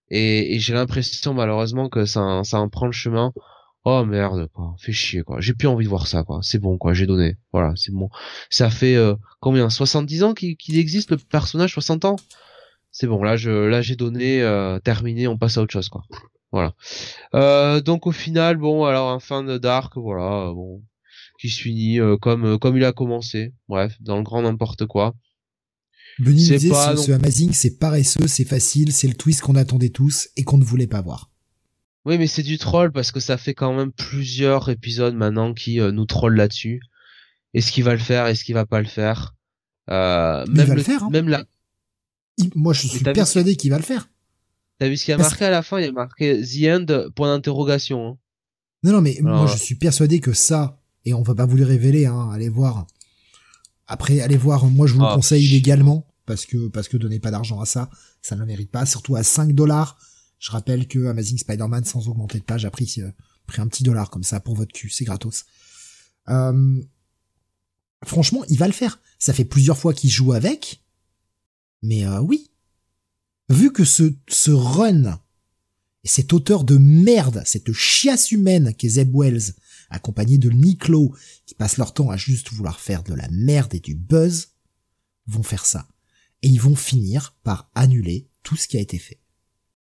Speaker 2: et, j'ai l'impression malheureusement que ça, ça en prend le chemin. Oh merde quoi, fait chier quoi. J'ai plus envie de voir ça quoi. C'est bon quoi, j'ai donné. Voilà, c'est bon. Ça fait euh, combien? 70 ans qu'il existe le personnage 60 ans? C'est bon, là je là j'ai donné euh, terminé, on passe à autre chose quoi. Voilà. Euh, donc au final, bon, alors un fin de Dark, voilà, bon, qui se finit euh, comme comme il a commencé. Bref, dans le grand n'importe quoi.
Speaker 1: Benny disait pas, ce, Amazing, c'est paresseux, c'est facile, c'est le twist qu'on attendait tous et qu'on ne voulait pas voir.
Speaker 2: Oui, mais c'est du troll parce que ça fait quand même plusieurs épisodes maintenant qui euh, nous troll là-dessus. Est-ce qu'il va le faire Est-ce qu'il va pas le faire
Speaker 1: euh, Même il va le, faire. Hein.
Speaker 2: Même.
Speaker 1: Moi, je suis persuadé qu'il va le faire.
Speaker 2: T'as vu ce qu'il y a marqué à la fin? Il y a marqué The End point d'interrogation. Hein.
Speaker 1: Non, non, mais moi, je suis persuadé que ça, et on va pas vous les révéler, hein, allez voir. Après, allez voir, moi je vous le ah, conseille légalement, parce que parce que donnez pas d'argent à ça, ça ne le mérite pas, surtout à 5 dollars. Je rappelle que Amazing Spider-Man, sans augmenter de page, a pris, euh, pris un petit dollar comme ça pour votre cul, c'est gratos. Euh, franchement, il va le faire. Ça fait plusieurs fois qu'il joue avec, mais euh, oui. Vu que ce, ce run et cet auteur de merde, cette chiasse humaine qu'est Zeb Wells, accompagné de Niclo, qui passent leur temps à juste vouloir faire de la merde et du buzz, vont faire ça. Et ils vont finir par annuler tout ce qui a été fait.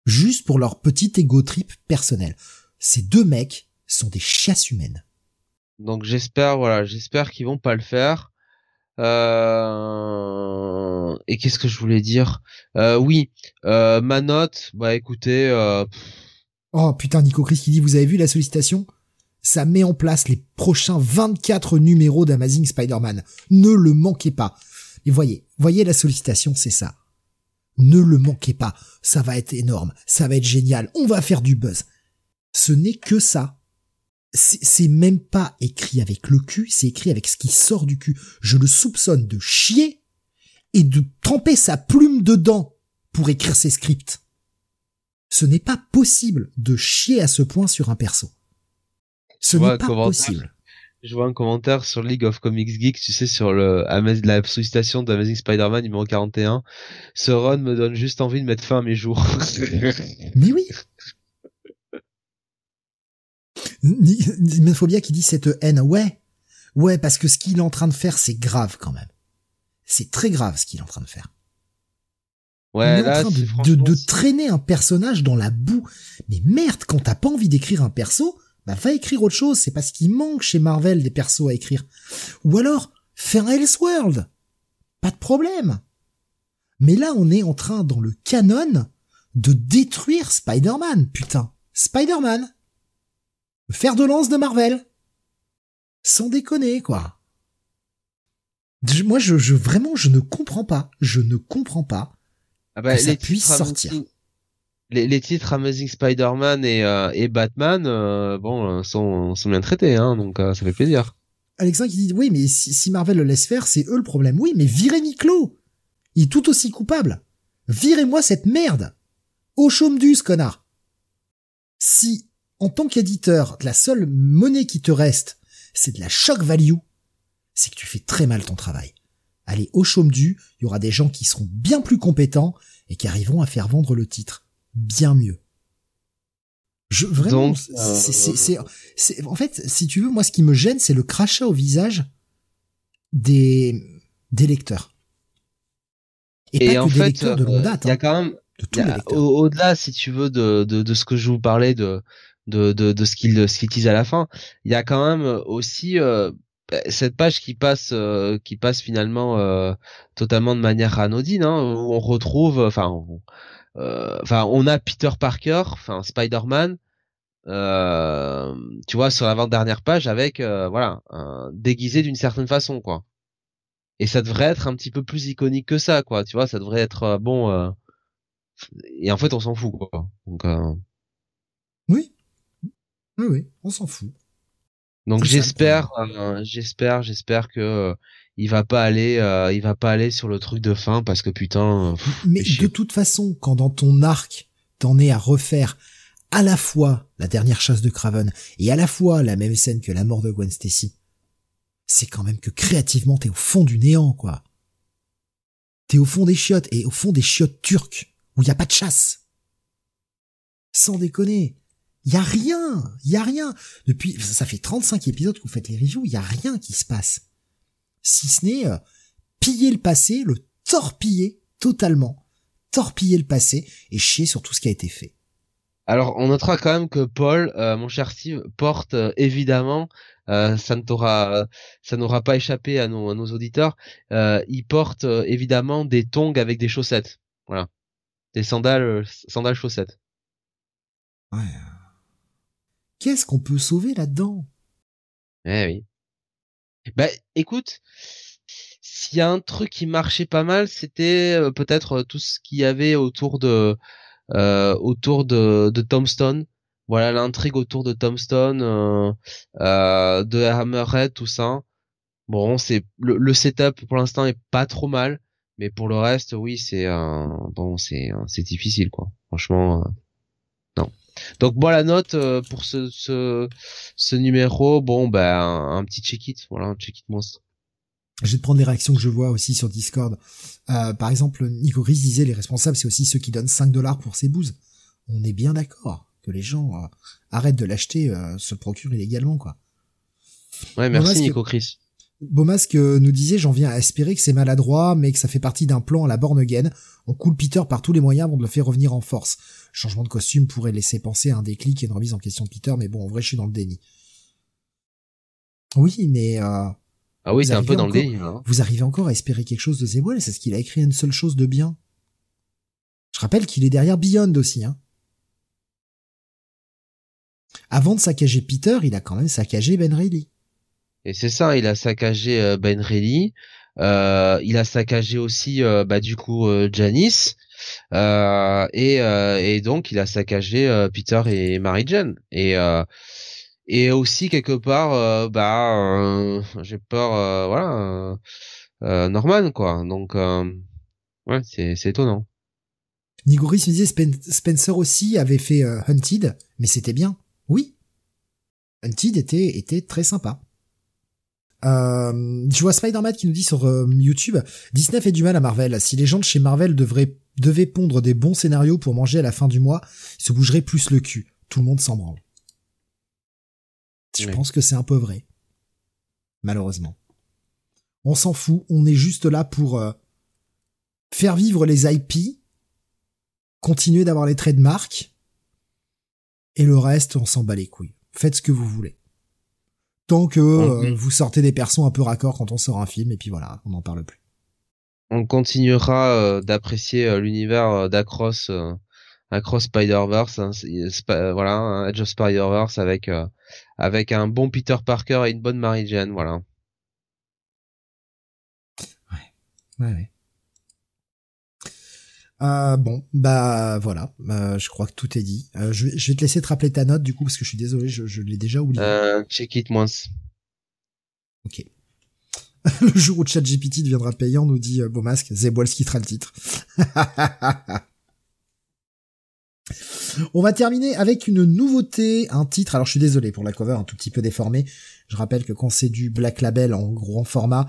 Speaker 1: Juste pour leur petit ego trip personnel. Ces deux mecs sont des chasses humaines.
Speaker 2: Donc j'espère, voilà, j'espère qu'ils vont pas le faire. Euh... Et qu'est-ce que je voulais dire? Euh, Oui, euh, ma note, bah écoutez...
Speaker 1: Oh putain, Nico Chris qui dit, vous avez vu la sollicitation? Ça met en place les prochains 24 numéros d'Amazing Spider-Man. Ne le manquez pas. Et voyez, voyez la sollicitation, c'est ça. Ne le manquez pas. Ça va être énorme. Ça va être génial. On va faire du buzz. Ce n'est que ça. C'est même pas écrit avec le cul, c'est écrit avec ce qui sort du cul. Je le soupçonne de chier et de tremper sa plume dedans pour écrire ses scripts. Ce n'est pas possible de chier à ce point sur un perso. Ce n'est pas possible.
Speaker 2: Je vois un commentaire sur League of Comics Geek, tu sais, sur le la sollicitation d'Amazing Spider-Man numéro 41. Ce run me donne juste envie de mettre fin à mes jours. (laughs)
Speaker 1: Mais oui. Nimephobia qui dit cette haine, ouais. Ouais, parce que ce qu'il est en train de faire, c'est grave quand même. C'est très grave ce qu'il est en train de faire.
Speaker 2: Ouais,
Speaker 1: là, en train de, de, traîner un personnage dans la boue. Mais merde, quand t'as pas envie d'écrire un perso, bah va écrire autre chose, c'est parce qu'il manque chez Marvel des persos à écrire. Ou alors, faire un Elseworld. Pas de problème. Mais là, on est en train, dans le canon, de détruire Spider-Man, putain. Spider-Man. Le fer de lance de Marvel. Sans déconner, quoi. moi, je, je, vraiment, je ne comprends pas. Je ne comprends pas
Speaker 2: ah bah, que ça puisse sortir les, les, titres Amazing Spider-Man et, euh, et Batman, euh, bon, euh, sont, sont bien traités, hein, donc ça fait plaisir.
Speaker 1: Alexandre qui dit oui, mais si, Marvel le laisse faire, c'est eux le problème. Oui, mais virez Miklo. Il est tout aussi coupable. Virez-moi cette merde. Au chaume ce connard. Si, en tant qu'éditeur, la seule monnaie qui te reste, c'est de la shock value, c'est que tu fais très mal ton travail. Allez, au chaume du, il y aura des gens qui seront bien plus compétents et qui arriveront à faire vendre le titre bien mieux. Je vraiment, c'est, c'est, en fait, si tu veux, moi, ce qui me gêne, c'est le crachat au visage des des lecteurs.
Speaker 2: Et, pas en que des lecteurs de longue date. Il y a hein. quand même, au-delà, si tu veux, de, de, de ce que je vous parlais de de, de, de ce qu'il ce qu'il disent à la fin, il y a quand même aussi euh, cette page qui passe euh, qui passe finalement euh, totalement de manière anodine, hein, où on retrouve, enfin. Euh, enfin, on a Peter Parker, enfin Spider-Man, euh, tu vois, sur l'avant-dernière page avec, euh, voilà, déguisé d'une certaine façon, quoi. Et ça devrait être un petit peu plus iconique que ça, quoi. Tu vois, ça devrait être bon. Et en fait, on s'en fout, quoi. Donc.
Speaker 1: Oui. Oui, oui, on s'en fout.
Speaker 2: Donc j'espère, j'espère, j'espère que il va pas aller euh, il va pas aller sur le truc de fin parce que putain
Speaker 1: mais de toute façon quand dans ton arc t'en es à refaire à la fois la dernière chasse de Craven et à la fois la même scène que la mort de Gwen Stacy c'est quand même que créativement t'es au fond du néant quoi. T'es au fond des chiottes et au fond des chiottes turques où y a pas de chasse. Sans déconner y a rien y a rien. Depuis ça fait 35 épisodes que vous faites les reviews y a rien qui se passe si ce n'est euh, piller le passé, le torpiller totalement, torpiller le passé et chier sur tout ce qui a été fait.
Speaker 2: Alors, on notera quand même que Paul, euh, mon cher Steve, porte euh, évidemment, ça ne t'aura, ça n'aura pas échappé à nos, nos auditeurs, il porte évidemment des tongs avec des chaussettes, voilà, des sandales, sandales chaussettes.
Speaker 1: Ouais. Qu'est-ce qu'on peut sauver là-dedans?
Speaker 2: Eh oui. Bah écoute, s'il y a un truc qui marchait pas mal, c'était euh, peut-être euh, tout ce qu'il y avait autour de euh, autour de, de Tombstone. Voilà l'intrigue autour de Tombstone, euh, euh, de Hammerhead, tout ça. Bon, c'est le, le, setup pour l'instant est pas trop mal, mais pour le reste, oui, c'est bon, c'est c'est difficile quoi. Franchement, non. Donc moi la note euh, pour ce, ce, ce numéro, bon ben un, petit check it, voilà un check it monstre.
Speaker 1: Je vais te prendre des réactions que je vois aussi sur Discord. Euh, par exemple, Nico Gris disait les responsables c'est aussi ceux qui donnent 5 dollars pour ses bouses. On est bien d'accord que les gens euh, arrêtent de l'acheter, se procurent illégalement quoi.
Speaker 2: Ouais, merci Nico Chris.
Speaker 1: Beaumasque nous disait j'en viens à espérer que c'est maladroit, mais que ça fait partie d'un plan à la born again. On coule Peter par tous les moyens avant de le faire revenir en force. Changement de costume pourrait laisser penser à un déclic et une remise en question de Peter, mais bon, en vrai, je suis dans le déni. Oui, mais... Euh,
Speaker 2: ah oui, c'est un peu dans le déni. Hein.
Speaker 1: Vous arrivez encore à espérer quelque chose de Zewell C'est ce qu'il a écrit une seule chose de bien. Je rappelle qu'il est derrière Beyond aussi. Hein. Avant de saccager Peter, il a quand même saccagé Ben Reilly.
Speaker 2: Et c'est ça, il a saccagé euh, Ben Reilly, euh, il a saccagé aussi euh, bah du coup Janice et et donc il a saccagé Peter et Mary Jane et et aussi quelque part bah j'ai peur voilà Norman, quoi. Donc, ouais, c'est c'est étonnant.
Speaker 1: Nigoris me disait Spencer aussi avait fait Hunted, mais c'était bien. Oui, Hunted était était très sympa. Euh, je vois Spider-Man qui nous dit sur euh, YouTube, Disney fait du mal à Marvel. Si les gens de chez Marvel devraient, devaient pondre des bons scénarios pour manger à la fin du mois, ils se bougeraient plus le cul. Tout le monde s'en branle. Je pense que c'est un peu vrai. Malheureusement. On s'en fout, on est juste là pour euh, faire vivre les IP, continuer d'avoir les traits de marque, et le reste, on s'en bat les couilles. Faites ce que vous voulez tant que euh, vous sortez des persos un peu raccords quand on sort un film et puis voilà, on n'en parle plus.
Speaker 2: On continuera euh, d'apprécier euh, l'univers d'Across Across Spider-Verse, hein, voilà, un Edge of Spider-Verse avec avec un bon Peter Parker et une bonne Mary Jane, voilà.
Speaker 1: Ouais, ouais, ouais. Euh, bon, bah voilà, euh, je crois que tout est dit. Euh, je, vais te laisser te rappeler ta note du coup parce que je suis désolé, je, l'ai déjà oublié.
Speaker 2: Euh, check it once.
Speaker 1: Ok. (laughs) le jour où ChatGPT deviendra payant, nous dit euh, Beaumasque, Zebols quittera le titre. (laughs) On va terminer avec une nouveauté, un titre. Alors je suis désolé pour la cover, un tout petit peu déformé. Je rappelle que quand c'est du Black Label en grand format,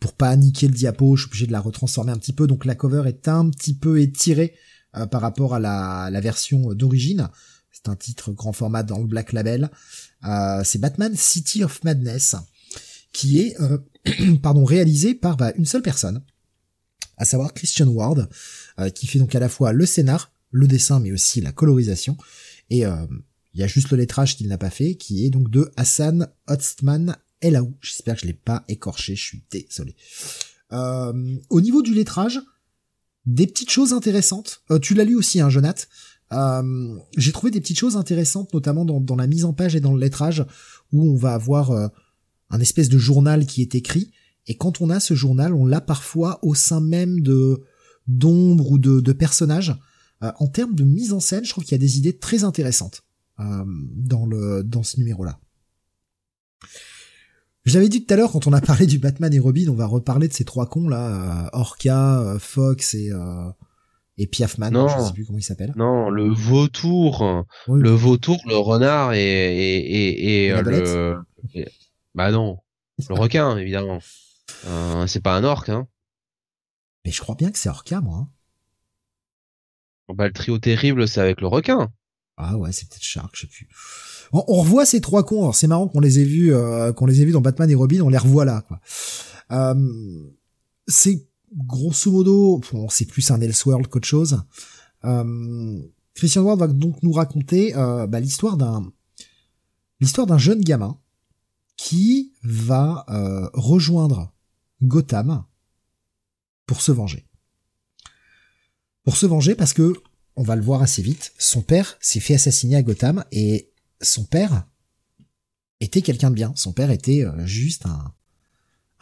Speaker 1: pour pas niquer le diapo, je suis obligé de la retransformer un petit peu, donc la cover est un petit peu étirée euh, par rapport à la, version d'origine. C'est un titre grand format dans le Black Label. Euh, c'est Batman City of Madness, qui est euh, (clears throat) pardon réalisé par bah, une seule personne, à savoir Christian Ward, qui fait donc à la fois le scénar, le dessin, mais aussi la colorisation. Et il y a juste le lettrage qu'il n'a pas fait, qui est donc de Hassan Ostman Elaou. J'espère que je l'ai pas écorché, je suis désolé. Euh, au niveau du lettrage, des petites choses intéressantes. Euh, tu l'as lu aussi, hein, Jonath. Euh, j'ai trouvé des petites choses intéressantes, notamment dans, la mise en page et dans le lettrage, où on va avoir un espèce de journal qui est écrit. Et quand on a ce journal, on l'a parfois au sein même de d'ombres ou de, de personnages. en termes de mise en scène, je trouve qu'il y a des idées très intéressantes dans le dans ce numéro-là. J'avais dit tout à l'heure quand on a parlé du Batman et Robin, on va reparler de ces trois cons là, euh, Orca, euh, Fox et euh, et Piafman, non, je sais plus comment il s'appelle.
Speaker 2: Non, le vautour, le vautour, le renard et et et, et le bah non, le requin évidemment. c'est pas un orque hein.
Speaker 1: Mais je crois bien que c'est Orca moi. Hein.
Speaker 2: Bah le trio terrible c'est avec le requin.
Speaker 1: Ah ouais, c'est peut-être Shark, je sais plus. On, revoit ces trois cons. C'est marrant qu'on les ait vus, euh, qu'on les ait vus dans Batman et Robin. On les revoit là. Quoi. Euh, c'est grosso modo, bon, c'est plus un Elseworld qu'autre chose. Euh, Christian Ward va donc nous raconter euh, bah, l'histoire d'un l'histoire d'un jeune gamin qui va euh, rejoindre Gotham pour se venger. Pour se venger parce que on va le voir assez vite, son père s'est fait assassiner à Gotham et son père était quelqu'un de bien. Son père était euh, juste un,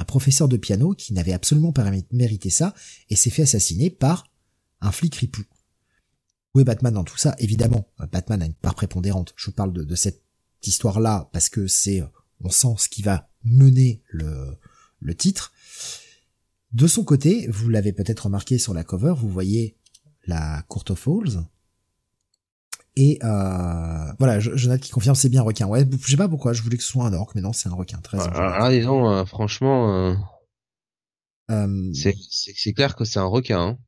Speaker 1: professeur de piano qui n'avait absolument pas mérité ça et s'est fait assassiner par un flic ripou. Où est Batman dans tout ça? Évidemment, Batman a une part prépondérante. Je parle de, cette histoire-là parce que c'est, on sent ce qui va mener le, le titre. De son côté, vous l'avez peut-être remarqué sur la cover, vous voyez la Court of Falls. Et euh, voilà, Jonathan qui confirme c'est bien un requin. Ouais, je sais pas pourquoi, je voulais que ce soit un orc, mais non, c'est un requin. Très
Speaker 2: ah, ah disons, euh, franchement, euh, euh c'est clair que c'est un requin. Hein.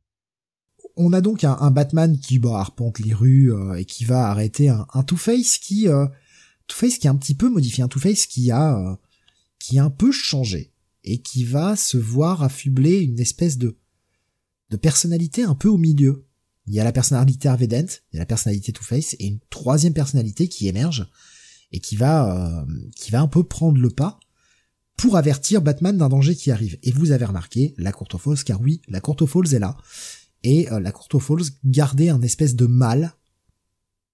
Speaker 1: On a donc un, Batman qui bah, arpente les rues et qui va arrêter un, un Two-Face qui Two-Face qui est un petit peu modifié, un Two-Face qui a qui a un peu changé et qui va se voir affubler une espèce de de personnalité un peu au milieu. Il y a la personnalité Harvey il y a la personnalité Two-Face et une troisième personnalité qui émerge et qui va euh, qui va un peu prendre le pas pour avertir Batman d'un danger qui arrive. Et vous avez remarqué la Courte Falls, car oui, la Courte Falls est là. Et euh, la Courte Falls gardait un espèce de mal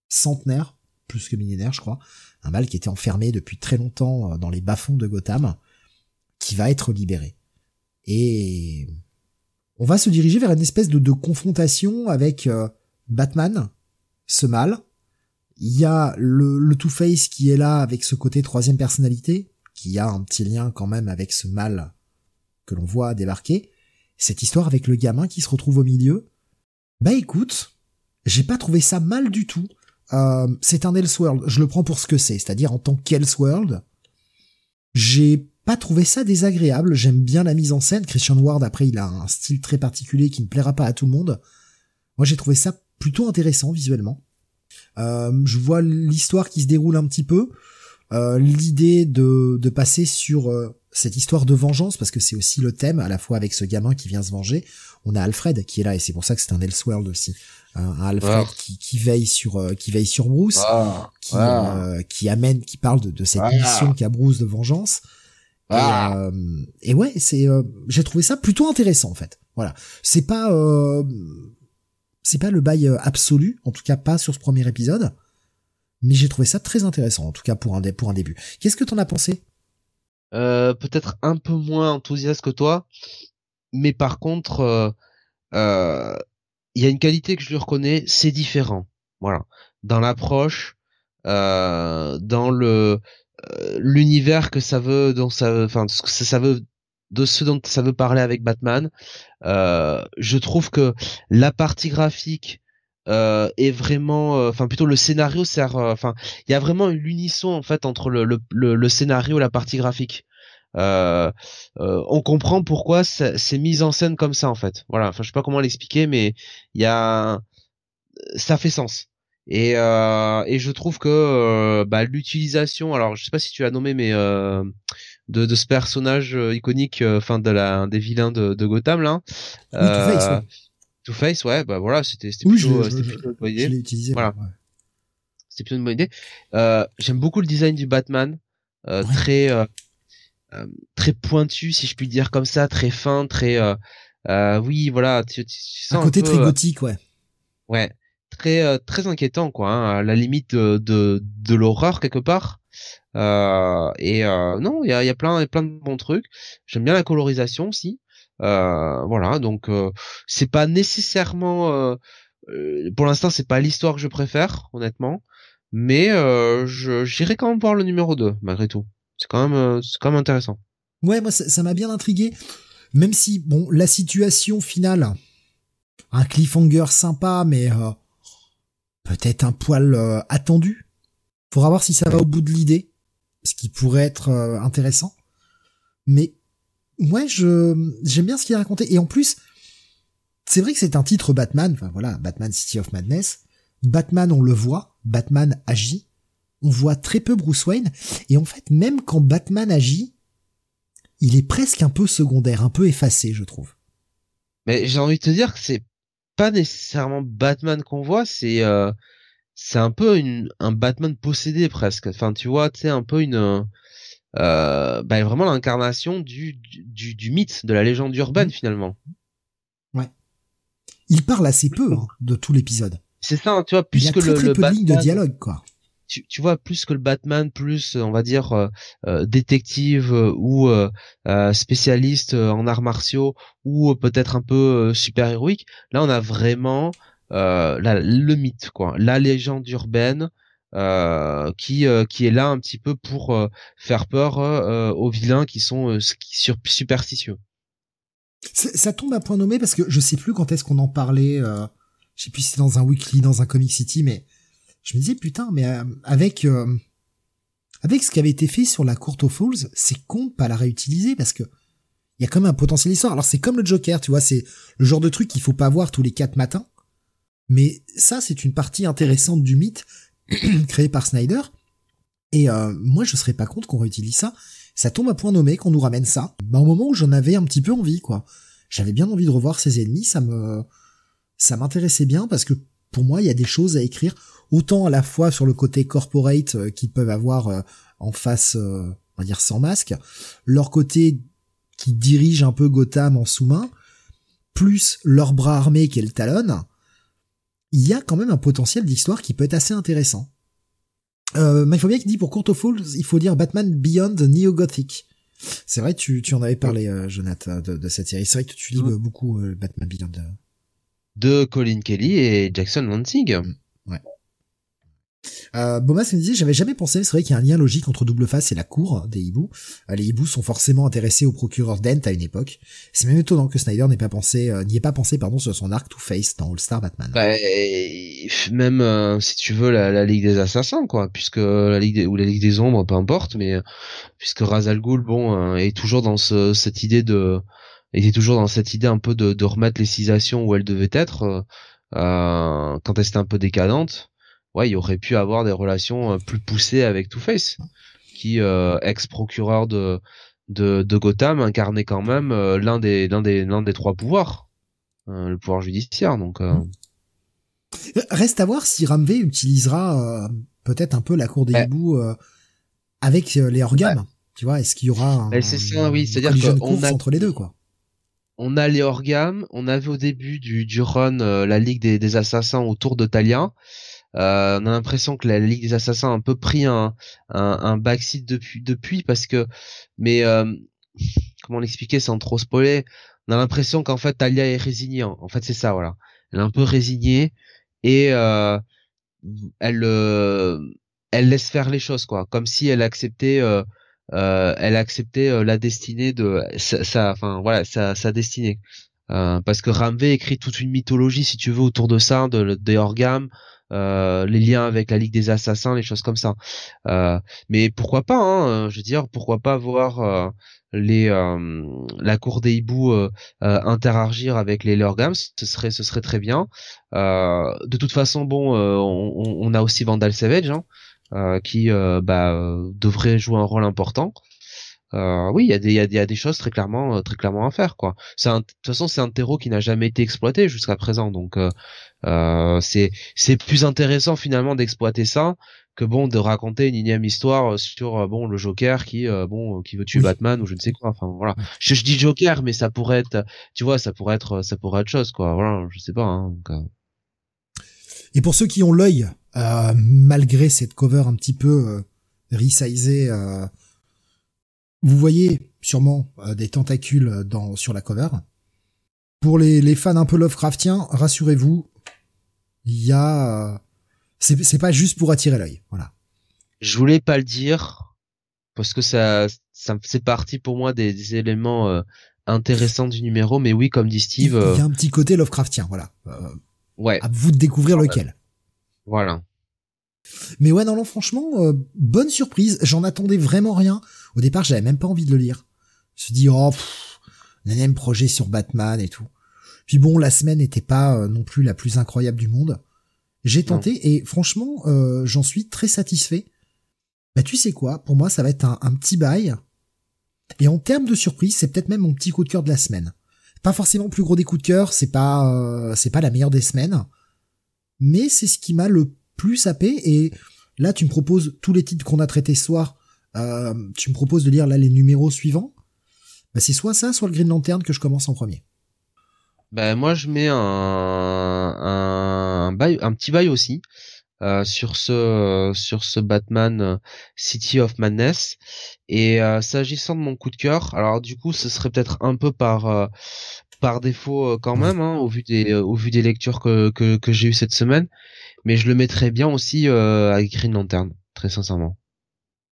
Speaker 1: centenaire, plus que millénaire je crois, un mal qui était enfermé depuis très longtemps euh, dans les bas-fonds de Gotham, qui va être libéré. Et on va se diriger vers une espèce de, confrontation avec euh, Batman, ce mal. Il y a le, le Two-Face qui est là avec ce côté troisième personnalité, qui a un petit lien quand même avec ce mal que l'on voit débarquer, cette histoire avec le gamin qui se retrouve au milieu, bah écoute, j'ai pas trouvé ça mal du tout. Euh, c'est un Elseworld, je le prends pour ce que c'est, c'est-à-dire en tant qu'Elseworld, j'ai pas trouvé ça désagréable, j'aime bien la mise en scène, Christian Ward après il a un style très particulier qui ne plaira pas à tout le monde. Moi j'ai trouvé ça plutôt intéressant visuellement. Euh, je vois l'histoire qui se déroule un petit peu, euh, l'idée de, de passer sur euh, cette histoire de vengeance parce que c'est aussi le thème à la fois avec ce gamin qui vient se venger. On a Alfred qui est là et c'est pour ça que c'est un Elseworld aussi. Un Alfred qui, qui veille sur euh, qui veille sur Bruce,
Speaker 2: Ah,
Speaker 1: qui euh, qui amène, qui parle de, de cette
Speaker 2: Ah.
Speaker 1: mission qu'a Bruce de vengeance. Et,
Speaker 2: Ah.
Speaker 1: euh, et ouais, c'est euh, j'ai trouvé ça plutôt intéressant en fait. Voilà, c'est pas euh, c'est pas le bail absolu, en tout cas pas sur ce premier épisode, mais j'ai trouvé ça très intéressant en tout cas pour un dé- pour un début. Qu'est-ce que t'en as pensé?
Speaker 2: Peut-être un peu moins enthousiaste que toi, mais par contre, il y a une qualité que je lui reconnais, c'est différent. Voilà, dans l'approche, dans le l'univers que ça veut, dont ça, enfin, ce que ça, veut, de ce dont ça veut parler avec Batman. Euh, je trouve que la partie graphique euh, est vraiment, euh, enfin plutôt le scénario sert, euh, enfin il y a vraiment l'unisson en fait entre le, le, le, scénario et la partie graphique. Euh, euh, on comprend pourquoi c'est mis en scène comme ça en fait. Voilà, enfin je sais pas comment l'expliquer, mais il y a, ça fait sens. Et euh, et je trouve que euh, bah, l'utilisation, alors je sais pas si tu as nommé, mais euh, de, de ce personnage euh, iconique, euh, enfin de la des vilains de, de Gotham là.
Speaker 1: Oui, Two-Face,
Speaker 2: Euh,
Speaker 1: ouais.
Speaker 2: Two-Face, ouais, bah voilà, c'était c'était
Speaker 1: Oui,
Speaker 2: plutôt,
Speaker 1: je- je-
Speaker 2: plutôt une bonne
Speaker 1: Je
Speaker 2: idée.
Speaker 1: l'ai utilisé.
Speaker 2: Voilà.
Speaker 1: ouais.
Speaker 2: C'était plutôt une bonne idée. Euh, J'aime beaucoup le design du Batman, euh,
Speaker 1: Ouais.
Speaker 2: très très pointu, si je puis dire comme ça, très fin, très oui, voilà, tu, tu, tu sens
Speaker 1: Un côté
Speaker 2: peu,
Speaker 1: très gothique, ouais.
Speaker 2: ouais, très euh, très inquiétant quoi, hein, à la limite de de, de l'horreur quelque part. Euh, et euh, non, il y a, y a plein, plein de bons trucs. J'aime bien la colorisation aussi. Euh, voilà, donc euh, c'est pas nécessairement, euh, euh, pour l'instant, c'est pas l'histoire que je préfère, honnêtement, mais euh, j'irai quand même voir le numéro 2 malgré tout. C'est quand même, euh, c'est quand même intéressant.
Speaker 1: Ouais, moi ça m'a bien intrigué, même si bon la situation finale, un cliffhanger sympa, mais euh, peut-être un poil euh, attendu. Faudra voir si ça va au bout de l'idée, ce qui pourrait être euh, intéressant. Mais ouais, je j'aime bien ce qu'il a raconté et en plus, c'est vrai que c'est un titre Batman. Enfin voilà, Batman City of Madness. Batman, on le voit, Batman agit. On voit très peu Bruce Wayne et en fait, même quand Batman agit il est presque un peu secondaire, un peu effacé, je trouve.
Speaker 2: Mais j'ai envie de te dire que c'est pas nécessairement Batman qu'on voit, c'est euh, c'est un peu une, un Batman possédé presque. Enfin, tu vois, tu sais, un peu une euh, euh, bah, vraiment l'incarnation du, du, du, mythe, de la légende urbaine finalement.
Speaker 1: Il parle assez peu hein, de tout l'épisode.
Speaker 2: C'est ça, hein, tu vois,
Speaker 1: Il y a
Speaker 2: que
Speaker 1: très
Speaker 2: le,
Speaker 1: très
Speaker 2: le
Speaker 1: peu de dialogue, quoi.
Speaker 2: Tu, tu vois, plus que le Batman, plus euh, on va dire euh, euh, détective euh, ou euh, spécialiste en arts martiaux ou peut-être un peu super héroïque. Là, on a vraiment la- le mythe, quoi, la légende urbaine. euh, qui euh, qui est là un petit peu pour euh, faire peur aux vilains qui sont sur- superstitieux.
Speaker 1: Ça tombe à point nommé parce que je sais plus quand est-ce qu'on en parlait. Je sais plus si c'est dans un weekly, dans un Comic City, mais je me disais putain, mais euh, avec euh, avec ce qui avait été fait sur la courte aux Falls, c'est con de pas la réutiliser parce que il y a quand même un potentiel histoire. Alors c'est comme le Joker, tu vois, c'est le genre de truc qu'il faut pas voir tous les quatre matins. Mais ça, c'est une partie intéressante du mythe (clears throat) créé par Snyder. Et euh, moi, je serais pas contre qu'on réutilise ça. Ça tombe à point nommé qu'on nous ramène ça. Bah, au moment où j'en avais un petit peu envie, quoi. J'avais bien envie de revoir ses ennemis. Ça me, ça m'intéressait bien parce que pour moi, il y a des choses à écrire autant à la fois sur le côté corporate euh, qu'ils peuvent avoir euh, en face, euh, on va dire sans masque, leur côté qui dirige un peu Gotham en sous-main, plus leur bras armé qui est le Talon, il y a quand même un potentiel d'histoire qui peut être assez intéressant. Euh, bien qu'il dit pour Court Falls, il faut dire Batman Beyond Neo Gothic. C'est vrai, tu, tu en avais parlé, euh, Jonathan, de, de cette série. C'est vrai que tu lis
Speaker 2: Ouais.
Speaker 1: beaucoup euh, Batman Beyond.
Speaker 2: De Colin Kelly et Jackson Lansing.
Speaker 1: Ouais. Euh, Bomas me disait, j'avais jamais pensé, c'est vrai qu'il y a un lien logique entre Double Face et la cour des hiboux. Euh, les hiboux sont forcément intéressés au procureur Dent à une époque. C'est même étonnant que Snyder n'ait pas pensé, euh, n'y ait pas pensé, pardon, sur son arc Two Face dans All Star Batman.
Speaker 2: Bah, même euh, si tu veux la, Ligue des Assassins, quoi, puisque la Ligue des, ou la Ligue des Ombres, peu importe, mais puisque Razal Ghul, bon, est toujours dans ce, cette idée de, était toujours dans cette idée un peu de, de remettre les civilisations où elles devaient être quand elles étaient un peu décadentes ouais, il aurait pu avoir des relations euh, plus poussées avec Two-Face, qui euh, ex-procureur de, de, de Gotham incarnait quand même euh, l'un des l'un des l'un des trois pouvoirs, le pouvoir judiciaire. Donc
Speaker 1: reste à voir si Ramvé utilisera peut-être un peu la cour des hiboux avec les organes. Tu vois, est-ce qu'il y aura
Speaker 2: un, c'est ça, oui, c'est-à-dire qu'on
Speaker 1: a entre les deux, quoi
Speaker 2: on a les organes, on avait au début du, du run la Ligue des, Assassins autour de Talia, euh, on a l'impression que la Ligue des Assassins a un peu pris un, un, un backseat depuis, depuis parce que, mais euh, comment l'expliquer sans trop spoiler? On a l'impression qu'en fait Talia est résignée. En fait, c'est ça, voilà. Elle est un peu résignée et euh, elle euh, elle laisse faire les choses, quoi, comme si elle acceptait. Euh, euh, elle acceptait la destinée de sa, enfin voilà sa, sa destinée parce que Ramvé écrit toute une mythologie si tu veux autour de ça de des orgames euh, les liens avec la Ligue des Assassins, les choses comme ça. Euh, mais pourquoi pas, hein, je veux dire, pourquoi pas voir euh, les la cour des hiboux interagir avec les Lurgams, ce serait ce serait très bien. de toute façon, bon, on, on, a aussi Vandal Savage. Hein, qui bah, devrait jouer un rôle important. Euh, oui, il y a des, il y a, des choses très clairement, très clairement à faire, quoi. C'est de toute façon, c'est un terreau qui n'a jamais été exploité jusqu'à présent, donc euh, c'est c'est plus intéressant finalement d'exploiter ça que bon de raconter une énième histoire sur euh, bon le Joker qui euh, bon qui veut tuer Batman ou je ne sais quoi. Enfin voilà. Je, dis Joker mais ça pourrait être tu vois ça pourrait être ça pourrait être chose quoi. Voilà je sais pas hein,
Speaker 1: et pour ceux qui ont l'œil malgré cette cover un petit peu resizée vous voyez sûrement des tentacules dans sur la cover. Pour les, les fans un peu Lovecraftiens, rassurez-vous, il y a c'est c'est pas juste pour attirer l'œil voilà.
Speaker 2: Je voulais pas le dire parce que ça ça c'est parti pour moi des, éléments euh, intéressants du numéro mais oui comme dit Steve
Speaker 1: il y a un petit côté Lovecraftien voilà. Euh,
Speaker 2: ouais.
Speaker 1: à vous de découvrir lequel
Speaker 2: voilà
Speaker 1: mais ouais non non franchement euh, bonne surprise j'en attendais vraiment rien au départ j'avais même pas envie de le lire je me suis dit oh pff, un énième projet sur Batman et tout puis bon, la semaine n'était pas euh, non plus la plus incroyable du monde. J'ai tenté et franchement, euh, j'en suis très satisfait. Bah tu sais quoi, pour moi ça va être un, petit bail. Et en termes de surprise, c'est peut-être même mon petit coup de cœur de la semaine. Pas forcément le plus gros des coups de cœur, c'est pas euh, c'est pas la meilleure des semaines, mais c'est ce qui m'a le plus sapé. Et là, tu me proposes tous les titres qu'on a traités ce soir. tu me proposes de lire là les numéros suivants. Bah c'est soit ça, soit le Green Lantern que je commence en premier.
Speaker 2: Ben moi je mets un un, bail, un petit bail aussi euh, sur ce sur ce Batman euh, City of Madness. Et euh, s'agissant de mon coup de cœur alors du coup ce serait peut-être un peu par par défaut quand même hein, au vu des au vu des lectures que que, que j'ai eu cette semaine. Mais je le mettrais bien aussi avec Green Lantern très sincèrement.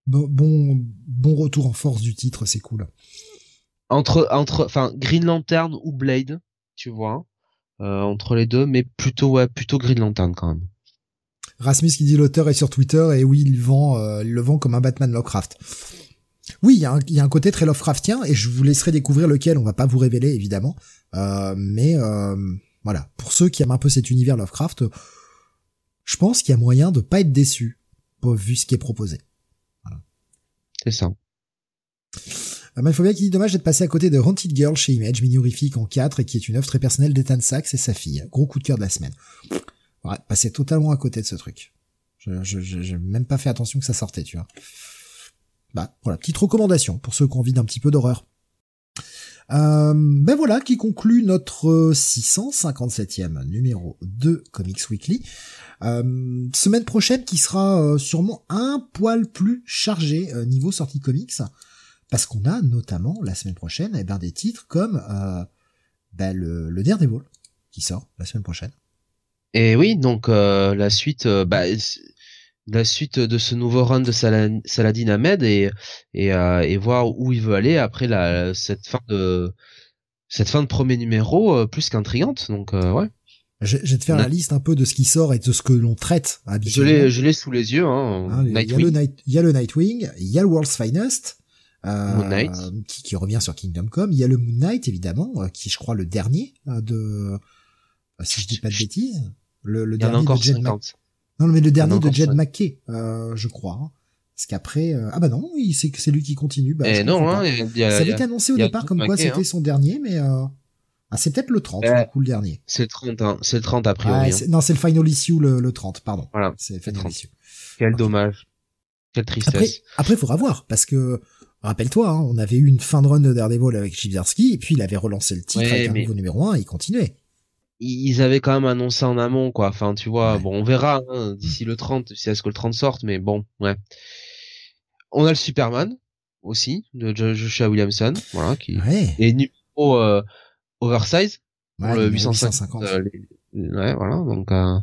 Speaker 1: Bon bon bon retour en force du titre c'est cool.
Speaker 2: Entre entre enfin Green Lantern ou Blade tu vois, euh, entre les deux, mais plutôt ouais, plutôt Green Lantern quand même.
Speaker 1: Rasmus qui dit l'auteur est sur Twitter et oui, il vend, euh, il le vend comme un Batman Lovecraft. Oui, il y, a un, y, a un côté très Lovecraftien et je vous laisserai découvrir lequel. On va pas vous révéler évidemment, euh, mais euh, voilà. Pour ceux qui aiment un peu cet univers Lovecraft, je pense qu'il y a moyen de pas être déçu, vu ce qui est proposé. Voilà.
Speaker 2: C'est ça.
Speaker 1: Malphobia qui dit dommage d'être passé à côté de Haunted Girl chez Image, mini en 4 et qui est une œuvre très personnelle d'Ethan Sachs et sa fille. Gros coup de cœur de la semaine. Ouais, passé totalement à côté de ce truc. Je, je, j'ai même pas fait attention que ça sortait, tu vois. Bah, voilà, petite recommandation pour ceux qui ont envie d'un petit peu d'horreur. Euh, ben voilà qui conclut notre 657e numéro de Comics Weekly. Euh, semaine prochaine qui sera euh, sûrement un poil plus chargé euh, niveau sortie comics. Parce qu'on a notamment la semaine prochaine eh ben, des titres comme euh, ben, le, le Daredevil qui sort la semaine prochaine.
Speaker 2: Et oui, donc euh, la suite, euh, bah, la suite de ce nouveau run de Saladin Ahmed et et, euh, et voir où il veut aller après la cette fin de cette fin de premier numéro euh, plus qu'intrigante donc euh, ouais.
Speaker 1: Je, je, vais te faire la liste un peu de ce qui sort et de ce que l'on traite
Speaker 2: je l'ai je l'ai sous les yeux hein,
Speaker 1: hein il y, a le Night, il y a le Nightwing il y a le World's Finest euh, qui, qui, revient sur Kingdom Come il y a le Moon Knight évidemment qui je crois le dernier de si je dis pas de bêtises le, le dernier de Jed non, mais le dernier de Jed McKay, euh, je crois. Parce qu'après, euh, ah bah non, il c'est c'est lui qui continue. Bah,
Speaker 2: eh non, hein,
Speaker 1: y a, ça avait été annoncé au départ comme quoi c'était hein. son dernier, mais euh... ah, c'est peut-être le 30, du coup, le dernier.
Speaker 2: C'est le 30, hein. c'est le 30 a priori.
Speaker 1: Ah, non, c'est le final issue le, le 30, pardon.
Speaker 2: Voilà.
Speaker 1: C'est le final issue.
Speaker 2: Quel dommage. Quelle tristesse.
Speaker 1: Après, après, faudra voir, parce que rappelle-toi, hein, on avait eu une fin de run de Daredevil avec Chibzarski, et puis il avait relancé le titre avec un nouveau numéro 1 et il continuait
Speaker 2: ils avaient quand même annoncé en amont quoi. Enfin tu vois bon on verra hein, d'ici le 30 si est-ce que le 30 sorte mais bon ouais. On a le Superman aussi de Joshua Williamson voilà qui est numéro euh, oversize pour le 850, euh, ouais voilà donc euh,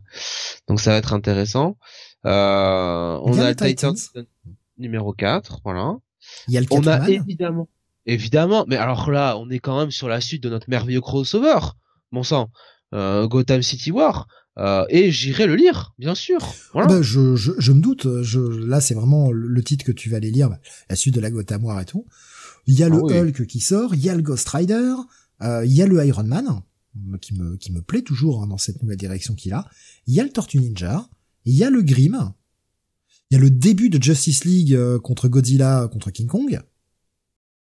Speaker 2: donc ça va être intéressant. Euh, on a le Titans, numéro 4 voilà.
Speaker 1: Il y a le
Speaker 2: on a évidemment évidemment mais alors là on est quand même sur la suite de notre merveilleux crossover bon sang Gotham City War. Euh, et j'irai le lire, bien sûr.
Speaker 1: Voilà. Bah, je, je, je, me doute. Je, là, c'est vraiment le titre que tu vas aller lire, bah, la suite de la Gotham War et tout. Il y a le ah Hulk qui sort, il y a le Ghost Rider, euh, il y a le Iron Man qui me qui me plaît toujours hein, dans cette nouvelle direction qu'il a. Il y a le Tortue Ninja, il y a le Grimm, il y a le début de Justice League contre Godzilla contre King Kong.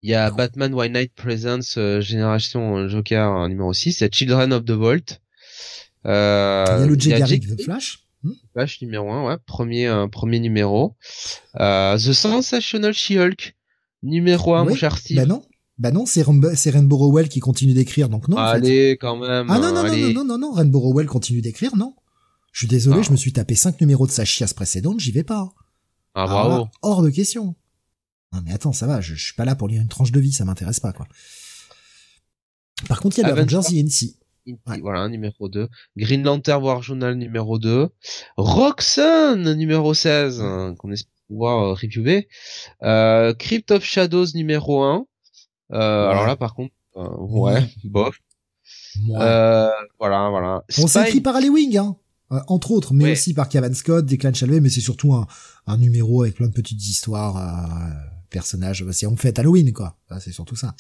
Speaker 2: Il y a Batman White Knight Presents euh, Génération Joker numéro 6, il y a Children of the Vault.
Speaker 1: Euh, il y a le Jay The Flash.
Speaker 2: Hmm Flash numéro 1, ouais, premier euh, premier numéro. Euh, The Sensational She-Hulk numéro 1 mon cher Steve.
Speaker 1: Bah non. Bah non, c'est Rainbow Rowell qui continue d'écrire, donc non.
Speaker 2: Allez, quand même.
Speaker 1: Ah non, non, non, non, non, non, non, Rainbow Rowell continue d'écrire, non. Je suis désolé, ah. je me suis tapé 5 numéros de sa chiasse précédente, j'y vais pas.
Speaker 2: Ah, bravo.
Speaker 1: Ah, hors de question. Non mais attends, ça va, je, je, suis pas là pour lire une tranche de vie, ça m'intéresse pas quoi. Par contre, il y a Avengers INC.
Speaker 2: Ouais. Voilà, numéro 2. Green Lantern War Journal numéro 2. Roxanne numéro 16, hein, qu'on espère pouvoir euh, reviewer. Euh, Crypt of Shadows numéro 1. Euh, Alors là, par contre, ouais, (laughs) bof. Voilà, voilà.
Speaker 1: On s'est écrit par Ali Wing, hein. Entre autres, mais aussi par Kevin Scott, Declan Chalvet, mais c'est surtout un, un, numéro avec plein de petites histoires. Euh, personnage, bah, c'est on fait Halloween quoi. C'est surtout ça.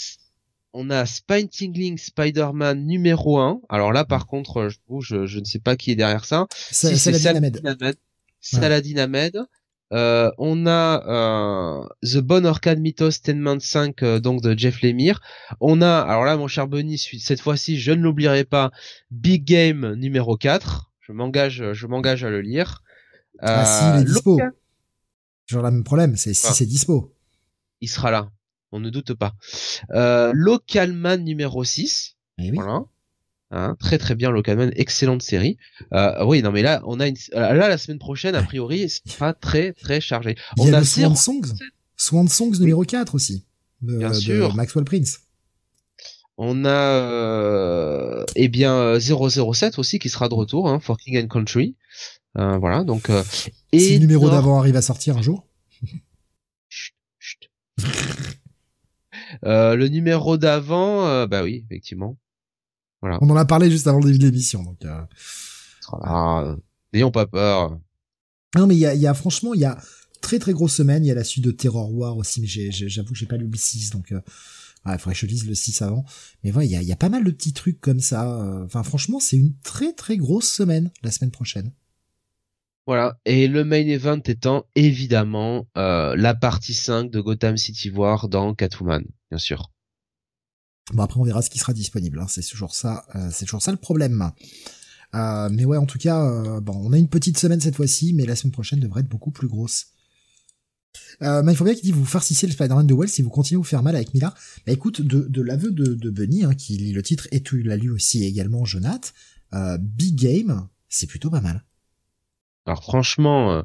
Speaker 2: On a Spine Tingling Spider-Man numéro 1. Alors là par contre, je, je, ne sais pas qui est derrière ça.
Speaker 1: C'est si Saladin Ahmed.
Speaker 2: Saladin Ahmed. Euh, on a euh, The Bon Orchid Mythos Tenman 5 euh, donc de Jeff Lemire. On a alors là mon cher Bunny cette fois-ci je ne l'oublierai pas Big Game numéro 4. Je m'engage je m'engage à le lire.
Speaker 1: Ah, si il est dispo. Genre le même problème, c'est si c'est dispo
Speaker 2: il sera là. On ne doute pas. Euh, Localman numéro 6.
Speaker 1: Eh
Speaker 2: voilà. Hein, très très bien Localman, excellente série. Euh, oui, non mais là on a une là la semaine prochaine a priori (laughs) c'est pas très très chargé.
Speaker 1: Il on y a, le Swan Songs. Swan Songs numéro 4 aussi. De, bien sûr. Maxwell Prince.
Speaker 2: On a euh, eh bien 007 aussi qui sera de retour hein, for King and Country. Euh, voilà donc euh,
Speaker 1: et si le numéro d'avant arrive à sortir un jour.
Speaker 2: Euh, le numéro d'avant, euh, bah oui, effectivement.
Speaker 1: Voilà. On en a parlé juste avant le début de l'émission, donc. Euh...
Speaker 2: Ah, n'ayons pas peur.
Speaker 1: Non, mais il y a, y a, franchement, il y a très très grosse semaine. Il y a la suite de Terror War aussi, mais j'avoue que j'ai pas lu le 6, donc. Euh... il faudrait que je lise le 6 avant. Mais voilà, il y a, y a pas mal de petits trucs comme ça. Enfin, franchement, c'est une très très grosse semaine la semaine prochaine.
Speaker 2: Voilà, et le main event étant évidemment euh, la partie 5 de Gotham City War dans Catwoman, bien sûr.
Speaker 1: Bon après on verra ce qui sera disponible, hein. c'est toujours ça, euh, c'est toujours ça le problème. Euh, mais ouais, en tout cas, euh, bon, on a une petite semaine cette fois-ci, mais la semaine prochaine devrait être beaucoup plus grosse. Euh, mais il faut bien qu'il dit vous farcissez le Spider-Man de Wells si vous continuez à vous faire mal avec Miller. Bah écoute, de, l'aveu de, de Bunny, hein, qui lit le titre, et tu l'as lu aussi également, Jonath, Big Game, c'est plutôt pas mal.
Speaker 2: Alors franchement, euh,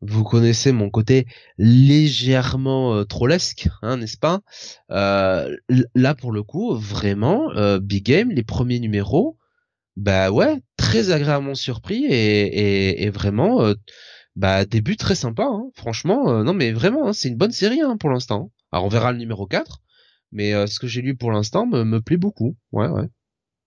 Speaker 2: vous connaissez mon côté légèrement euh, trollesque, hein, n'est-ce pas? Euh, Là pour le coup, vraiment, Big Game, les premiers numéros, bah ouais, très agréablement surpris et, et, vraiment bah début très sympa. Hein. Franchement, non mais vraiment, hein, c'est une bonne série pour l'instant. Alors on verra le numéro 4, mais ce que j'ai lu pour l'instant me, me plaît beaucoup. Ouais, ouais.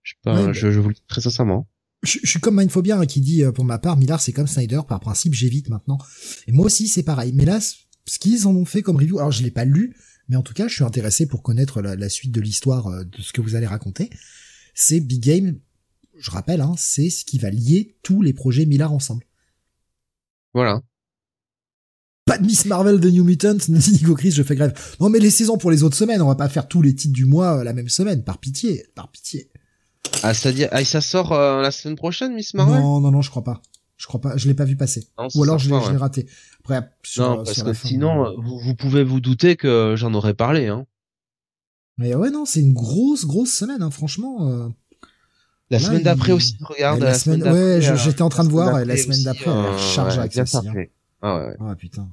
Speaker 2: Je, bah je, je vous le dis très sincèrement
Speaker 1: je, je, suis comme Mindphobia hein, qui dit pour ma part Millard c'est comme Snyder par principe j'évite maintenant et moi aussi c'est pareil mais là ce qu'ils en ont fait comme review alors je l'ai pas lu mais en tout cas je suis intéressé pour connaître la, la suite de l'histoire de ce que vous allez raconter c'est Big Game je rappelle, hein, c'est ce qui va lier tous les projets Millard ensemble.
Speaker 2: Voilà.
Speaker 1: Pas de Miss Marvel de New Mutants, Nico Chris, je fais grève. Non mais les saisons pour les autres semaines, on va pas faire tous les titres du mois euh, la même semaine, par pitié, par pitié.
Speaker 2: Ah, c'est-à-dire, ah, ça sort euh, la semaine prochaine, Miss Marvel
Speaker 1: Non, non, non, je crois pas. Je crois pas, je l'ai pas vu passer. Ou alors je l'ai raté.
Speaker 2: Après, non, parce que sinon, vous, vous, pouvez vous douter que j'en aurais parlé, hein.
Speaker 1: Mais ouais, non, c'est une grosse, grosse semaine, hein, franchement. Euh...
Speaker 2: La semaine d'après aussi, regarde. La,
Speaker 1: semaine, ouais, j'étais en train de voir, la semaine d'après, elle charge avec ça.
Speaker 2: Ah ouais.
Speaker 1: Ah putain.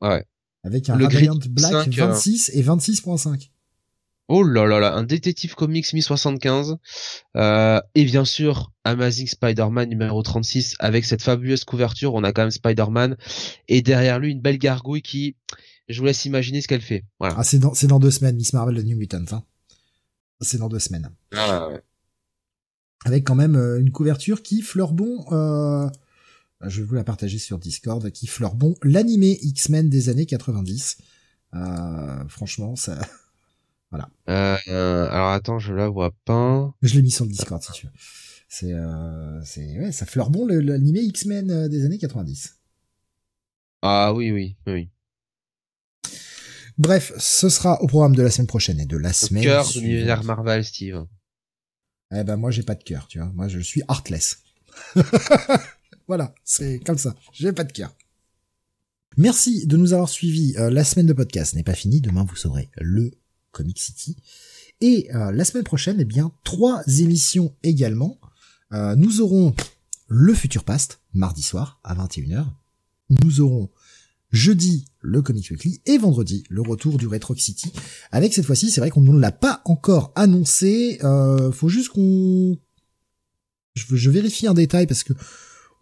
Speaker 2: ouais.
Speaker 1: Avec un le Radiant Black 26 euh, et 26.5.
Speaker 2: Oh là là là, un détective comics mi-75. Euh, et bien sûr, Amazing Spider-Man numéro 36 avec cette fabuleuse couverture. On a quand même Spider-Man. Et derrière lui, une belle gargouille qui, je vous laisse imaginer ce qu'elle fait. Voilà.
Speaker 1: Ah, c'est dans, c'est dans deux semaines, Miss Marvel de New Mutant, hein. C'est dans deux semaines.
Speaker 2: Ah ouais
Speaker 1: avec quand même euh, une couverture qui fleure bon. Euh, je vais vous la partager sur Discord, qui fleure bon l'animé X-Men des années 90. Euh, franchement, ça, voilà.
Speaker 2: Euh, alors attends, je la vois pas.
Speaker 1: Je l'ai mis sur le Discord si tu veux. C'est, euh, c'est, ouais, ça fleure bon l'animé X-Men des années 90.
Speaker 2: Ah oui, oui, oui.
Speaker 1: Bref, ce sera au programme de la semaine prochaine et de la semaine.
Speaker 2: Cœur de l'univers Marvel, Steve.
Speaker 1: Eh ben moi j'ai pas de cœur, tu vois. Moi je suis heartless. (laughs) voilà, c'est comme ça. J'ai pas de cœur. Merci de nous avoir suivis. Euh, la semaine de podcast n'est pas finie. Demain vous saurez le Comic City. Et euh, la semaine prochaine, eh bien trois émissions également. Euh, nous aurons le Futur Past mardi soir à 21h. Nous aurons jeudi le Comic Weekly et vendredi le retour du Retro City. Avec cette fois-ci, c'est vrai qu'on ne l'a pas encore annoncé. Euh, faut juste qu'on, je, je, vérifie un détail parce que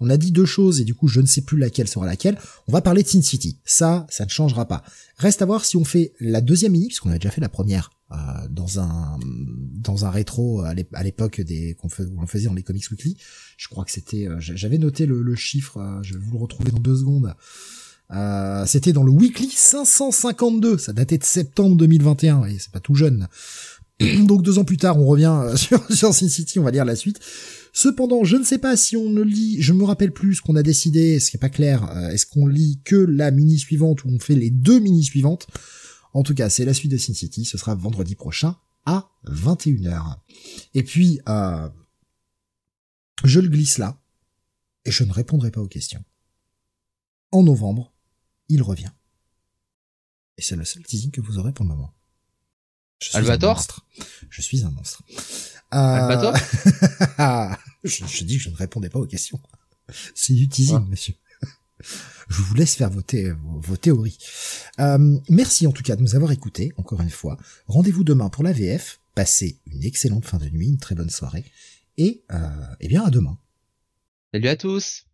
Speaker 1: on a dit deux choses et du coup je ne sais plus laquelle sera laquelle. On va parler de Sin City. Ça, ça ne changera pas. Reste à voir si on fait la deuxième mini, puisqu'on avait déjà fait la première euh, dans un dans un rétro à l'époque des qu'on on faisait dans les Comics Weekly. Je crois que c'était, euh, j'avais noté le, chiffre. Euh, je vais vous le retrouver dans deux secondes. Euh, c'était dans le Weekly 552, ça datait de septembre 2021, et c'est pas tout jeune. (clears throat) Donc deux ans plus tard, on revient euh, (laughs) sur Sin City, on va lire la suite. Cependant, je ne sais pas si on ne lit, je me rappelle plus ce qu'on a décidé, ce qui est pas clair, euh, est-ce qu'on lit que la mini suivante ou on fait les deux mini suivantes En tout cas, c'est la suite de Sin City, ce sera vendredi prochain à 21h. Et puis, euh, je le glisse là, et je ne répondrai pas aux questions. En novembre, il revient. Et c'est le seul teasing que vous aurez pour le moment.
Speaker 2: Je suis Albator un
Speaker 1: monstre. Je suis un monstre.
Speaker 2: Euh... (laughs) Albator
Speaker 1: je, dis que je ne répondais pas aux questions. C'est du teasing, monsieur. Je vous laisse faire vos, vos, théories. Euh, merci en tout cas de nous avoir écoutés, encore une fois. Rendez-vous demain pour la VF. Passez une excellente fin de nuit, une très bonne soirée. Et, euh, eh bien, à demain.
Speaker 2: Salut à tous